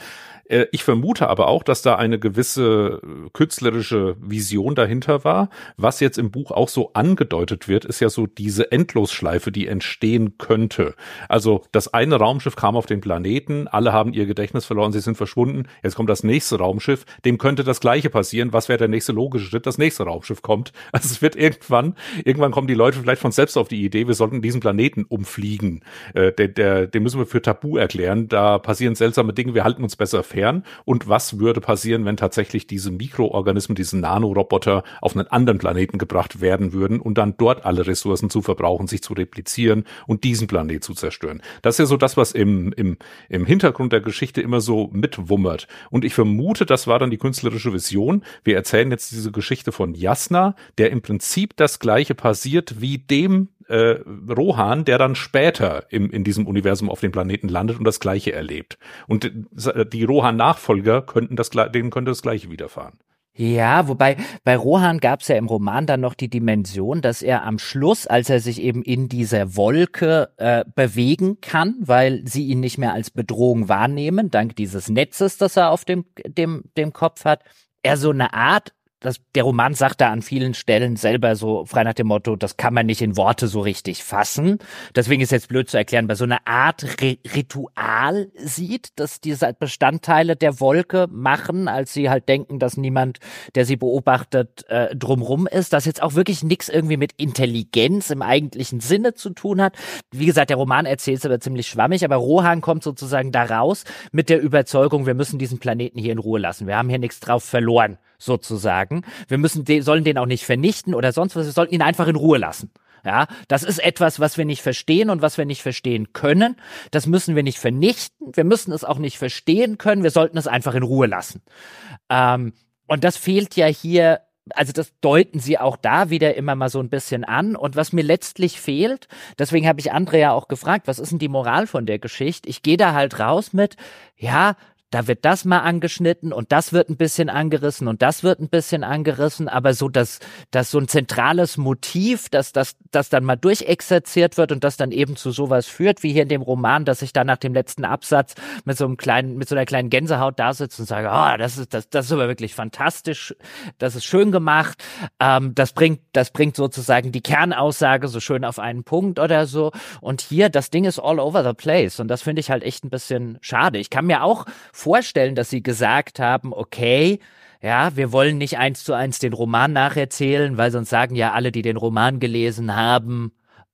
Äh, ich vermute aber auch, dass da eine gewisse äh, künstlerische Vision dahinter war. Was jetzt im Buch auch so angedeutet wird, ist ja so diese Endlosschleife, die entstehen könnte. Also das eine Raumschiff kam auf den Planeten, alle haben ihr Gedächtnis verloren, sie sind verschwunden. Jetzt kommt das nächste Raumschiff, dem könnte das gleiche passieren. Was wäre der nächste logische Schritt? Das nächste Raumschiff kommt. Also es wird irgendwann, irgendwann kommen die Leute vielleicht von selbst auf die Idee, wir sollten diesen Planeten umfliegen. Äh, der, der, den müssen wir für tabu erklären. Da passieren seltsame Dinge, wir halten uns besser fern und was würde passieren, wenn tatsächlich diese Mikroorganismen, diese Nanoroboter auf einen anderen Planeten gebracht werden würden und dann dort alle Ressourcen zu verbrauchen, sich zu replizieren und diesen Planet zu zerstören. Das ist ja so das, was im, im, im Hintergrund der Geschichte immer so mitwummert. Und ich vermute, das war dann die künstlerische Vision. Wir erzählen jetzt diese Geschichte von Jasna, der im Prinzip das gleiche passiert wie dem äh, Rohan, der dann später im, in diesem Universum auf dem Planeten landet und das Gleiche erlebt. Und die Rohan-Nachfolger könnten das, denen könnte das Gleiche widerfahren. Ja, wobei bei Rohan gab es ja im Roman dann noch die Dimension, dass er am Schluss, als er sich eben in dieser Wolke äh, bewegen kann, weil sie ihn nicht mehr als Bedrohung wahrnehmen, dank dieses Netzes, das er auf dem, dem, dem Kopf hat, er so eine Art das, der Roman sagt da an vielen Stellen selber so frei nach dem Motto, das kann man nicht in Worte so richtig fassen. Deswegen ist jetzt blöd zu erklären, bei so einer Art Ritual sieht, dass diese Bestandteile der Wolke machen, als sie halt denken, dass niemand, der sie beobachtet, äh, drumrum ist, dass jetzt auch wirklich nichts irgendwie mit Intelligenz im eigentlichen Sinne zu tun hat. Wie gesagt, der Roman erzählt es aber ziemlich schwammig, aber Rohan kommt sozusagen da raus mit der Überzeugung, wir müssen diesen Planeten hier in Ruhe lassen. Wir haben hier nichts drauf verloren sozusagen. Wir müssen den, sollen den auch nicht vernichten oder sonst was. Wir sollten ihn einfach in Ruhe lassen. Ja, das ist etwas, was wir nicht verstehen und was wir nicht verstehen können. Das müssen wir nicht vernichten. Wir müssen es auch nicht verstehen können. Wir sollten es einfach in Ruhe lassen. Ähm, und das fehlt ja hier also das deuten sie auch da wieder immer mal so ein bisschen an. Und was mir letztlich fehlt, deswegen habe ich Andrea auch gefragt, was ist denn die Moral von der Geschichte? Ich gehe da halt raus mit, ja, da wird das mal angeschnitten und das wird ein bisschen angerissen und das wird ein bisschen angerissen, aber so dass dass so ein zentrales Motiv, dass das das dann mal durchexerziert wird und das dann eben zu sowas führt, wie hier in dem Roman, dass ich dann nach dem letzten Absatz mit so einem kleinen mit so einer kleinen Gänsehaut da sitze und sage, oh, das ist das das ist aber wirklich fantastisch, das ist schön gemacht, ähm, das bringt das bringt sozusagen die Kernaussage so schön auf einen Punkt oder so. Und hier das Ding ist all over the place. Und das finde ich halt echt ein bisschen schade. Ich kann mir auch vorstellen, dass sie gesagt haben, okay, ja, wir wollen nicht eins zu eins den Roman nacherzählen, weil sonst sagen ja alle, die den Roman gelesen haben,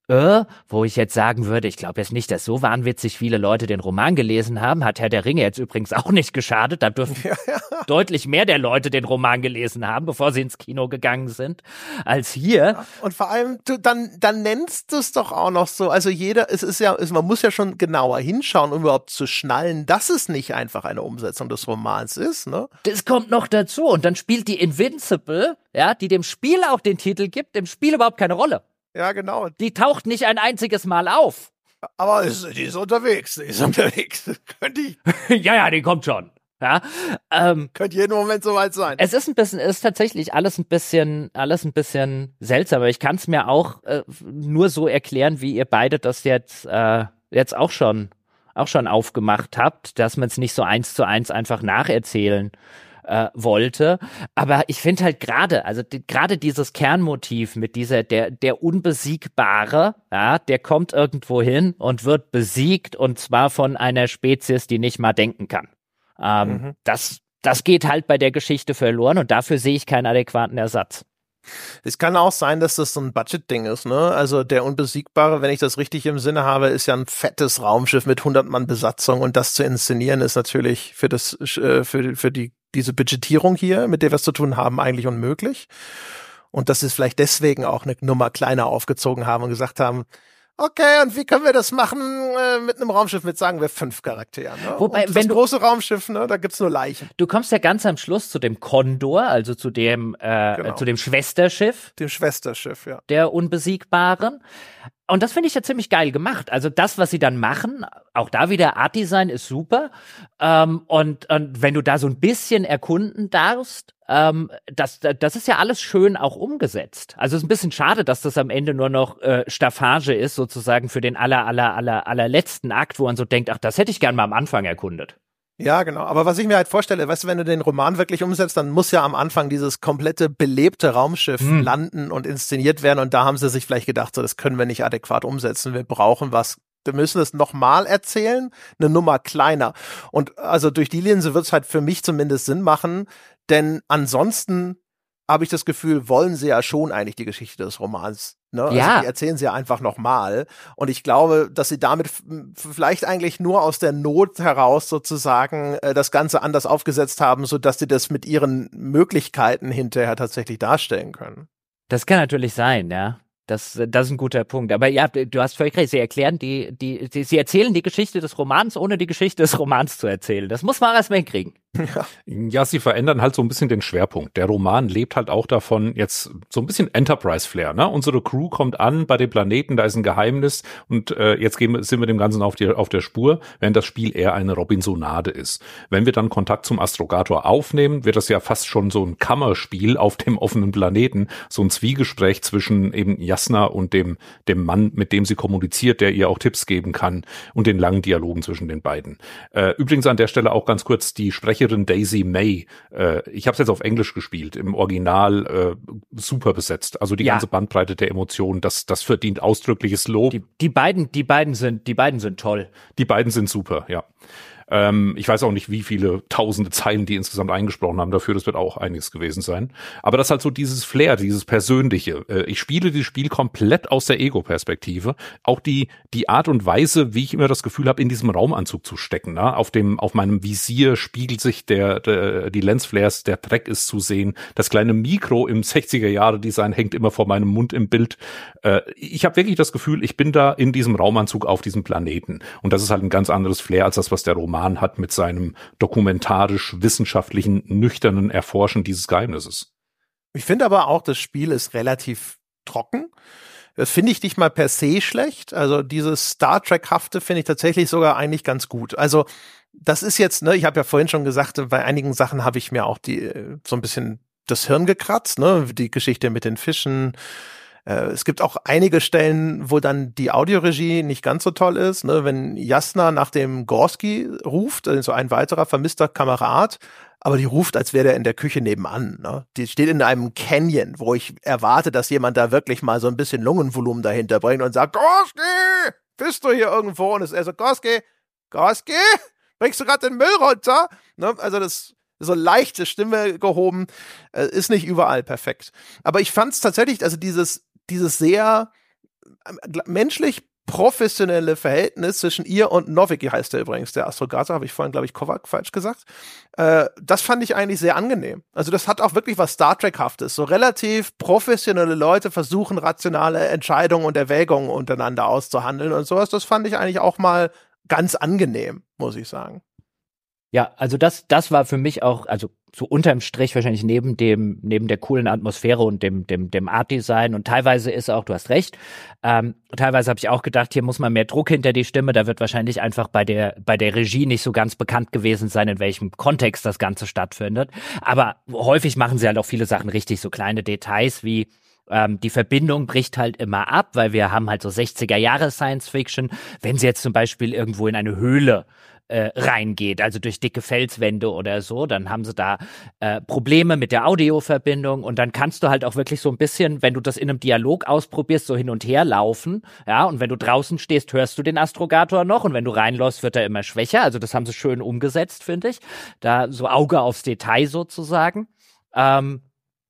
äh, wo ich jetzt sagen würde, ich glaube jetzt nicht, dass so wahnwitzig viele Leute den Roman gelesen haben. Hat Herr der Ringe jetzt übrigens auch nicht geschadet. Da dürfen ja, ja. deutlich mehr der Leute den Roman gelesen haben, bevor sie ins Kino gegangen sind, als hier. Und vor allem, du, dann, dann nennst du es doch auch noch so. Also jeder, es ist ja, es, man muss ja schon genauer hinschauen, um überhaupt zu schnallen, dass es nicht einfach eine Umsetzung des Romans ist, ne? Das kommt noch dazu. Und dann spielt die Invincible, ja, die dem Spiel auch den Titel gibt, im Spiel überhaupt keine Rolle. Ja, genau. Die taucht nicht ein einziges Mal auf. Aber die ist unterwegs, die ist unterwegs. Könnte ich. ja, ja, die kommt schon. Ja, ähm, könnte jeden Moment soweit sein. Es ist ein bisschen, es ist tatsächlich alles ein bisschen, alles ein bisschen seltsam. Aber ich kann es mir auch äh, nur so erklären, wie ihr beide das jetzt, äh, jetzt auch schon, auch schon aufgemacht habt, dass man es nicht so eins zu eins einfach nacherzählen äh, wollte. Aber ich finde halt gerade, also die, gerade dieses Kernmotiv mit dieser, der, der Unbesiegbare, ja, der kommt irgendwo hin und wird besiegt und zwar von einer Spezies, die nicht mal denken kann. Ähm, mhm. Das, das geht halt bei der Geschichte verloren und dafür sehe ich keinen adäquaten Ersatz. Es kann auch sein, dass das so ein Budget-Ding ist, ne? Also der Unbesiegbare, wenn ich das richtig im Sinne habe, ist ja ein fettes Raumschiff mit 100 Mann Besatzung und das zu inszenieren ist natürlich für das, äh, für, für die diese Budgetierung hier, mit der wir es zu tun haben, eigentlich unmöglich. Und dass sie es vielleicht deswegen auch eine Nummer kleiner aufgezogen haben und gesagt haben, okay, und wie können wir das machen äh, mit einem Raumschiff mit, sagen wir, fünf Charakteren? Ne? Wobei, und wenn das große Raumschiff, ne, da gibt's nur Leichen. Du kommst ja ganz am Schluss zu dem Condor, also zu dem, äh, genau. zu dem Schwesterschiff. Dem Schwesterschiff, ja. Der Unbesiegbaren. Und das finde ich ja ziemlich geil gemacht. Also das, was sie dann machen, auch da wieder Art Design ist super. Ähm, und, und wenn du da so ein bisschen erkunden darfst, ähm, das, das ist ja alles schön auch umgesetzt. Also es ist ein bisschen schade, dass das am Ende nur noch äh, Staffage ist, sozusagen für den aller, aller, aller, allerletzten Akt, wo man so denkt, ach, das hätte ich gern mal am Anfang erkundet. Ja, genau. Aber was ich mir halt vorstelle, weißt du, wenn du den Roman wirklich umsetzt, dann muss ja am Anfang dieses komplette belebte Raumschiff hm. landen und inszeniert werden. Und da haben sie sich vielleicht gedacht, so, das können wir nicht adäquat umsetzen. Wir brauchen was. Wir müssen es nochmal erzählen, eine Nummer kleiner. Und also durch die Linse wird es halt für mich zumindest Sinn machen, denn ansonsten habe ich das Gefühl, wollen sie ja schon eigentlich die Geschichte des Romans Ne? Also ja. Also die erzählen sie ja einfach nochmal. Und ich glaube, dass sie damit vielleicht eigentlich nur aus der Not heraus sozusagen äh, das Ganze anders aufgesetzt haben, so dass sie das mit ihren Möglichkeiten hinterher tatsächlich darstellen können. Das kann natürlich sein, ja. Das, das ist ein guter Punkt. Aber ja, du hast völlig recht. Sie erklären die, die, die, sie erzählen die Geschichte des Romans, ohne die Geschichte des Romans zu erzählen. Das muss man erstmal hinkriegen. Ja. ja, sie verändern halt so ein bisschen den Schwerpunkt. Der Roman lebt halt auch davon, jetzt so ein bisschen Enterprise-Flair. Ne? Unsere Crew kommt an bei dem Planeten, da ist ein Geheimnis und äh, jetzt gehen, sind wir dem Ganzen auf, die, auf der Spur, während das Spiel eher eine Robinsonade ist. Wenn wir dann Kontakt zum Astrogator aufnehmen, wird das ja fast schon so ein Kammerspiel auf dem offenen Planeten, so ein Zwiegespräch zwischen eben Jasna und dem, dem Mann, mit dem sie kommuniziert, der ihr auch Tipps geben kann und den langen Dialogen zwischen den beiden. Äh, übrigens an der Stelle auch ganz kurz die Sprecher Sprecherin Daisy May. Äh, ich habe es jetzt auf Englisch gespielt, im Original äh, super besetzt. Also die ja. ganze Bandbreite der Emotionen, das, das verdient ausdrückliches Lob. Die, die beiden, die beiden sind, die beiden sind toll. Die beiden sind super, ja. Ähm, ich weiß auch nicht, wie viele tausende Zeilen die insgesamt eingesprochen haben dafür. Das wird auch einiges gewesen sein. Aber das ist halt so dieses Flair, dieses Persönliche. Äh, ich spiele dieses Spiel komplett aus der Ego-Perspektive. Auch die, die Art und Weise, wie ich immer das Gefühl habe, in diesem Raumanzug zu stecken. Ne? Auf dem, auf meinem Visier spiegelt sich der, der die Lensflares, der Dreck ist zu sehen. Das kleine Mikro im 60er Jahre Design hängt immer vor meinem Mund im Bild. Äh, ich habe wirklich das Gefühl, ich bin da in diesem Raumanzug auf diesem Planeten. Und das ist halt ein ganz anderes Flair als das, was der Roman Roman hat mit seinem dokumentarisch-wissenschaftlichen, nüchternen Erforschen dieses Geheimnisses. Ich finde aber auch, das Spiel ist relativ trocken. Das finde ich nicht mal per se schlecht. Also dieses Star Trek-hafte finde ich tatsächlich sogar eigentlich ganz gut. Also das ist jetzt, ne, ich habe ja vorhin schon gesagt, bei einigen Sachen habe ich mir auch die so ein bisschen das Hirn gekratzt, ne, die Geschichte mit den Fischen, äh, es gibt auch einige Stellen, wo dann die Audioregie nicht ganz so toll ist. Ne? Wenn Jasna nach dem Gorski ruft, also ein weiterer vermisster Kamerad, aber die ruft, als wäre der in der Küche nebenan. Ne? Die steht in einem Canyon, wo ich erwarte, dass jemand da wirklich mal so ein bisschen Lungenvolumen dahinter bringt und sagt, Gorski, bist du hier irgendwo? Und es ist so, Gorski, Gorski, bringst du gerade den Müll runter? Ne? Also das so leichte Stimme gehoben, äh, ist nicht überall perfekt. Aber ich fand es tatsächlich, also dieses dieses sehr menschlich professionelle Verhältnis zwischen ihr und Novik, heißt er übrigens, der Astrogator, habe ich vorhin, glaube ich, Kovac falsch gesagt. Äh, das fand ich eigentlich sehr angenehm. Also das hat auch wirklich was Star Trek-haftes. So relativ professionelle Leute versuchen, rationale Entscheidungen und Erwägungen untereinander auszuhandeln und sowas. Das fand ich eigentlich auch mal ganz angenehm, muss ich sagen. Ja, also das, das war für mich auch, also so unterm Strich wahrscheinlich neben dem, neben der coolen Atmosphäre und dem, dem, dem Art Design und teilweise ist auch, du hast recht, ähm, teilweise habe ich auch gedacht, hier muss man mehr Druck hinter die Stimme, da wird wahrscheinlich einfach bei der, bei der Regie nicht so ganz bekannt gewesen sein, in welchem Kontext das Ganze stattfindet. Aber häufig machen sie halt auch viele Sachen richtig, so kleine Details wie, ähm, die Verbindung bricht halt immer ab, weil wir haben halt so 60er Jahre Science Fiction. Wenn sie jetzt zum Beispiel irgendwo in eine Höhle äh, reingeht, also durch dicke Felswände oder so, dann haben sie da äh, Probleme mit der Audioverbindung und dann kannst du halt auch wirklich so ein bisschen, wenn du das in einem Dialog ausprobierst, so hin und her laufen, ja, und wenn du draußen stehst, hörst du den Astrogator noch und wenn du reinläufst, wird er immer schwächer, also das haben sie schön umgesetzt, finde ich, da so Auge aufs Detail sozusagen. Ähm,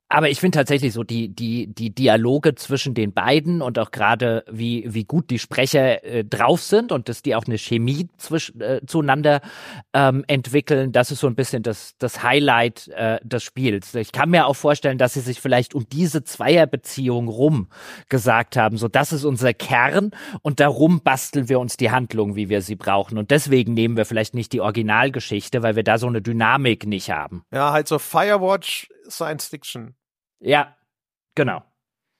aber ich finde tatsächlich so die die die Dialoge zwischen den beiden und auch gerade wie wie gut die Sprecher äh, drauf sind und dass die auch eine Chemie zwischen äh, zueinander ähm, entwickeln, das ist so ein bisschen das das Highlight äh, des Spiels. Ich kann mir auch vorstellen, dass sie sich vielleicht um diese Zweierbeziehung rum gesagt haben, so das ist unser Kern und darum basteln wir uns die Handlung, wie wir sie brauchen und deswegen nehmen wir vielleicht nicht die Originalgeschichte, weil wir da so eine Dynamik nicht haben. Ja, halt so Firewatch Science Fiction. Ja, genau.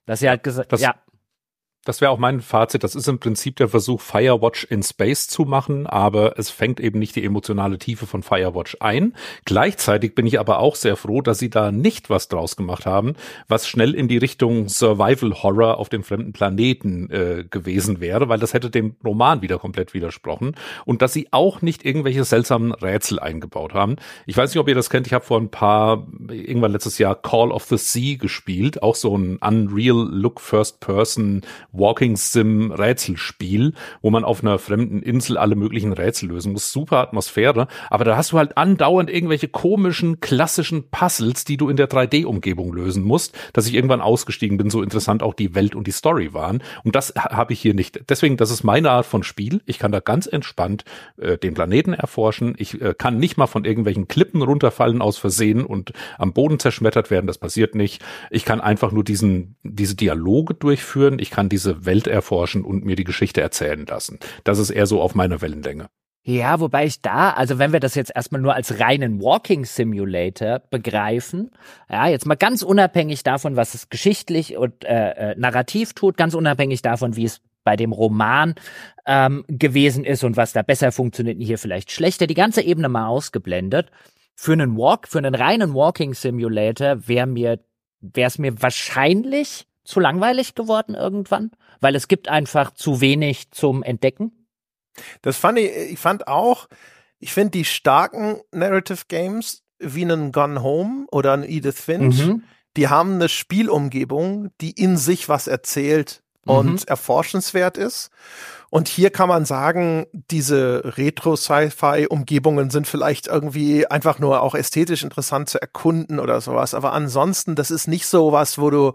Dass sie halt gesagt, das, ja. Das wäre auch mein Fazit. Das ist im Prinzip der Versuch, Firewatch in Space zu machen, aber es fängt eben nicht die emotionale Tiefe von Firewatch ein. Gleichzeitig bin ich aber auch sehr froh, dass sie da nicht was draus gemacht haben, was schnell in die Richtung Survival Horror auf dem fremden Planeten äh, gewesen wäre, weil das hätte dem Roman wieder komplett widersprochen. Und dass sie auch nicht irgendwelche seltsamen Rätsel eingebaut haben. Ich weiß nicht, ob ihr das kennt. Ich habe vor ein paar, irgendwann letztes Jahr Call of the Sea gespielt. Auch so ein Unreal Look First Person Walking Sim Rätselspiel, wo man auf einer fremden Insel alle möglichen Rätsel lösen muss. Super Atmosphäre, aber da hast du halt andauernd irgendwelche komischen, klassischen Puzzles, die du in der 3D-Umgebung lösen musst, dass ich irgendwann ausgestiegen bin, so interessant auch die Welt und die Story waren. Und das habe ich hier nicht. Deswegen, das ist meine Art von Spiel. Ich kann da ganz entspannt äh, den Planeten erforschen. Ich äh, kann nicht mal von irgendwelchen Klippen runterfallen aus Versehen und am Boden zerschmettert werden. Das passiert nicht. Ich kann einfach nur diesen, diese Dialoge durchführen. Ich kann diese diese Welt erforschen und mir die Geschichte erzählen lassen. Das ist eher so auf meiner Wellenlänge. Ja, wobei ich da, also wenn wir das jetzt erstmal nur als reinen Walking Simulator begreifen, ja, jetzt mal ganz unabhängig davon, was es geschichtlich und äh, äh, narrativ tut, ganz unabhängig davon, wie es bei dem Roman ähm, gewesen ist und was da besser funktioniert und hier vielleicht schlechter, die ganze Ebene mal ausgeblendet. Für einen Walk, für einen reinen Walking Simulator wäre mir, wäre es mir wahrscheinlich zu langweilig geworden irgendwann, weil es gibt einfach zu wenig zum Entdecken. Das fand ich, ich fand auch, ich finde die starken Narrative Games wie einen Gone Home oder ein Edith Finch, mhm. die haben eine Spielumgebung, die in sich was erzählt und mhm. erforschenswert ist. Und hier kann man sagen, diese Retro-Sci-Fi-Umgebungen sind vielleicht irgendwie einfach nur auch ästhetisch interessant zu erkunden oder sowas. Aber ansonsten, das ist nicht so was, wo du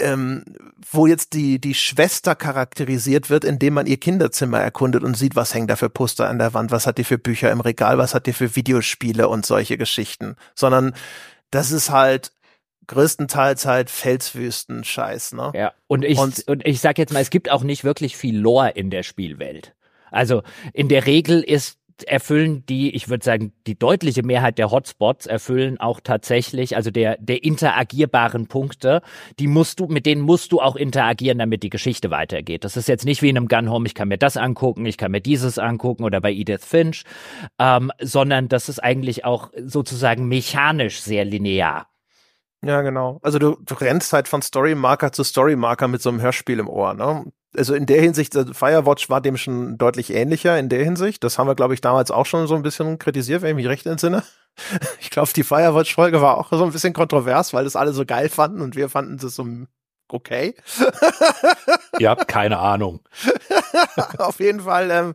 ähm, wo jetzt die, die Schwester charakterisiert wird, indem man ihr Kinderzimmer erkundet und sieht, was hängt da für Poster an der Wand, was hat die für Bücher im Regal, was hat die für Videospiele und solche Geschichten, sondern das ist halt größtenteils halt Felswüsten-Scheiß, ne? Ja, und ich, und, und ich sag jetzt mal, es gibt auch nicht wirklich viel Lore in der Spielwelt. Also in der Regel ist erfüllen die, ich würde sagen, die deutliche Mehrheit der Hotspots erfüllen auch tatsächlich, also der, der interagierbaren Punkte, die musst du, mit denen musst du auch interagieren, damit die Geschichte weitergeht. Das ist jetzt nicht wie in einem Gun Home, ich kann mir das angucken, ich kann mir dieses angucken oder bei Edith Finch, ähm, sondern das ist eigentlich auch sozusagen mechanisch sehr linear. Ja, genau. Also du, du rennst halt von Storymarker zu Storymarker mit so einem Hörspiel im Ohr, ne? Also in der Hinsicht, also Firewatch war dem schon deutlich ähnlicher in der Hinsicht. Das haben wir, glaube ich, damals auch schon so ein bisschen kritisiert, wenn ich mich recht entsinne. Ich glaube, die Firewatch-Folge war auch so ein bisschen kontrovers, weil das alle so geil fanden und wir fanden das so okay. Ihr habt keine Ahnung. auf jeden Fall, ähm,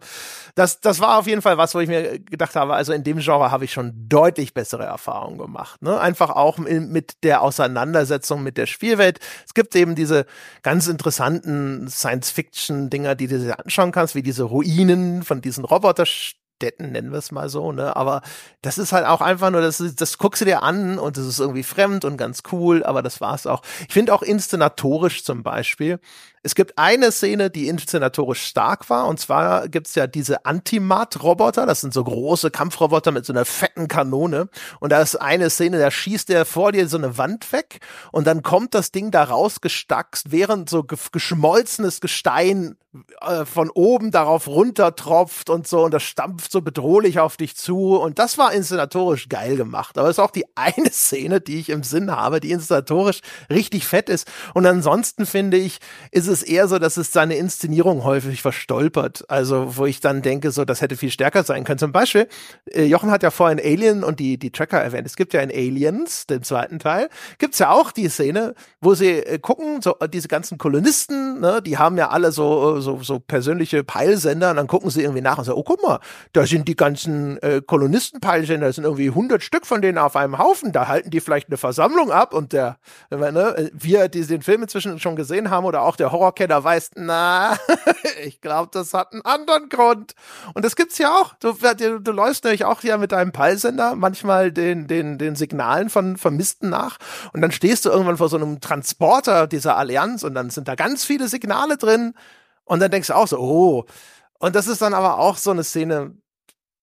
das, das war auf jeden Fall was, wo ich mir gedacht habe, also in dem Genre habe ich schon deutlich bessere Erfahrungen gemacht. Ne? Einfach auch mit der Auseinandersetzung mit der Spielwelt. Es gibt eben diese ganz interessanten Science-Fiction-Dinger, die du dir anschauen kannst, wie diese Ruinen von diesen Roboter Städten, nennen wir es mal so, ne? Aber das ist halt auch einfach nur, das, das guckst du dir an und das ist irgendwie fremd und ganz cool, aber das war's auch. Ich finde auch inszenatorisch zum Beispiel, es gibt eine Szene, die inszenatorisch stark war, und zwar gibt's ja diese Antimat-Roboter, das sind so große Kampfroboter mit so einer fetten Kanone. Und da ist eine Szene, da schießt der vor dir so eine Wand weg und dann kommt das Ding da rausgestackst, während so geschmolzenes Gestein äh, von oben darauf runtertropft und so und das stampft so bedrohlich auf dich zu und das war inszenatorisch geil gemacht. Aber es ist auch die eine Szene, die ich im Sinn habe, die inszenatorisch richtig fett ist. Und ansonsten finde ich, ist es eher so, dass es seine Inszenierung häufig verstolpert. Also, wo ich dann denke, so, das hätte viel stärker sein können. Zum Beispiel, äh, Jochen hat ja vorhin Alien und die, die Tracker erwähnt. Es gibt ja in Aliens, dem zweiten Teil, gibt's ja auch die Szene, wo sie äh, gucken, so, diese ganzen Kolonisten, ne, die haben ja alle so, so, so persönliche Peilsender und dann gucken sie irgendwie nach und sagen, oh, guck mal, da sind die ganzen äh, Kolonistenpeilsender, das sind irgendwie 100 Stück von denen auf einem Haufen, da halten die vielleicht eine Versammlung ab und der, ne, wir, die den Film inzwischen schon gesehen haben oder auch der Horrorkenner weiß, na, ich glaube, das hat einen anderen Grund. Und das gibt's ja auch. Du, du, du läufst nämlich auch ja mit deinem Peilsender manchmal den, den, den Signalen von Vermissten nach. Und dann stehst du irgendwann vor so einem Transporter dieser Allianz und dann sind da ganz viele Signale drin. Und dann denkst du auch so, oh. Und das ist dann aber auch so eine Szene,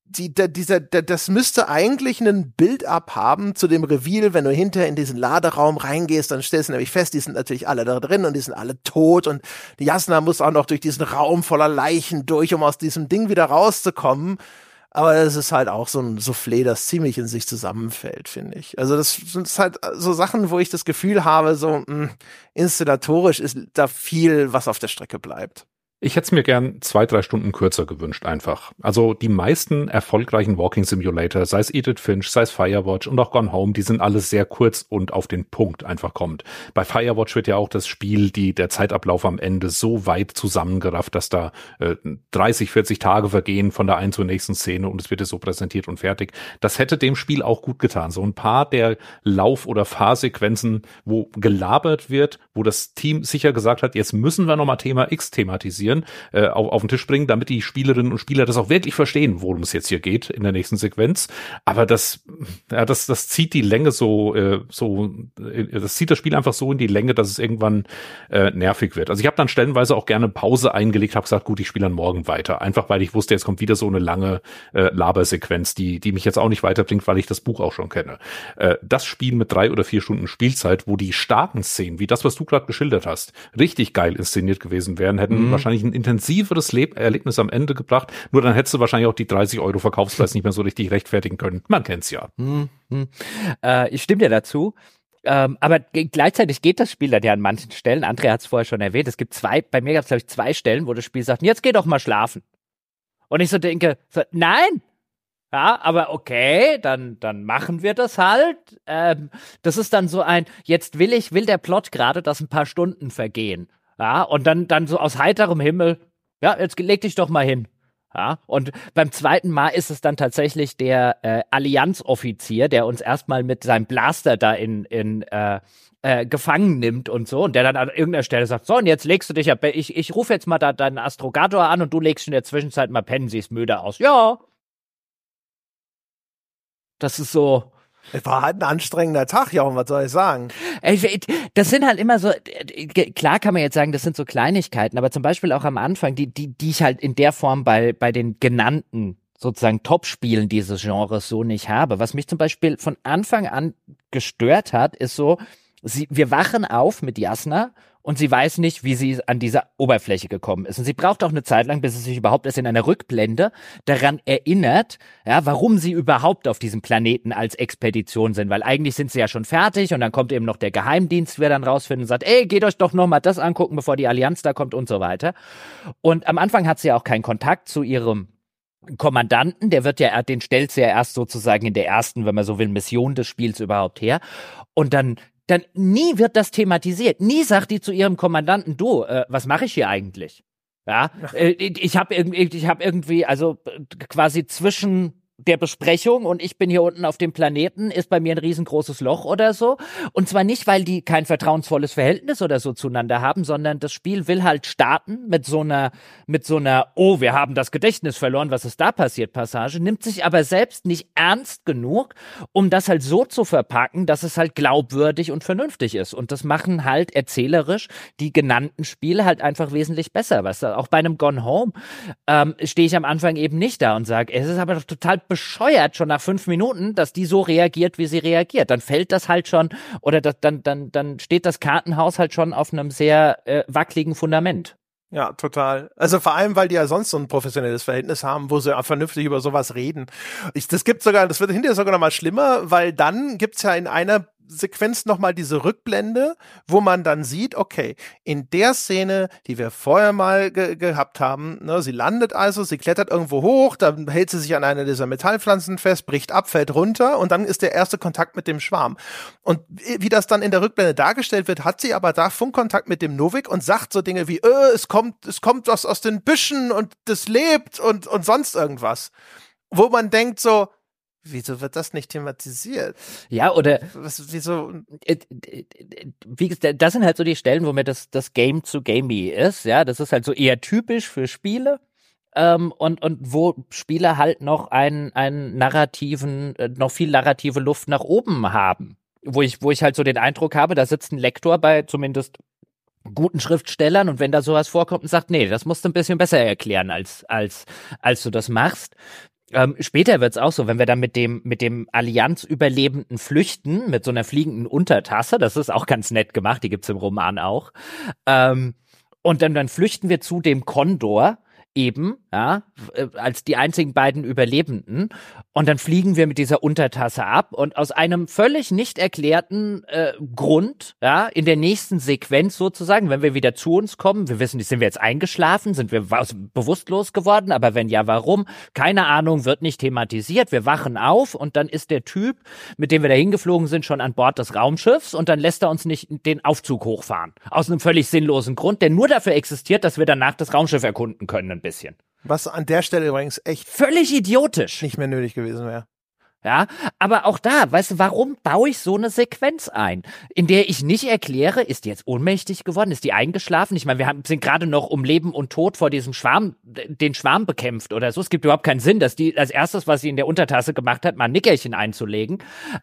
die, der, dieser, der, das müsste eigentlich ein Bild-up haben zu dem Reveal, wenn du hinterher in diesen Laderaum reingehst, dann stellst du nämlich fest, die sind natürlich alle da drin und die sind alle tot und die Jasna muss auch noch durch diesen Raum voller Leichen durch, um aus diesem Ding wieder rauszukommen. Aber das ist halt auch so ein Soufflé, das ziemlich in sich zusammenfällt, finde ich. Also das sind halt so Sachen, wo ich das Gefühl habe, so mh, hm, inszenatorisch ist da viel, was auf der Strecke bleibt. Ich hätte es mir gern zwei, drei Stunden kürzer gewünscht einfach. Also die meisten erfolgreichen Walking Simulator, sei es Edith Finch, sei es Firewatch und auch Gone Home, die sind alles sehr kurz und auf den Punkt einfach kommt. Bei Firewatch wird ja auch das Spiel, die, der Zeitablauf am Ende so weit zusammengerafft, dass da äh, 30, 40 Tage vergehen von der einen zur nächsten Szene und es wird ja so präsentiert und fertig. Das hätte dem Spiel auch gut getan. So ein paar der Lauf- oder Fahrsequenzen, wo gelabert wird, wo das Team sicher gesagt hat, jetzt müssen wir nochmal Thema X thematisieren analysieren, äh, auf, auf den Tisch bringen, damit die Spielerinnen und Spieler das auch wirklich verstehen, worum es jetzt hier geht in der nächsten Sequenz. Aber das, ja, das, das zieht die Länge so, äh, so, äh, das zieht das Spiel einfach so in die Länge, dass es irgendwann äh, nervig wird. Also ich habe dann stellenweise auch gerne Pause eingelegt, habe gesagt, gut, ich spiele dann morgen weiter. Einfach weil ich wusste, jetzt kommt wieder so eine lange äh, Labersequenz, die, die mich jetzt auch nicht weiterbringt, weil ich das Buch auch schon kenne. Äh, das Spiel mit drei oder vier Stunden Spielzeit, wo die starken Szenen, wie das, was du gerade geschildert hast, richtig geil inszeniert gewesen wären, hätten mhm. wahrscheinlich wahrscheinlich ein intensiveres Leb Erlebnis am Ende gebracht. Nur dann hättest du wahrscheinlich auch die 30 Euro Verkaufspreis nicht mehr so richtig rechtfertigen können. Man kennt's ja. Hm, hm. Äh, ich stimme dir dazu. Ähm, aber gleichzeitig geht das Spiel dann ja an manchen Stellen. Andrea hat es vorher schon erwähnt. Es gibt zwei, bei mir gab es glaube ich zwei Stellen, wo das Spiel sagt, jetzt geh doch mal schlafen. Und ich so denke, so, nein, ja, aber okay, dann, dann machen wir das halt. Ähm, das ist dann so ein, jetzt will ich, will der Plot gerade, dass ein paar Stunden vergehen. Ja, und dann, dann so aus heiterem Himmel, ja, jetzt leg dich doch mal hin. Ja, und beim zweiten Mal ist es dann tatsächlich der äh, Allianzoffizier, der uns erstmal mit seinem Blaster da in, in äh, äh, gefangen nimmt und so, und der dann an irgendeiner Stelle sagt, so, und jetzt legst du dich ja, ich, ich rufe jetzt mal da deinen Astrogator an und du legst in der Zwischenzeit mal pennen, siehst müde aus. Ja. Das ist so, es war halt ein anstrengender Tag, ja, und was soll ich sagen? Das sind halt immer so, klar kann man jetzt sagen, das sind so Kleinigkeiten, aber zum Beispiel auch am Anfang, die, die, die ich halt in der Form bei, bei den genannten sozusagen Top-Spielen dieses Genres so nicht habe. Was mich zum Beispiel von Anfang an gestört hat, ist so, sie, wir wachen auf mit Jasna und sie weiß nicht, wie sie an dieser Oberfläche gekommen ist. Und sie braucht auch eine Zeit lang, bis sie sich überhaupt erst in einer Rückblende daran erinnert, ja, warum sie überhaupt auf diesem Planeten als Expedition sind. Weil eigentlich sind sie ja schon fertig und dann kommt eben noch der Geheimdienst, wer dann rausfindet und sagt, ey, geht euch doch noch mal das angucken, bevor die Allianz da kommt und so weiter. Und am Anfang hat sie ja auch keinen Kontakt zu ihrem Kommandanten, der wird ja, den stellt sie ja erst sozusagen in der ersten, wenn man so will, Mission des Spiels überhaupt her. Und dann dann nie wird das thematisiert. Nie sagt die zu ihrem Kommandanten, du, äh, was mache ich hier eigentlich? Ja, äh, ich habe irgendwie, ich habe irgendwie, also quasi zwischen der Besprechung und ich bin hier unten auf dem Planeten, ist bei mir ein riesengroßes Loch oder so. Und zwar nicht, weil die kein vertrauensvolles Verhältnis oder so zueinander haben, sondern das Spiel will halt starten mit so einer, mit so einer, oh, wir haben das Gedächtnis verloren, was ist da passiert, Passage, nimmt sich aber selbst nicht ernst genug, um das halt so zu verpacken, dass es halt glaubwürdig und vernünftig ist. Und das machen halt erzählerisch die genannten Spiele halt einfach wesentlich besser. Was auch bei einem Gone Home ähm, stehe ich am Anfang eben nicht da und sage, es ist aber doch total bescheuert schon nach fünf Minuten, dass die so reagiert, wie sie reagiert. Dann fällt das halt schon oder das, dann, dann, dann steht das Kartenhaus halt schon auf einem sehr äh, wackeligen Fundament. Ja, total. Also vor allem, weil die ja sonst so ein professionelles Verhältnis haben, wo sie ja vernünftig über sowas reden. Ich, das gibt sogar, das wird hinterher sogar noch mal schlimmer, weil dann gibt's ja in einer Sequenz nochmal diese Rückblende, wo man dann sieht, okay, in der Szene, die wir vorher mal ge gehabt haben, ne, sie landet also, sie klettert irgendwo hoch, dann hält sie sich an einer dieser Metallpflanzen fest, bricht ab, fällt runter und dann ist der erste Kontakt mit dem Schwarm. Und wie das dann in der Rückblende dargestellt wird, hat sie aber da Funkkontakt mit dem Novik und sagt so Dinge wie, äh, es kommt, es kommt was aus den Büschen und das lebt und, und sonst irgendwas. Wo man denkt so, Wieso wird das nicht thematisiert? Ja, oder Was, wieso? Äh, wie, das sind halt so die Stellen, wo mir das, das Game zu Gamey ist. Ja, das ist halt so eher typisch für Spiele. Ähm, und, und wo Spiele halt noch einen, einen narrativen, äh, noch viel narrative Luft nach oben haben. Wo ich, wo ich halt so den Eindruck habe, da sitzt ein Lektor bei zumindest guten Schriftstellern und wenn da sowas vorkommt und sagt, nee, das musst du ein bisschen besser erklären, als, als, als du das machst, ähm, später wird's auch so, wenn wir dann mit dem, mit dem Allianz-Überlebenden flüchten, mit so einer fliegenden Untertasse, das ist auch ganz nett gemacht, die gibt's im Roman auch. Ähm, und dann, dann flüchten wir zu dem Kondor, eben, ja, äh, als die einzigen beiden Überlebenden. Und dann fliegen wir mit dieser Untertasse ab und aus einem völlig nicht erklärten äh, Grund, ja, in der nächsten Sequenz sozusagen, wenn wir wieder zu uns kommen, wir wissen, sind wir jetzt eingeschlafen, sind wir bewusstlos geworden, aber wenn ja, warum? Keine Ahnung, wird nicht thematisiert. Wir wachen auf und dann ist der Typ, mit dem wir da hingeflogen sind, schon an Bord des Raumschiffs und dann lässt er uns nicht den Aufzug hochfahren. Aus einem völlig sinnlosen Grund, der nur dafür existiert, dass wir danach das Raumschiff erkunden können bisschen. Was an der Stelle übrigens echt völlig idiotisch nicht mehr nötig gewesen wäre. Ja, aber auch da, weißt du, warum baue ich so eine Sequenz ein, in der ich nicht erkläre, ist die jetzt ohnmächtig geworden, ist die eingeschlafen? Ich meine, wir haben, sind gerade noch um Leben und Tod vor diesem Schwarm, den Schwarm bekämpft oder so. Es gibt überhaupt keinen Sinn, dass die als erstes, was sie in der Untertasse gemacht hat, mal ein Nickerchen einzulegen.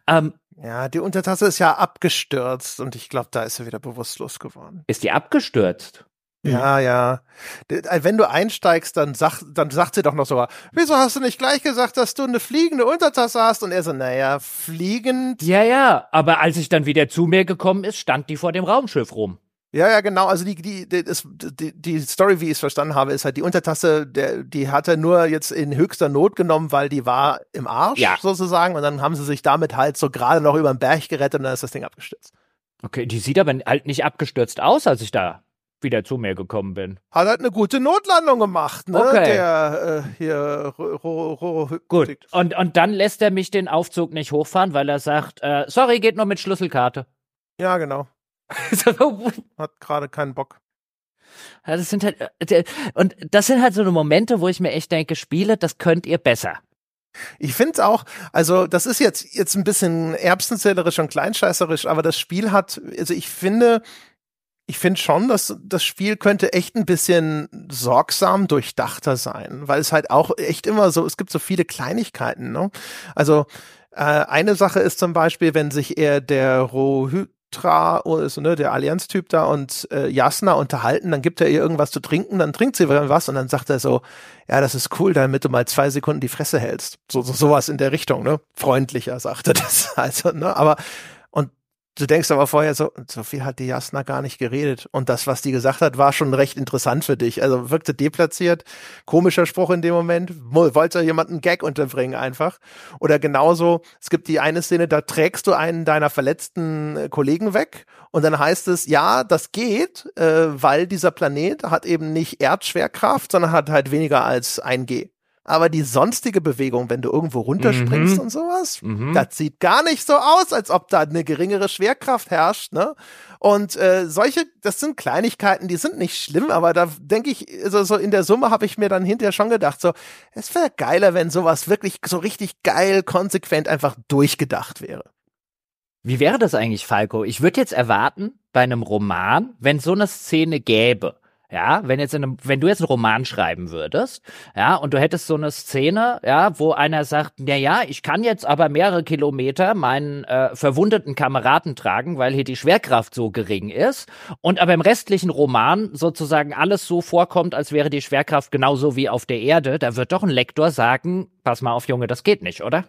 Ähm, ja, die Untertasse ist ja abgestürzt und ich glaube, da ist sie wieder bewusstlos geworden. Ist die abgestürzt? Ja, ja. Äh, wenn du einsteigst, dann, sag, dann sagt sie doch noch sogar, wieso hast du nicht gleich gesagt, dass du eine fliegende Untertasse hast? Und er so, naja, fliegend. Ja, ja, aber als ich dann wieder zu mir gekommen ist, stand die vor dem Raumschiff rum. Ja, ja, genau. Also die, die, die, die, die Story, wie ich es verstanden habe, ist halt die Untertasse, der, die hat er nur jetzt in höchster Not genommen, weil die war im Arsch ja. sozusagen. Und dann haben sie sich damit halt so gerade noch über den Berg gerettet und dann ist das Ding abgestürzt. Okay, die sieht aber halt nicht abgestürzt aus, als ich da wieder zu mir gekommen bin. Hat halt eine gute Notlandung gemacht, ne? Okay. Der äh, hier ro, ro, Gut. Und, und dann lässt er mich den Aufzug nicht hochfahren, weil er sagt, äh, sorry, geht nur mit Schlüsselkarte. Ja, genau. Hat gerade keinen Bock. Ja, das sind halt, äh, und das sind halt so eine Momente, wo ich mir echt denke, Spiele, das könnt ihr besser. Ich finde es auch, also das ist jetzt, jetzt ein bisschen erbsenzählerisch und kleinscheißerisch, aber das Spiel hat, also ich finde, ich finde schon, dass das Spiel könnte echt ein bisschen sorgsam durchdachter sein, weil es halt auch echt immer so, es gibt so viele Kleinigkeiten, ne? Also äh, eine Sache ist zum Beispiel, wenn sich eher der Rohytra, also, ne, der Allianz-Typ da und äh, Jasna unterhalten, dann gibt er ihr irgendwas zu trinken, dann trinkt sie was und dann sagt er so, ja, das ist cool, damit du mal zwei Sekunden die Fresse hältst. So, so sowas in der Richtung, ne? Freundlicher, sagt er das. Also, ne? Aber Du denkst aber vorher so, so viel hat die Jasna gar nicht geredet. Und das, was die gesagt hat, war schon recht interessant für dich. Also wirkte deplatziert. Komischer Spruch in dem Moment. Wollte jemand einen Gag unterbringen einfach. Oder genauso, es gibt die eine Szene, da trägst du einen deiner verletzten äh, Kollegen weg. Und dann heißt es, ja, das geht, äh, weil dieser Planet hat eben nicht Erdschwerkraft, sondern hat halt weniger als ein G. aber die sonstige Bewegung, wenn du irgendwo runterspringst mhm. und sowas, mhm. das sieht gar nicht so aus, als ob da eine geringere Schwerkraft herrscht, ne? Und äh, solche, das sind Kleinigkeiten, die sind nicht schlimm, aber da denke ich, also so in der Summe habe ich mir dann hinterher schon gedacht, so, es wäre geiler, wenn sowas wirklich so richtig geil, konsequent einfach durchgedacht wäre. Wie wäre das eigentlich, Falco? Ich würde jetzt erwarten, bei einem Roman, wenn so eine Szene gäbe, ja, wenn jetzt in einem, wenn du jetzt einen Roman schreiben würdest, ja, und du hättest so eine Szene, ja, wo einer sagt, na ja, ich kann jetzt aber mehrere Kilometer meinen äh, verwundeten Kameraden tragen, weil hier die Schwerkraft so gering ist, und aber im restlichen Roman sozusagen alles so vorkommt, als wäre die Schwerkraft genauso wie auf der Erde, da wird doch ein Lektor sagen, pass mal auf, Junge, das geht nicht, oder?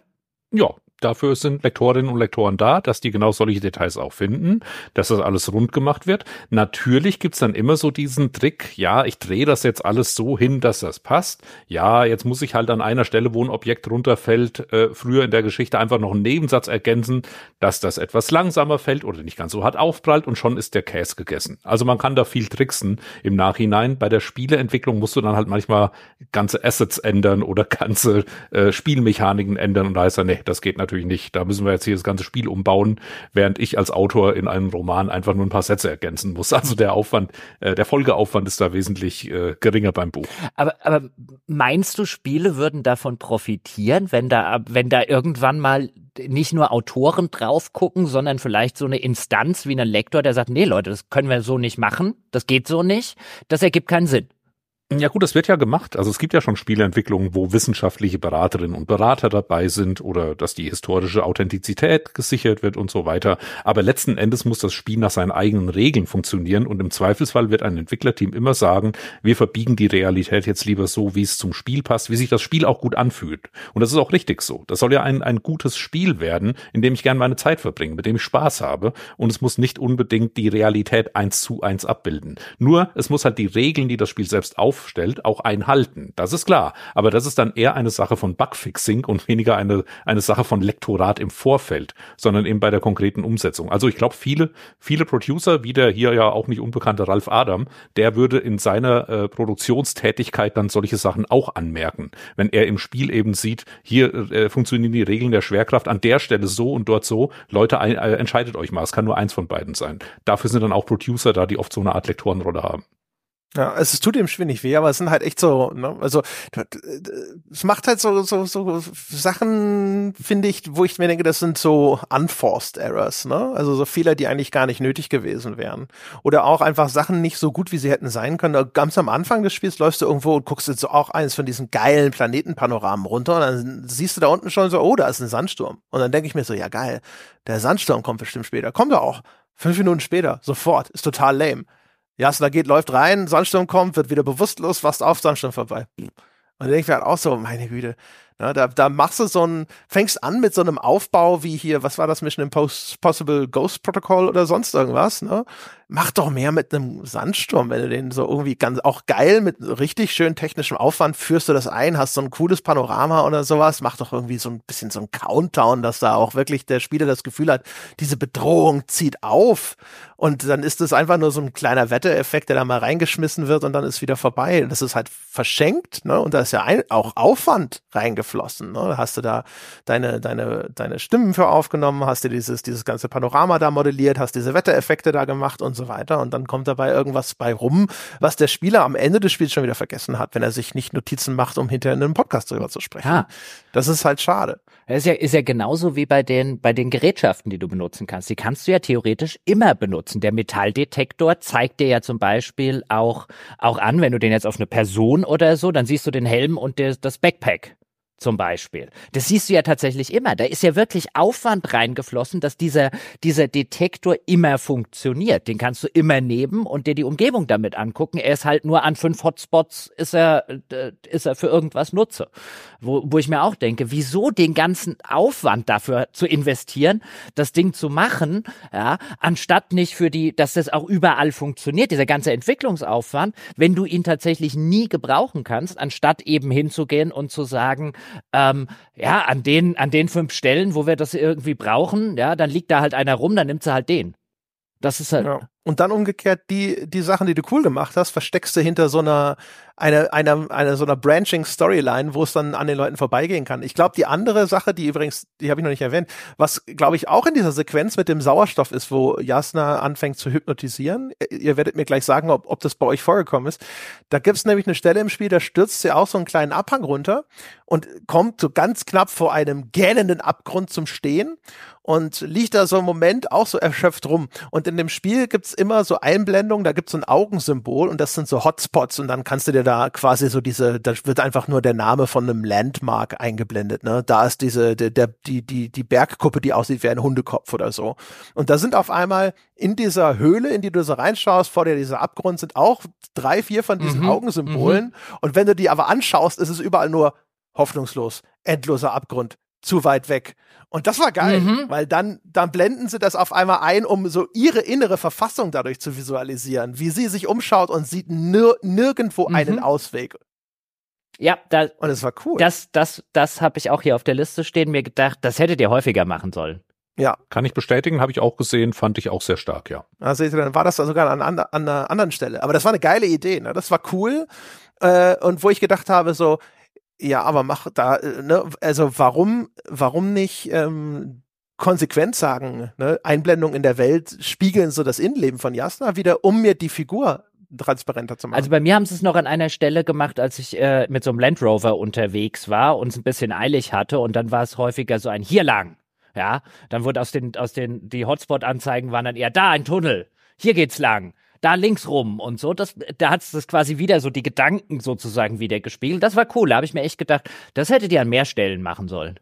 Ja, dafür sind Lektorinnen und Lektoren da, dass die genau solche Details auch finden, dass das alles rund gemacht wird. Natürlich gibt's dann immer so diesen Trick, ja, ich drehe das jetzt alles so hin, dass das passt. Ja, jetzt muss ich halt an einer Stelle, wo ein Objekt runterfällt, äh, früher in der Geschichte einfach noch einen Nebensatz ergänzen, dass das etwas langsamer fällt oder nicht ganz so hart aufprallt und schon ist der Käse gegessen. Also man kann da viel tricksen im Nachhinein. Bei der Spieleentwicklung musst du dann halt manchmal ganze Assets ändern oder ganze äh, Spielmechaniken ändern und da heißt dann, nee, das geht natürlich nicht. Da müssen wir jetzt hier das ganze Spiel umbauen, während ich als Autor in einem Roman einfach nur ein paar Sätze ergänzen muss. Also der Aufwand, äh, der Folgeaufwand ist da wesentlich äh, geringer beim Buch. Aber, aber meinst du, Spiele würden davon profitieren, wenn da, wenn da irgendwann mal nicht nur Autoren drauf gucken, sondern vielleicht so eine Instanz wie ein Lektor, der sagt, nee Leute, das können wir so nicht machen, das geht so nicht, das ergibt keinen Sinn. Ja gut, das wird ja gemacht. Also es gibt ja schon Spieleentwicklungen, wo wissenschaftliche Beraterinnen und Berater dabei sind oder dass die historische Authentizität gesichert wird und so weiter. Aber letzten Endes muss das Spiel nach seinen eigenen Regeln funktionieren und im Zweifelsfall wird ein Entwicklerteam immer sagen, wir verbiegen die Realität jetzt lieber so, wie es zum Spiel passt, wie sich das Spiel auch gut anfühlt. Und das ist auch richtig so. Das soll ja ein, ein gutes Spiel werden, in dem ich gern meine Zeit verbringe, mit dem ich Spaß habe und es muss nicht unbedingt die Realität eins zu eins abbilden. Nur es muss halt die Regeln, die das Spiel selbst auf aufstellt, auch einhalten. Das ist klar. Aber das ist dann eher eine Sache von Bugfixing und weniger eine, eine Sache von Lektorat im Vorfeld, sondern eben bei der konkreten Umsetzung. Also ich glaube, viele, viele Producer, wie der hier ja auch nicht unbekannte Ralf Adam, der würde in seiner äh, Produktionstätigkeit dann solche Sachen auch anmerken. Wenn er im Spiel eben sieht, hier äh, funktionieren die Regeln der Schwerkraft an der Stelle so und dort so. Leute, ein, äh, entscheidet euch mal. Es kann nur eins von beiden sein. Dafür sind dann auch Producer da, die oft so eine Art Lektorenrolle haben. Ja, also es tut Spiel nicht weh, aber es sind halt echt so, ne, also es macht halt so, so, so Sachen, finde ich, wo ich mir denke, das sind so unforced errors, ne? Also so Fehler, die eigentlich gar nicht nötig gewesen wären. Oder auch einfach Sachen nicht so gut, wie sie hätten sein können. Ganz am Anfang des Spiels läufst du irgendwo und guckst jetzt so auch eines von diesen geilen Planetenpanoramen runter und dann siehst du da unten schon so, oh, da ist ein Sandsturm. Und dann denke ich mir so, ja geil, der Sandsturm kommt bestimmt später. Kommt er auch. Fünf Minuten später, sofort. Ist total lame. Jasna geht, läuft rein, Sandsturm kommt, wird wieder bewusstlos, fast auf Sandsturm vorbei. Und dann denke ich mir halt auch so, meine Güte, ja, da, da machst du so ein, fängst an mit so einem Aufbau wie hier, was war das Mission Impossible Ghost Protocol oder sonst irgendwas, ne? Mach doch mehr mit einem Sandsturm, wenn du den so irgendwie ganz, auch geil mit richtig schön technischem Aufwand führst du das ein, hast so ein cooles Panorama oder sowas, mach doch irgendwie so ein bisschen so ein Countdown, dass da auch wirklich der Spieler das Gefühl hat, diese Bedrohung zieht auf und dann ist es einfach nur so ein kleiner Wettereffekt, der da mal reingeschmissen wird und dann ist wieder vorbei. Das ist halt verschenkt, ne? Und da ist ja ein, auch Aufwand reingeflossen. Ne? Hast du da deine, deine, deine Stimmen für aufgenommen, hast dir dieses, dieses ganze Panorama da modelliert, hast diese Wettereffekte da gemacht und so weiter. Und dann kommt dabei irgendwas bei rum, was der Spieler am Ende des Spiels schon wieder vergessen hat, wenn er sich nicht Notizen macht, um hinterher in einem Podcast drüber zu sprechen. Ja. Das ist halt schade. Das ist ja, ist ja genauso wie bei den, bei den Gerätschaften, die du benutzen kannst. Die kannst du ja theoretisch immer benutzen. Der Metalldetektor zeigt dir ja zum Beispiel auch, auch an, wenn du den jetzt auf eine Person oder so, dann siehst du den Helm und der, das Backpack zum Beispiel. Das siehst du ja tatsächlich immer. Da ist ja wirklich Aufwand reingeflossen, dass dieser, dieser Detektor immer funktioniert. Den kannst du immer nehmen und dir die Umgebung damit angucken. Er ist halt nur an fünf Hotspots, ist er, äh, ist er für irgendwas nutze. Wo, wo ich mir auch denke, wieso den ganzen Aufwand dafür zu investieren, das Ding zu machen, ja, anstatt nicht für die, dass das auch überall funktioniert, dieser ganze Entwicklungsaufwand, wenn du ihn tatsächlich nie gebrauchen kannst, anstatt eben hinzugehen und zu sagen, ähm, ja, an den, an den fünf Stellen, wo wir das irgendwie brauchen, ja, dann liegt da halt einer rum, dann nimmt sie halt den. Das ist halt, ja. Und dann umgekehrt, die, die Sachen, die du cool gemacht hast, versteckst du hinter so einer, einer, einer, einer so einer branching Storyline, wo es dann an den Leuten vorbeigehen kann. Ich glaube, die andere Sache, die übrigens, die habe ich noch nicht erwähnt, was glaube ich auch in dieser Sequenz mit dem Sauerstoff ist, wo Jasna anfängt zu hypnotisieren. Ihr werdet mir gleich sagen, ob, ob das bei euch vorgekommen ist. Da gibt es nämlich eine Stelle im Spiel, da stürzt sie auch so einen kleinen Abhang runter und kommt so ganz knapp vor einem gähnenden Abgrund zum Stehen und liegt da so im Moment auch so erschöpft rum. Und in dem Spiel gibt's immer so Einblendungen, da gibt's so ein Augensymbol und das sind so Hotspots und dann kannst du dir da quasi so diese, da wird einfach nur der Name von einem Landmark eingeblendet. Ne? Da ist diese, der, der, die, die, die Bergkuppe, die aussieht wie ein Hundekopf oder so. Und da sind auf einmal in dieser Höhle, in die du so reinschaust, vor dir dieser Abgrund, sind auch drei, vier von diesen mhm. Augensymbolen. Mhm. Und wenn du die aber anschaust, ist es überall nur hoffnungslos, endloser Abgrund, zu weit weg. Und das war geil, mhm. weil dann, dann blenden sie das auf einmal ein, um so ihre innere Verfassung dadurch zu visualisieren, wie sie sich umschaut und sieht nir nirgendwo mhm. einen Ausweg. Ja, da, und es war cool. Das, das, das habe ich auch hier auf der Liste stehen, mir gedacht, das hättet ihr häufiger machen sollen. Ja. Kann ich bestätigen, habe ich auch gesehen, fand ich auch sehr stark, ja. Also dann war das da sogar an, an, an einer anderen Stelle. Aber das war eine geile Idee, ne? Das war cool. Äh, und wo ich gedacht habe, so, ja, aber mach da, äh, ne, also warum, warum nicht ähm, konsequent sagen, ne? Einblendung in der Welt spiegeln so das Innenleben von Jasna wieder, um mir die Figur transparenter zu machen. Also bei mir haben sie es noch an einer Stelle gemacht, als ich äh, mit so einem Land Rover unterwegs war und es ein bisschen eilig hatte und dann war es häufiger so ein hier lang. Ja, dann wurde aus den, aus den, die Hotspot-Anzeigen waren dann eher da, ein Tunnel, hier geht's lang da links rum und so. Das, da hat es das quasi wieder so die Gedanken sozusagen wieder gespielt. Das war cool. Da habe ich mir echt gedacht, das hättet ihr an mehr Stellen machen sollen.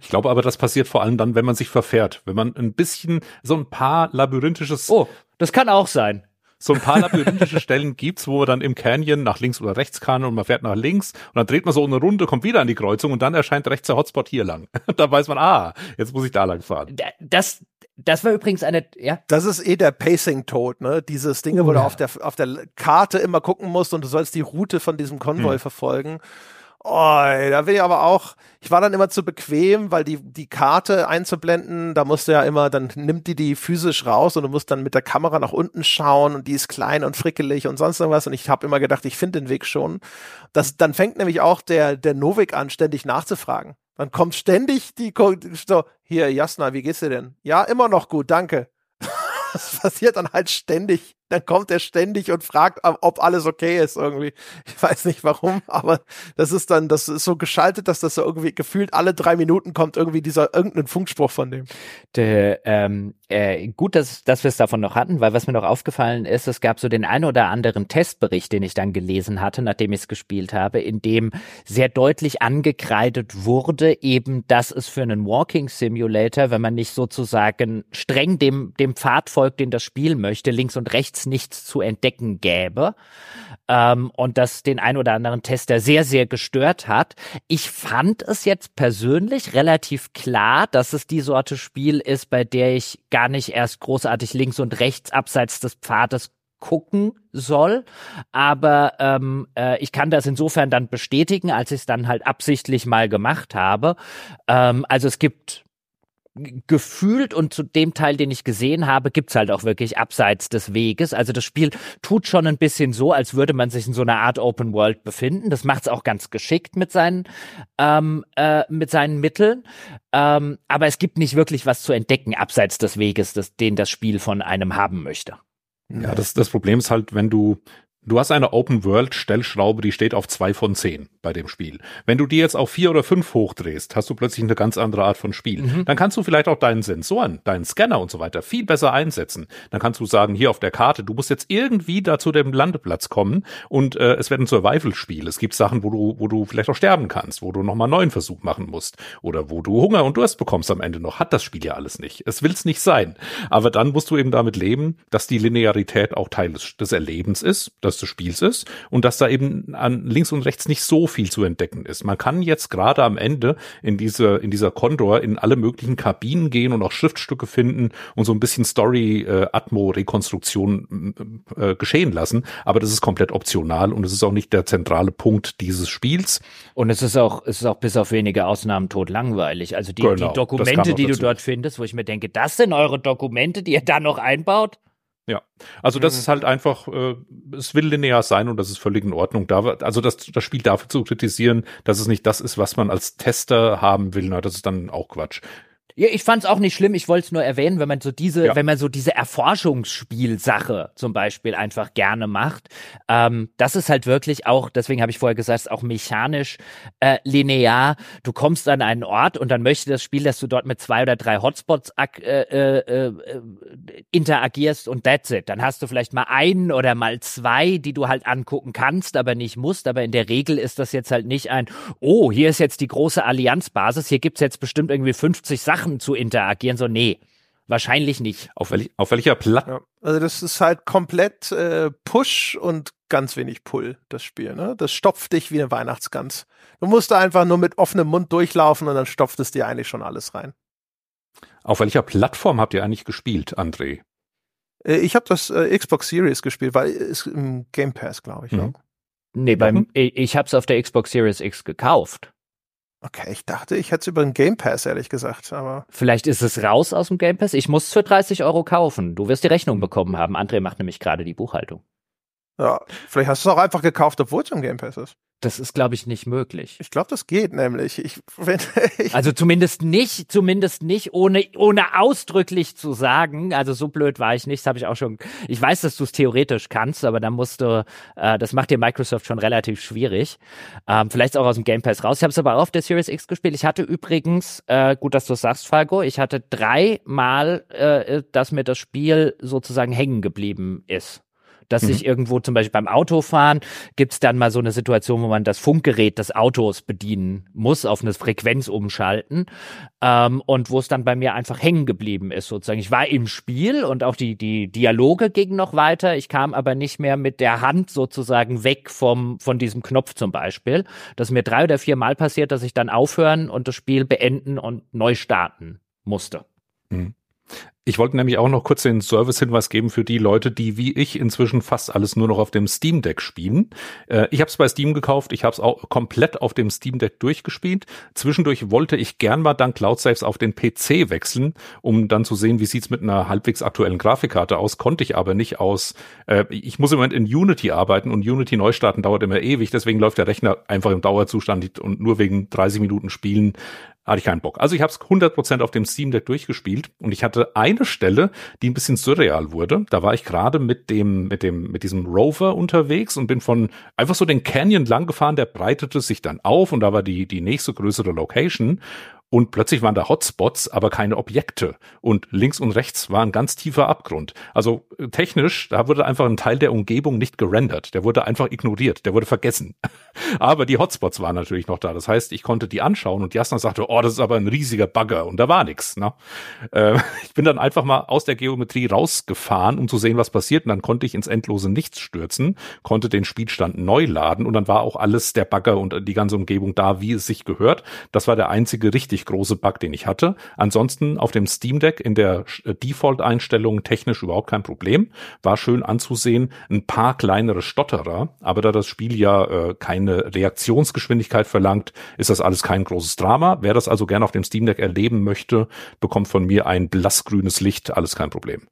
Ich glaube aber, das passiert vor allem dann, wenn man sich verfährt. Wenn man ein bisschen so ein paar labyrinthisches. Oh, das kann auch sein so ein paar labyrinthische Stellen gibt's, wo man dann im Canyon nach links oder rechts kann und man fährt nach links und dann dreht man so eine Runde, kommt wieder an die Kreuzung und dann erscheint rechts der Hotspot hier lang. da weiß man, ah, jetzt muss ich da lang fahren. Das, das war übrigens eine, ja. Das ist eh der Pacing-Tod, ne? Dieses Ding, uh, wo du auf der, auf der Karte immer gucken musst und du sollst die Route von diesem Konvoi hm. verfolgen. Oh, da bin ich aber auch, ich war dann immer zu bequem, weil die, die Karte einzublenden, da musst du ja immer, dann nimmt die die physisch raus und du musst dann mit der Kamera nach unten schauen und die ist klein und frickelig und sonst irgendwas und ich habe immer gedacht, ich finde den Weg schon. Das, dann fängt nämlich auch der, der Novik an, ständig nachzufragen. Dann kommt ständig die, so, hier, Jasna, wie geht's dir denn? Ja, immer noch gut, danke. das passiert dann halt ständig dann kommt er ständig und fragt, ob alles okay ist irgendwie. Ich weiß nicht warum, aber das ist dann, das ist so geschaltet, dass das so irgendwie gefühlt alle drei Minuten kommt irgendwie dieser irgendein Funkspruch von dem. De, ähm, äh, gut, dass, dass wir es davon noch hatten, weil was mir noch aufgefallen ist, es gab so den ein oder anderen Testbericht, den ich dann gelesen hatte, nachdem ich es gespielt habe, in dem sehr deutlich angekreidet wurde, eben, dass es für einen Walking Simulator, wenn man nicht sozusagen streng dem, dem Pfad folgt, den das Spiel möchte, links und rechts nichts zu entdecken gäbe ähm, und das den ein oder anderen Tester sehr, sehr gestört hat. Ich fand es jetzt persönlich relativ klar, dass es die Sorte Spiel ist, bei der ich gar nicht erst großartig links und rechts abseits des Pfades gucken soll. Aber ähm, äh, ich kann das insofern dann bestätigen, als ich es dann halt absichtlich mal gemacht habe. Ähm, also es gibt gefühlt und zu dem Teil, den ich gesehen habe, gibt's halt auch wirklich abseits des Weges. Also das Spiel tut schon ein bisschen so, als würde man sich in so einer Art Open World befinden. Das macht's auch ganz geschickt mit seinen ähm, äh, mit seinen Mitteln. Ähm, aber es gibt nicht wirklich was zu entdecken abseits des Weges, das, den das Spiel von einem haben möchte. Ja, das, das Problem ist halt, wenn du Du hast eine Open-World-Stellschraube, die steht auf zwei von zehn bei dem Spiel. Wenn du die jetzt auf vier oder fünf hochdrehst, hast du plötzlich eine ganz andere Art von Spiel. Mhm. Dann kannst du vielleicht auch deinen Sensoren, deinen Scanner und so weiter viel besser einsetzen. Dann kannst du sagen, hier auf der Karte, du musst jetzt irgendwie da zu dem Landeplatz kommen und äh, es wird ein Survival-Spiel. Es gibt Sachen, wo du, wo du vielleicht auch sterben kannst, wo du nochmal einen neuen Versuch machen musst oder wo du Hunger und Durst bekommst am Ende noch. Hat das Spiel ja alles nicht. Es will's nicht sein. Aber dann musst du eben damit leben, dass die Linearität auch Teil des, des Erlebens ist, Rest des Spiels ist und dass da eben an links und rechts nicht so viel zu entdecken ist. Man kann jetzt gerade am Ende in diese in dieser Condor in alle möglichen Kabinen gehen und auch Schriftstücke finden und so ein bisschen Story äh, Rekonstruktion äh, geschehen lassen, aber das ist komplett optional und es ist auch nicht der zentrale Punkt dieses Spiels. Und es ist auch es ist auch bis auf wenige Ausnahmen tot langweilig. Also die, genau, die Dokumente, die du dort findest, wo ich mir denke, das sind eure Dokumente, die ihr da noch einbaut? Ja, also das mhm. ist halt einfach, äh, es will linear sein und das ist völlig in Ordnung. Da, also das, das Spiel dafür zu kritisieren, dass es nicht das ist, was man als Tester haben will, na, das ist dann auch Quatsch. Ja, ich fand's auch nicht schlimm. Ich wollte es nur erwähnen, wenn man so diese, ja. wenn man so diese Erforschungsspielsache zum Beispiel einfach gerne macht. Ähm, das ist halt wirklich auch, deswegen habe ich vorher gesagt, auch mechanisch äh, linear. Du kommst an einen Ort und dann möchte das Spiel, dass du dort mit zwei oder drei Hotspots äh, äh, äh, interagierst und that's it. Dann hast du vielleicht mal einen oder mal zwei, die du halt angucken kannst, aber nicht musst. Aber in der Regel ist das jetzt halt nicht ein, oh, hier ist jetzt die große Allianzbasis, hier gibt's jetzt bestimmt irgendwie 50 Sachen Sachen zu interagieren. So, nee, wahrscheinlich nicht. Auf, wel auf welcher Platte? Ja, also das ist halt komplett äh, Push und ganz wenig Pull, das Spiel. Ne? Das stopft dich wie eine Weihnachtsgans. Du musst da einfach nur mit offenem Mund durchlaufen und dann stopft es dir eigentlich schon alles rein. Auf welcher Plattform habt ihr eigentlich gespielt, André? Äh, ich habe das äh, Xbox Series gespielt, weil es im Game Pass, glaube ich. Mhm. Ne? Nee, beim, mhm. ich habe es auf der Xbox Series X gekauft. Okay, ich dachte, ich hätte es über den Game Pass, ehrlich gesagt, aber. Vielleicht ist es raus aus dem Game Pass. Ich muss es für 30 Euro kaufen. Du wirst die Rechnung bekommen haben. André macht nämlich gerade die Buchhaltung. Ja, vielleicht hast du es auch einfach gekauft, obwohl es im Game Pass ist. Das ist, glaube ich, nicht möglich. Ich glaube, das geht nämlich. Ich, wenn, ich also zumindest nicht, zumindest nicht, ohne, ohne ausdrücklich zu sagen. Also so blöd war ich nicht. Das habe ich auch schon. Ich weiß, dass du es theoretisch kannst, aber dann musst du, äh, das macht dir Microsoft schon relativ schwierig. Ähm, vielleicht auch aus dem Game Pass raus. Ich habe es aber auch auf der Series X gespielt. Ich hatte übrigens, äh, gut, dass du sagst, Falco, ich hatte dreimal, äh, dass mir das Spiel sozusagen hängen geblieben ist dass mhm. sich irgendwo zum Beispiel beim Autofahren gibt es dann mal so eine Situation, wo man das Funkgerät des Autos bedienen muss, auf eine Frequenz umschalten ähm, und wo es dann bei mir einfach hängen geblieben ist sozusagen. Ich war im Spiel und auch die, die Dialoge gingen noch weiter. Ich kam aber nicht mehr mit der Hand sozusagen weg vom, von diesem Knopf zum Beispiel. Das ist mir drei oder vier Mal passiert, dass ich dann aufhören und das Spiel beenden und neu starten musste. Mhm. Ich wollte nämlich auch noch kurz den Service-Hinweis geben für die Leute, die wie ich inzwischen fast alles nur noch auf dem Steam Deck spielen. Äh, ich habe es bei Steam gekauft, ich habe es auch komplett auf dem Steam Deck durchgespielt. Zwischendurch wollte ich gern mal dann Cloud Saves auf den PC wechseln, um dann zu sehen, wie sieht's mit einer halbwegs aktuellen Grafikkarte aus. Konnte ich aber nicht aus. Äh, ich muss im Moment in Unity arbeiten und Unity Neustarten dauert immer ewig, deswegen läuft der Rechner einfach im Dauerzustand und nur wegen 30 Minuten Spielen hatte ich keinen Bock. Also ich habe es 100% auf dem Steam Deck durchgespielt und ich hatte eine Stelle, die ein bisschen surreal wurde. Da war ich gerade mit dem mit dem mit diesem Rover unterwegs und bin von einfach so den Canyon lang gefahren, der breitete sich dann auf und da war die die nächste größere Location und plötzlich waren da Hotspots, aber keine Objekte. Und links und rechts war ein ganz tiefer Abgrund. Also äh, technisch, da wurde einfach ein Teil der Umgebung nicht gerendert. Der wurde einfach ignoriert. Der wurde vergessen. aber die Hotspots waren natürlich noch da. Das heißt, ich konnte die anschauen und Jasna sagte, oh, das ist aber ein riesiger Bagger. Und da war nichts. Ne? Äh, ich bin dann einfach mal aus der Geometrie rausgefahren, um zu sehen, was passiert. Und dann konnte ich ins endlose Nichts stürzen, konnte den Spielstand neu laden und dann war auch alles der Bagger und die ganze Umgebung da, wie es sich gehört. Das war der einzige richtig wirklich große Bug, den ich hatte. Ansonsten auf dem Steam Deck in der äh, Default-Einstellung technisch überhaupt kein Problem. War schön anzusehen. Ein paar kleinere Stotterer, aber da das Spiel ja äh, keine Reaktionsgeschwindigkeit verlangt, ist das alles kein großes Drama. Wer das also gerne auf dem Steam Deck erleben möchte, bekommt von mir ein blassgrünes Licht, alles kein Problem.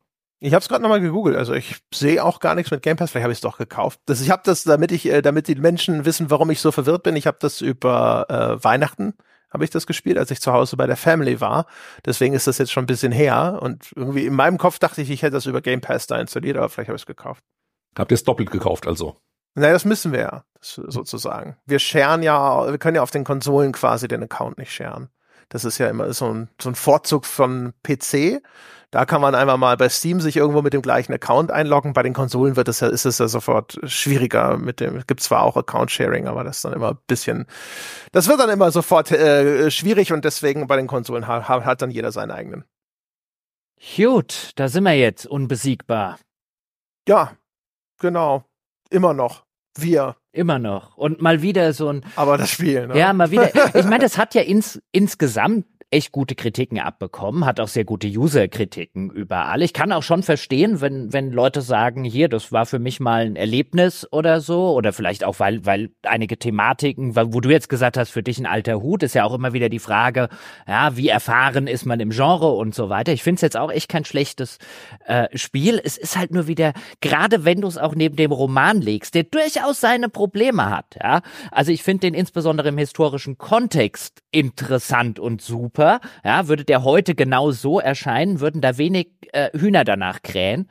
Ich habe es gerade nochmal gegoogelt, also ich sehe auch gar nichts mit Game Pass, vielleicht habe ich es doch gekauft. Das, ich habe das, damit ich, äh, damit die Menschen wissen, warum ich so verwirrt bin, ich habe das über äh, Weihnachten habe ich das gespielt, als ich zu Hause bei der Family war. Deswegen ist das jetzt schon ein bisschen her. Und irgendwie in meinem Kopf dachte ich, ich hätte das über Game Pass da installiert, aber vielleicht habe ich es gekauft. Habt ihr es doppelt gekauft also? Naja, das müssen wir ja, sozusagen. Wir scheren ja, wir können ja auf den Konsolen quasi den Account nicht scheren. Das ist ja immer so ein, so ein Vorzug von PC. Da kann man einfach mal bei Steam sich irgendwo mit dem gleichen Account einloggen. Bei den Konsolen wird es ja, ist es ja sofort schwieriger mit dem, gibt zwar auch Account-Sharing, aber das ist dann immer ein bisschen, das wird dann immer sofort äh, schwierig und deswegen bei den Konsolen hat, hat dann jeder seinen eigenen. Gut, da sind wir jetzt unbesiegbar. Ja, genau. Immer noch. Wir. Immer noch. Und mal wieder so ein. Aber das Spiel, ne? Ja, mal wieder. Ich meine, das hat ja ins, insgesamt echt gute Kritiken abbekommen, hat auch sehr gute User-Kritiken überall. Ich kann auch schon verstehen, wenn, wenn Leute sagen, hier, das war für mich mal ein Erlebnis oder so, oder vielleicht auch, weil, weil einige Thematiken, wo du jetzt gesagt hast, für dich ein alter Hut, ist ja auch immer wieder die Frage, ja, wie erfahren ist man im Genre und so weiter. Ich finde es jetzt auch echt kein schlechtes äh, Spiel. Es ist halt nur wieder, gerade wenn du es auch neben dem Roman legst, der durchaus seine Probleme hat, ja. Also ich finde den insbesondere im historischen Kontext interessant und super. Ja, würde der heute genau so erscheinen, würden da wenig äh, Hühner danach krähen.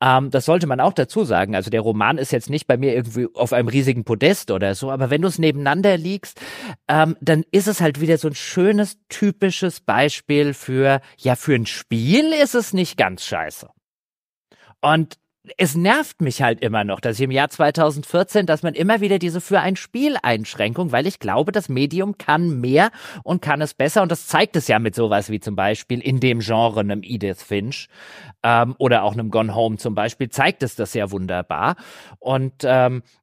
Ähm, das sollte man auch dazu sagen. Also der Roman ist jetzt nicht bei mir irgendwie auf einem riesigen Podest oder so, aber wenn du es nebeneinander liegst, ähm, dann ist es halt wieder so ein schönes, typisches Beispiel für, ja, für ein Spiel ist es nicht ganz scheiße. Und es nervt mich halt immer noch, dass ich im Jahr 2014, dass man immer wieder diese für ein Spiel Einschränkung, weil ich glaube, das Medium kann mehr und kann es besser. Und das zeigt es ja mit sowas wie zum Beispiel in dem Genre einem Edith Finch ähm, oder auch einem Gone Home zum Beispiel zeigt es das ja wunderbar. Und ähm, äh,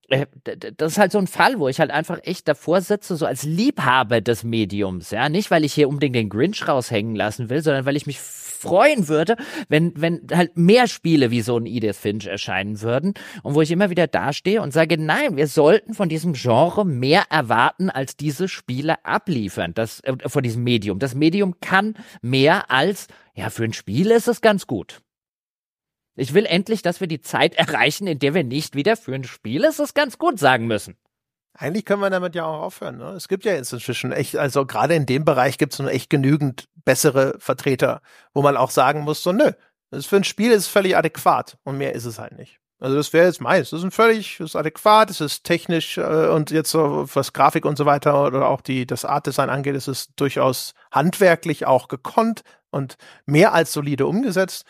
das ist halt so ein Fall, wo ich halt einfach echt davor sitze, so als Liebhaber des Mediums, ja, nicht weil ich hier unbedingt den Grinch raushängen lassen will, sondern weil ich mich freuen würde, wenn wenn halt mehr Spiele wie so ein Edith Finch erscheinen würden und wo ich immer wieder dastehe und sage, nein, wir sollten von diesem Genre mehr erwarten, als diese Spiele abliefern, das äh, von diesem Medium. Das Medium kann mehr als ja, für ein Spiel ist es ganz gut. Ich will endlich, dass wir die Zeit erreichen, in der wir nicht wieder für ein Spiel ist es ganz gut sagen müssen. Eigentlich können wir damit ja auch aufhören. Ne? Es gibt ja jetzt inzwischen echt, also gerade in dem Bereich gibt es nun echt genügend bessere Vertreter, wo man auch sagen muss, so nö, das für ein Spiel ist völlig adäquat und mehr ist es halt nicht. Also das wäre jetzt meins. Das ist ein völlig, das ist adäquat, es ist technisch äh, und jetzt so was Grafik und so weiter oder auch die das Artdesign angeht, ist es durchaus handwerklich auch gekonnt und mehr als solide umgesetzt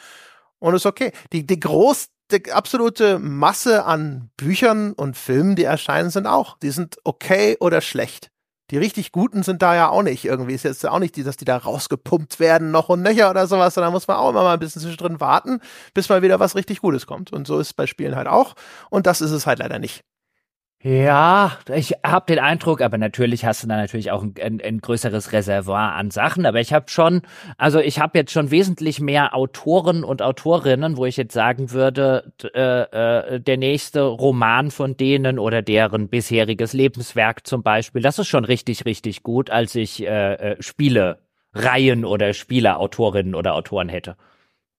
und ist okay. Die, die groß, die absolute Masse an Büchern und Filmen, die erscheinen, sind auch. Die sind okay oder schlecht. Die richtig guten sind da ja auch nicht irgendwie. Ist jetzt auch nicht, die, dass die da rausgepumpt werden, noch und nöcher oder sowas. Da muss man auch immer mal ein bisschen zwischendrin warten, bis mal wieder was richtig Gutes kommt. Und so ist es bei Spielen halt auch. Und das ist es halt leider nicht. Ja, ich habe den Eindruck, aber natürlich hast du da natürlich auch ein, ein, ein größeres Reservoir an Sachen. Aber ich habe schon, also ich habe jetzt schon wesentlich mehr Autoren und Autorinnen, wo ich jetzt sagen würde, äh, äh, der nächste Roman von denen oder deren bisheriges Lebenswerk zum Beispiel, das ist schon richtig, richtig gut, als ich äh, äh, Spiele Reihen oder Spieleautorinnen oder Autoren hätte.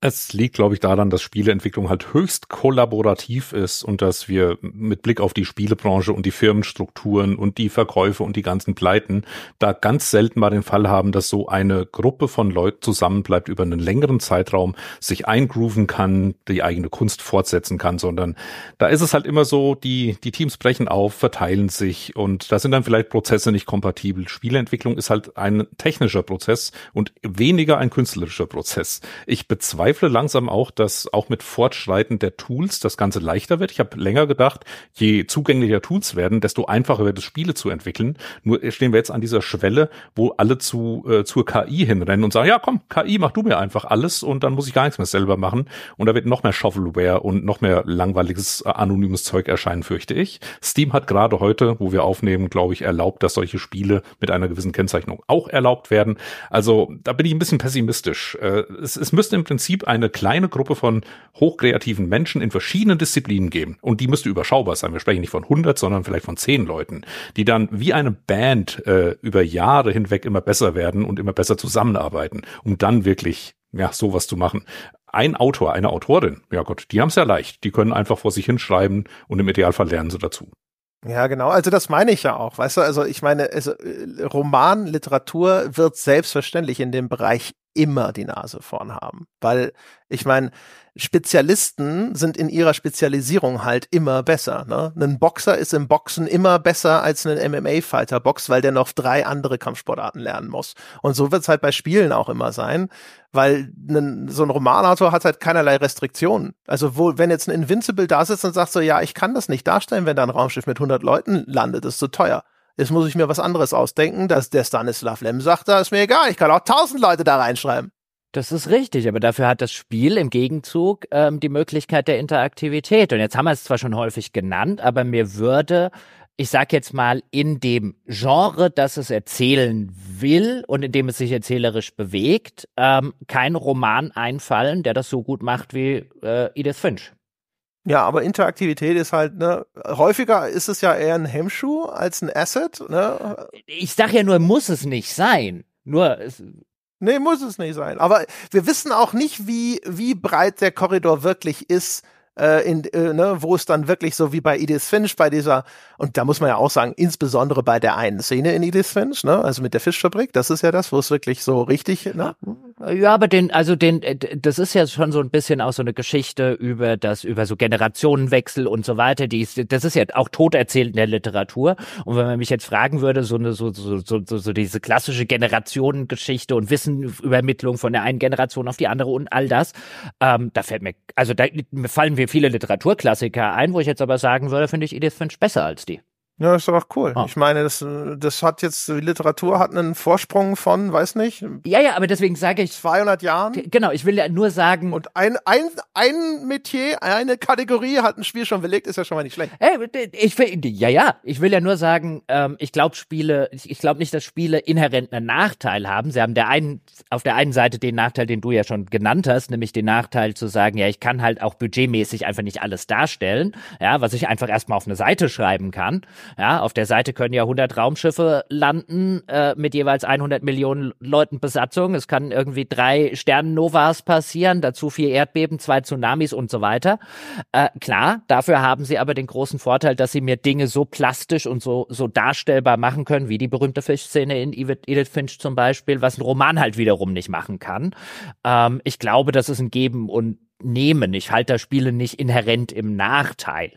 Es liegt, glaube ich, daran, dass Spieleentwicklung halt höchst kollaborativ ist und dass wir mit Blick auf die Spielebranche und die Firmenstrukturen und die Verkäufe und die ganzen Pleiten da ganz selten mal den Fall haben, dass so eine Gruppe von Leuten zusammenbleibt über einen längeren Zeitraum, sich eingrooven kann, die eigene Kunst fortsetzen kann, sondern da ist es halt immer so, die, die Teams brechen auf, verteilen sich und da sind dann vielleicht Prozesse nicht kompatibel. Spieleentwicklung ist halt ein technischer Prozess und weniger ein künstlerischer Prozess. Ich bezweifle bezweifle langsam auch, dass auch mit Fortschreiten der Tools das Ganze leichter wird. Ich habe länger gedacht, je zugänglicher Tools werden, desto einfacher wird es, Spiele zu entwickeln. Nur stehen wir jetzt an dieser Schwelle, wo alle zu äh, zur KI hinrennen und sagen, ja komm, KI, mach du mir einfach alles und dann muss ich gar nichts mehr selber machen. Und da wird noch mehr Shovelware und noch mehr langweiliges, äh, anonymes Zeug erscheinen, fürchte ich. Steam hat gerade heute, wo wir aufnehmen, glaube ich, erlaubt, dass solche Spiele mit einer gewissen Kennzeichnung auch erlaubt werden. Also da bin ich ein bisschen pessimistisch. Äh, es, es müsste im Prinzip Prinzip eine kleine Gruppe von hochkreativen Menschen in verschiedenen Disziplinen geben. Und die müsste überschaubar sein. Wir sprechen nicht von 100, sondern vielleicht von 10 Leuten, die dann wie eine Band äh, über Jahre hinweg immer besser werden und immer besser zusammenarbeiten, um dann wirklich ja, sowas zu machen. Ein Autor, eine Autorin, ja Gott, die haben es ja leicht. Die können einfach vor sich hinschreiben und im Idealfall lernen sie dazu. Ja, genau. Also das meine ich ja auch. Weißt du, also ich meine, also, äh, Roman, Literatur wird selbstverständlich in dem Bereich immer die Nase vorn haben. Weil, ich meine, Spezialisten sind in ihrer Spezialisierung halt immer besser. Ne? Ein Boxer ist im Boxen immer besser als ein MMA-Fighter Box, weil der noch drei andere Kampfsportarten lernen muss. Und so wird es halt bei Spielen auch immer sein, weil ein, so ein Romanautor hat halt keinerlei Restriktionen. Also wo, wenn jetzt ein Invincible da sitzt und sagt so, ja, ich kann das nicht darstellen, wenn da ein Raumschiff mit 100 Leuten landet, ist zu teuer. Jetzt muss ich mir was anderes ausdenken, dass der Stanislav Lem sagt, da ist mir egal, ich kann auch tausend Leute da reinschreiben. Das ist richtig, aber dafür hat das Spiel im Gegenzug ähm, die Möglichkeit der Interaktivität. Und jetzt haben wir es zwar schon häufig genannt, aber mir würde, ich sag jetzt mal, in dem Genre, das es erzählen will und in dem es sich erzählerisch bewegt, ähm, kein Roman einfallen, der das so gut macht wie äh, Edith Finch. Ja, aber Interaktivität ist halt, ne, häufiger ist es ja eher ein Hemmschuh als ein Asset, ne? Ich sag ja nur, muss es nicht sein. Nur, es, Nee, muss es nicht sein. Aber wir wissen auch nicht, wie, wie breit der Korridor wirklich ist, äh, in, äh, ne, wo es dann wirklich so wie bei Edith Finch, bei dieser, und da muss man ja auch sagen, insbesondere bei der einen Szene in Edith Finch, ne, also mit der Fischfabrik, das ist ja das, wo es wirklich so richtig, ne? Ja, aber den, also den, äh, das ist ja schon so ein bisschen auch so eine Geschichte über das, über so Generationenwechsel und so weiter. Die ist, das ist ja auch tot erzählt in der Literatur. Und wenn man mich jetzt fragen würde, so eine, so, so, so, so, diese klassische Generationengeschichte und Wissenübermittlung von der einen Generation auf die andere und all das, ähm, da fällt mir, also da fallen mir viele Literaturklassiker ein, wo ich jetzt aber sagen würde, finde ich Edith Finch besser als die. Ja, ist doch auch cool. Oh. Ich meine, das, das hat jetzt, die Literatur hat einen Vorsprung von, weiß nicht. Ja, ja, aber deswegen sage ich. 200 Jahren. Genau, ich will ja nur sagen. Und ein, ein, ein Metier, eine Kategorie hat ein Spiel schon belegt, ist ja schon mal nicht schlecht. Hey, ich will, ja, ja, ich will ja nur sagen, ähm, ich glaube Spiele, ich, ich glaube nicht, dass Spiele inhärent einen Nachteil haben. Sie haben der einen, auf der einen Seite den Nachteil, den du ja schon genannt hast, nämlich den Nachteil zu sagen, ja, ich kann halt auch budgetmäßig einfach nicht alles darstellen, ja, was ich einfach erstmal auf eine Seite schreiben kann. Ja, auf der Seite können ja 100 Raumschiffe landen äh, mit jeweils 100 Millionen Leuten Besatzung. Es kann irgendwie drei Sternennovas passieren, dazu vier Erdbeben, zwei Tsunamis und so weiter. Äh, klar, dafür haben sie aber den großen Vorteil, dass sie mir Dinge so plastisch und so so darstellbar machen können, wie die berühmte Fischszene in Edith Finch zum Beispiel, was ein Roman halt wiederum nicht machen kann. Ähm, ich glaube, das ist ein Geben und Nehmen. Ich halte das Spiele nicht inhärent im Nachteil.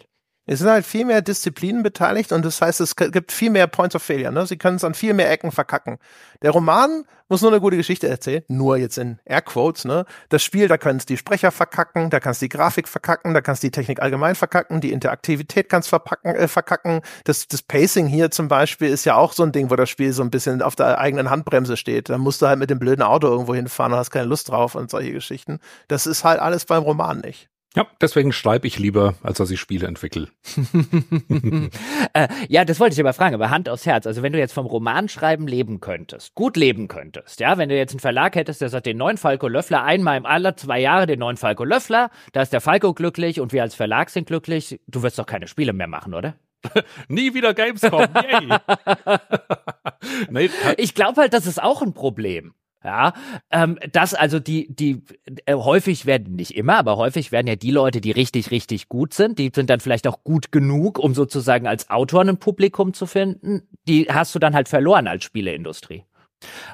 Es sind halt viel mehr Disziplinen beteiligt und das heißt, es gibt viel mehr Points of Failure. Ne? Sie können es an viel mehr Ecken verkacken. Der Roman muss nur eine gute Geschichte erzählen, nur jetzt in Airquotes. Ne? Das Spiel, da können es die Sprecher verkacken, da kannst die Grafik verkacken, da kannst die Technik allgemein verkacken, die Interaktivität kannst verpacken, äh, verkacken. Das, das Pacing hier zum Beispiel ist ja auch so ein Ding, wo das Spiel so ein bisschen auf der eigenen Handbremse steht. Da musst du halt mit dem blöden Auto irgendwo hinfahren und hast keine Lust drauf und solche Geschichten. Das ist halt alles beim Roman nicht. Ja, deswegen schreibe ich lieber, als dass ich Spiele entwickle. äh, ja, das wollte ich aber fragen, aber Hand aufs Herz. Also wenn du jetzt vom Romanschreiben leben könntest, gut leben könntest, ja, wenn du jetzt einen Verlag hättest, der sagt, den neuen Falco Löffler, einmal im aller zwei Jahre den neuen Falco Löffler, da ist der Falco glücklich und wir als Verlag sind glücklich, du wirst doch keine Spiele mehr machen, oder? Nie wieder Gamescom, yay! nee, ich glaube halt, das ist auch ein Problem. Ja, ähm, das also die, die äh, häufig werden nicht immer, aber häufig werden ja die Leute, die richtig, richtig gut sind, die sind dann vielleicht auch gut genug, um sozusagen als Autor ein Publikum zu finden. Die hast du dann halt verloren als Spieleindustrie.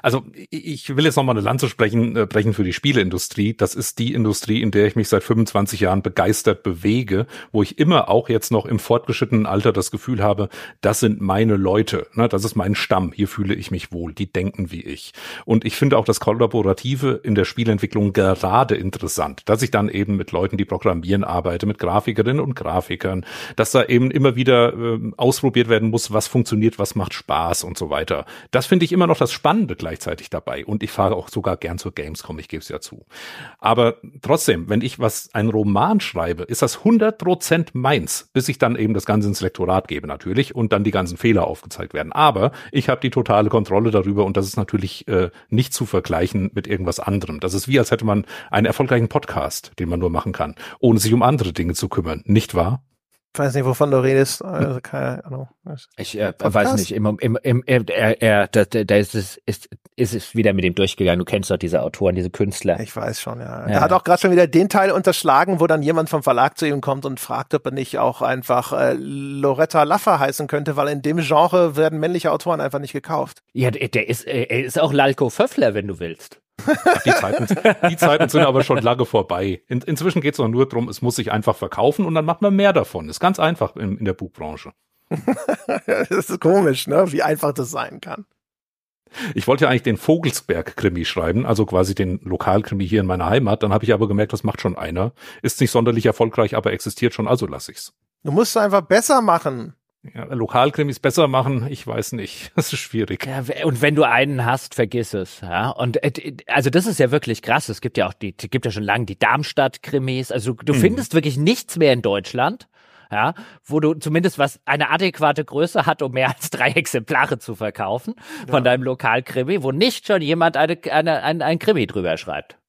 Also ich will jetzt nochmal eine Lanze sprechen, äh, brechen für die Spieleindustrie. Das ist die Industrie, in der ich mich seit 25 Jahren begeistert bewege, wo ich immer auch jetzt noch im fortgeschrittenen Alter das Gefühl habe, das sind meine Leute, ne, das ist mein Stamm, hier fühle ich mich wohl, die denken wie ich. Und ich finde auch das Kollaborative in der Spielentwicklung gerade interessant, dass ich dann eben mit Leuten, die programmieren, arbeite, mit Grafikerinnen und Grafikern, dass da eben immer wieder äh, ausprobiert werden muss, was funktioniert, was macht Spaß und so weiter. Das finde ich immer noch das Spannende Spannende gleichzeitig dabei. Und ich fahre auch sogar gern zur Gamescom, ich gebe es ja zu. Aber trotzdem, wenn ich was, einen Roman schreibe, ist das 100% meins, bis ich dann eben das Ganze ins Lektorat gebe natürlich und dann die ganzen Fehler aufgezeigt werden. Aber ich habe die totale Kontrolle darüber und das ist natürlich äh, nicht zu vergleichen mit irgendwas anderem. Das ist wie, als hätte man einen erfolgreichen Podcast, den man nur machen kann, ohne sich um andere Dinge zu kümmern. Nicht wahr? Ich weiß nicht, wovon du redest. Also keine Ahnung. Ich äh, weiß nicht. Im, im, im, er, er, da, da ist es, ist, ist es wieder mit dem durchgegangen. Du kennst doch diese Autoren, diese Künstler. Ich weiß schon, ja. ja. Er hat auch gerade schon wieder den Teil unterschlagen, wo dann jemand vom Verlag zu ihm kommt und fragt, ob er nicht auch einfach äh, Loretta Laffer heißen könnte, weil in dem Genre werden männliche Autoren einfach nicht gekauft. Ja, der ist, er ist auch Lalko Pföffler, wenn du willst. Die Zeiten, die Zeiten sind aber schon lange vorbei. In, inzwischen geht es nur darum, es muss sich einfach verkaufen und dann macht man mehr davon. Ist ganz einfach in, in der Buchbranche. das ist komisch, ne? wie einfach das sein kann. Ich wollte ja eigentlich den Vogelsberg-Krimi schreiben, also quasi den Lokalkrimi hier in meiner Heimat. Dann habe ich aber gemerkt, das macht schon einer. Ist nicht sonderlich erfolgreich, aber existiert schon, also lass ich's. Du musst es einfach besser machen. Ja, Lokalkrimis besser machen, ich weiß nicht. Das ist schwierig. Ja, und wenn du einen hast, vergiss es. Ja, und äh, also das ist ja wirklich krass. Es gibt ja auch die, gibt ja schon lange die Darmstadt-Krimis. Also du mhm. findest wirklich nichts mehr in Deutschland. ja, wo du zumindest was eine adäquate Größe hat, um mehr als drei Exemplare zu verkaufen von ja. deinem Lokalkrimi, wo nicht schon jemand eine, eine, ein, ein Krimi drüber schreibt.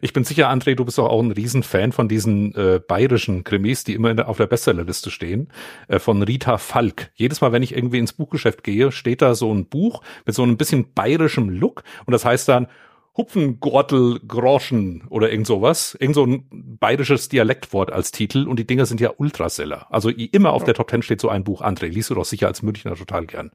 Ich bin sicher, André, du bist auch, auch ein Riesenfan von diesen äh, bayerischen Krimis, die immer der, auf der Bestsellerliste stehen, äh, von Rita Falk. Jedes Mal, wenn ich irgendwie ins Buchgeschäft gehe, steht da so ein Buch mit so einem bisschen bayerischem Look und das heißt dann Hupfengortel Groschen oder irgend sowas. Irgend so ein bayerisches Dialektwort als Titel und die Dinger sind ja Ultraseller. Also immer auf der Top Ten steht so ein Buch. André, liest du doch sicher als Münchner total gern.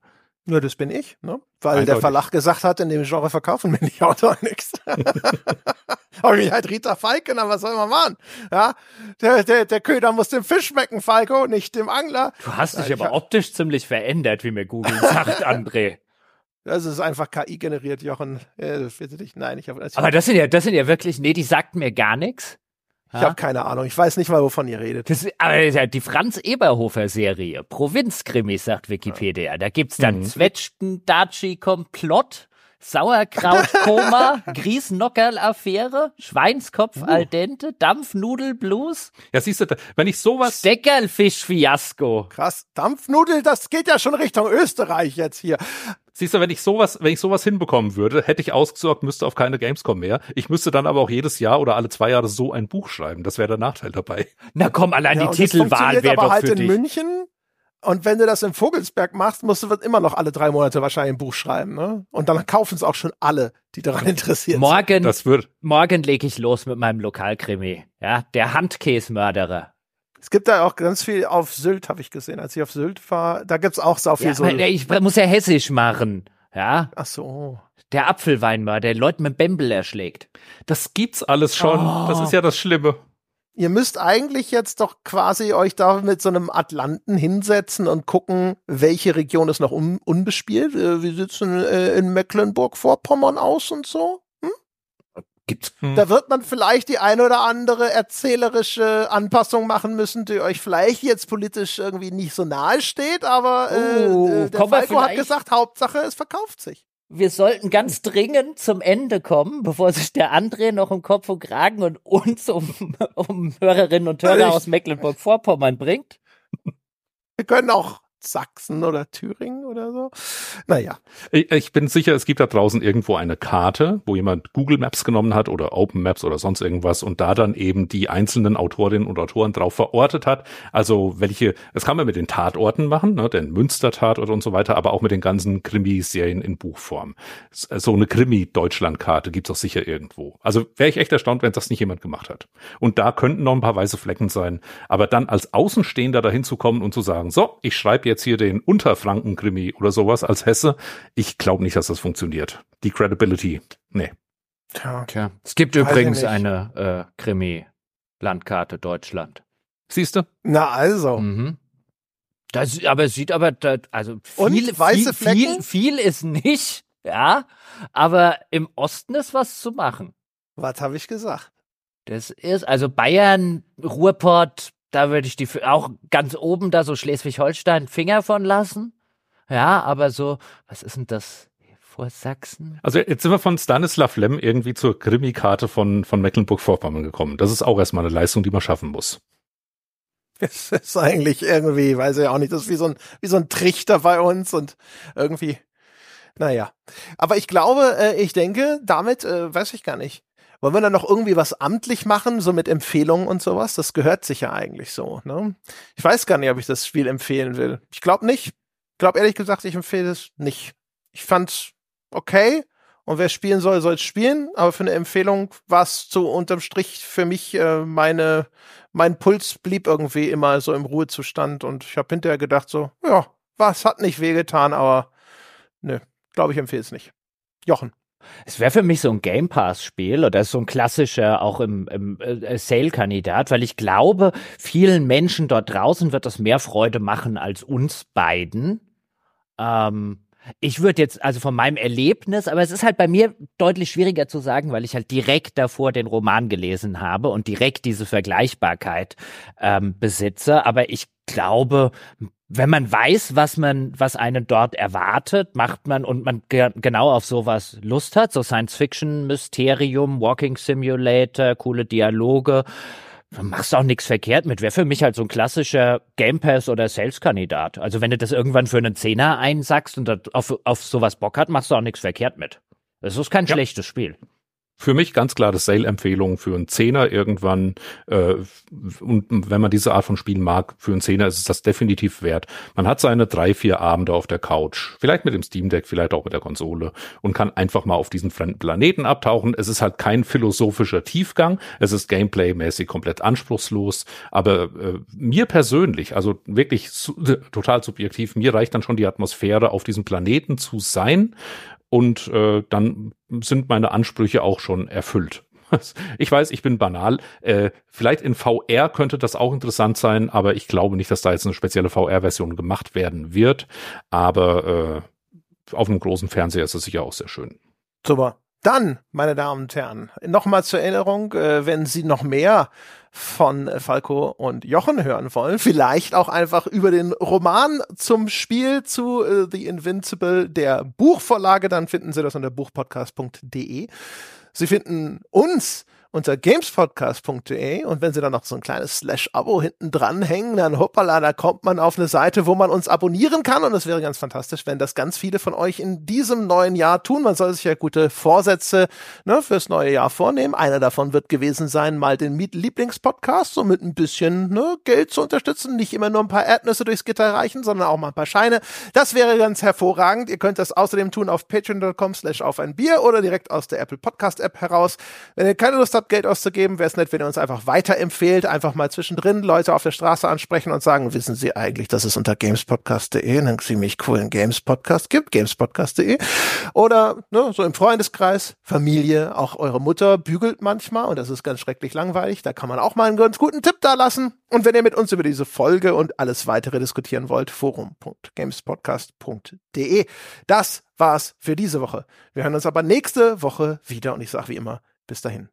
Ja, das bin ich, ne? Weil Eindeutig. der Verlag gesagt hat, in dem Genre verkaufen wir nicht Autor nichts. Habe ich halt Rita Falk genannt, was soll man machen? Ja, der, der, der Köder muss dem Fisch schmecken, Falco, nicht dem Angler. Du hast dich ja, aber optisch ziemlich verändert, wie mir Google sagt, André. Das ist einfach KI generiert, Jochen. Äh, nein, ich habe. Aber das sind ja, das sind ja wirklich, nee, die sagt mir gar nichts. Ich habe keine Ahnung. Ich weiß nicht mal, wovon ihr redet. Das, aber die Franz Eberhofer Serie, Provinzkrimis, sagt Wikipedia. Da gibt's dann mhm. Zwetschgen, Daci, Komplott, Sauerkrautkoma, Griesnockerl-Affäre, Schweinskopf uh. al dente, Dampfnudel-Blues. Ja, siehst du, wenn ich sowas... Steckerlfisch-Fiasko. Krass, Dampfnudel, das geht ja schon Richtung Österreich jetzt hier. Siehst du, wenn ich sowas, wenn ich sowas hinbekommen würde, hätte ich ausgesorgt, müsste auf keine Gamescom mehr. Ich müsste dann aber auch jedes Jahr oder alle zwei Jahre so ein Buch schreiben. Das wäre der Nachteil dabei. Na komm, allein ja, die Titelwahl wäre doch halt für in dich. München. Und wenn du das in Vogelsberg machst, musst du immer noch alle drei Monate wahrscheinlich ein Buch schreiben. Ne? Und dann kaufen es auch schon alle, die daran interessiert morgen, sind. Das wird morgen lege ich los mit meinem Lokalkrimi. Ja, der Handkäsemörderer. Es gibt da auch ganz viel auf Sylt, habe ich gesehen, als ich auf Sylt war. Da gibt's auch so viel ja, so. Ich muss ja hessisch machen. Ja. Ach so. Der Apfelweinmörder, der Leute mit Bembel erschlägt. Das gibt's alles schon. Oh. Das ist ja das Schlimme. Ihr müsst eigentlich jetzt doch quasi euch da mit so einem Atlanten hinsetzen und gucken, welche Region ist noch un unbespielt. Äh, wie sieht's denn äh, in Mecklenburg-Vorpommern aus und so? Gibt's. Hm. Da wird man vielleicht die eine oder andere erzählerische Anpassung machen müssen, die euch vielleicht jetzt politisch irgendwie nicht so nahe steht, aber äh, oh, äh, der Falco hat gesagt, Hauptsache es verkauft sich. Wir sollten ganz dringend zum Ende kommen, bevor sich der André noch im Kopf und Kragen und uns um, um Hörerinnen und Hörer aus Mecklenburg-Vorpommern bringt. Wir können auch Sachsen oder Thüringen oder so. Naja. Ich, ich bin sicher, es gibt da draußen irgendwo eine Karte, wo jemand Google Maps genommen hat oder Open Maps oder sonst irgendwas und da dann eben die einzelnen Autorinnen und Autoren drauf verortet hat. Also welche, das kann man mit den Tatorten machen, ne, den Münster-Tatort und so weiter, aber auch mit den ganzen Krimiserien in Buchform. So eine Krimi-Deutschland-Karte gibt's auch sicher irgendwo. Also wäre ich echt erstaunt, wenn das nicht jemand gemacht hat. Und da könnten noch ein paar weiße Flecken sein. Aber dann als Außenstehender dahin zu kommen und zu sagen, so, ich schreibe jetzt hier den Unterfranken-Krimi oder sowas als Hesse. Ich glaube nicht, dass das funktioniert. Die Credibility, nee. Tja. Tja. Es gibt Weiß übrigens eine äh, Krimi-Landkarte Deutschland. Siehst du? Na also. Mhm. Das, aber es sieht aber, also viel, Und weiße viel, viel, viel ist nicht, ja, aber im Osten ist was zu machen. Was habe ich gesagt? Das ist, also Bayern, Ruhrpott, da würde ich die auch ganz oben da so Schleswig-Holstein Finger von lassen. Ja, aber so, was ist denn das? Vor Sachsen? Also jetzt sind wir von Stanislav Lem irgendwie zur Krimi-Karte von, von Mecklenburg-Vorpommern gekommen. Das ist auch erstmal eine Leistung, die man schaffen muss. Es ist eigentlich irgendwie, weiß ich auch nicht, das ist wie so ein, wie so ein Trichter bei uns und irgendwie, naja. Aber ich glaube, äh, ich denke, damit, äh, weiß ich gar nicht, wollen wir dann noch irgendwie was amtlich machen, so mit Empfehlungen und sowas? Das gehört sich ja eigentlich so. Ne? Ich weiß gar nicht, ob ich das Spiel empfehlen will. Ich glaube nicht. Ich glaube ehrlich gesagt, ich empfehle es nicht. Ich fand's okay. Und wer spielen soll, soll spielen. Aber für eine Empfehlung war es so unterm Strich für mich äh, meine, mein Puls blieb irgendwie immer so im Ruhezustand. Und ich habe hinterher gedacht so, ja, was hat nicht wehgetan, aber nö, glaube ich empfehle es nicht. Jochen. Es wäre für mich so ein Game Pass-Spiel oder so ein klassischer auch im, im äh, Sale-Kandidat, weil ich glaube, vielen Menschen dort draußen wird das mehr Freude machen als uns beiden. Ähm, ich würde jetzt, also von meinem Erlebnis, aber es ist halt bei mir deutlich schwieriger zu sagen, weil ich halt direkt davor den Roman gelesen habe und direkt diese Vergleichbarkeit ähm, besitze. Aber ich glaube, wenn man weiß, was man, was einen dort erwartet, macht man und man ge genau auf sowas Lust hat, so Science-Fiction, Mysterium, Walking Simulator, coole Dialoge, machst auch nichts verkehrt mit. Wäre für mich halt so ein klassischer Game Pass oder Sales-Kandidat. Also wenn du das irgendwann für einen Zehner einsackst und auf, auf sowas Bock hat, machst du auch nichts verkehrt mit. Das ist kein ja. schlechtes Spiel für mich ganz klar das Sale-Empfehlung für einen Zehner irgendwann. Äh, und wenn man diese Art von Spielen mag, für einen Zehner ist es das definitiv wert. Man hat seine drei, vier Abende auf der Couch, vielleicht mit dem Steam Deck, vielleicht auch mit der Konsole und kann einfach mal auf diesen fremden Planeten abtauchen. Es ist halt kein philosophischer Tiefgang, es ist Gameplay-mäßig komplett anspruchslos. Aber äh, mir persönlich, also wirklich su total subjektiv, mir reicht dann schon die Atmosphäre, auf diesem Planeten zu sein und äh, dann sind meine Ansprüche auch schon erfüllt. Ich weiß, ich bin banal. Äh, vielleicht in VR könnte das auch interessant sein, aber ich glaube nicht, dass da jetzt eine spezielle VR-Version gemacht werden wird. Aber äh, auf einem großen Fernseher ist es sicher auch sehr schön. Super. Dann, meine Damen und Herren, nochmal zur Erinnerung, äh, wenn Sie noch mehr von Falco und Jochen hören wollen, vielleicht auch einfach über den Roman zum Spiel zu uh, The Invincible der Buchvorlage, dann finden Sie das unter buchpodcast.de. Sie finden uns unter gamespodcast.de und wenn Sie dann noch so ein kleines Slash-Abo hinten dranhängen, dann hoppala, da kommt man auf eine Seite, wo man uns abonnieren kann und es wäre ganz fantastisch, wenn das ganz viele von euch in diesem neuen Jahr tun. Man soll sich ja gute Vorsätze ne, fürs neue Jahr vornehmen. Einer davon wird gewesen sein, mal den Lieblingspodcast so mit ein bisschen ne, Geld zu unterstützen. Nicht immer nur ein paar Erdnüsse durchs Gitter reichen, sondern auch mal ein paar Scheine. Das wäre ganz hervorragend. Ihr könnt das außerdem tun auf patreon.com slash auf ein Bier oder direkt aus der Apple Podcast App heraus. Wenn ihr keine Lust habt, Geld auszugeben, wäre es nett, wenn ihr uns einfach weiterempfehlt, einfach mal zwischendrin Leute auf der Straße ansprechen und sagen, wissen Sie eigentlich, dass es unter gamespodcast.de einen ziemlich coolen Games-Podcast gibt, gamespodcast.de oder ne, so im Freundeskreis, Familie, auch eure Mutter bügelt manchmal und das ist ganz schrecklich langweilig, da kann man auch mal einen ganz guten Tipp da lassen und wenn ihr mit uns über diese Folge und alles weitere diskutieren wollt, forum.gamespodcast.de. Das war's für diese Woche. Wir hören uns aber nächste Woche wieder und ich sage wie immer, bis dahin.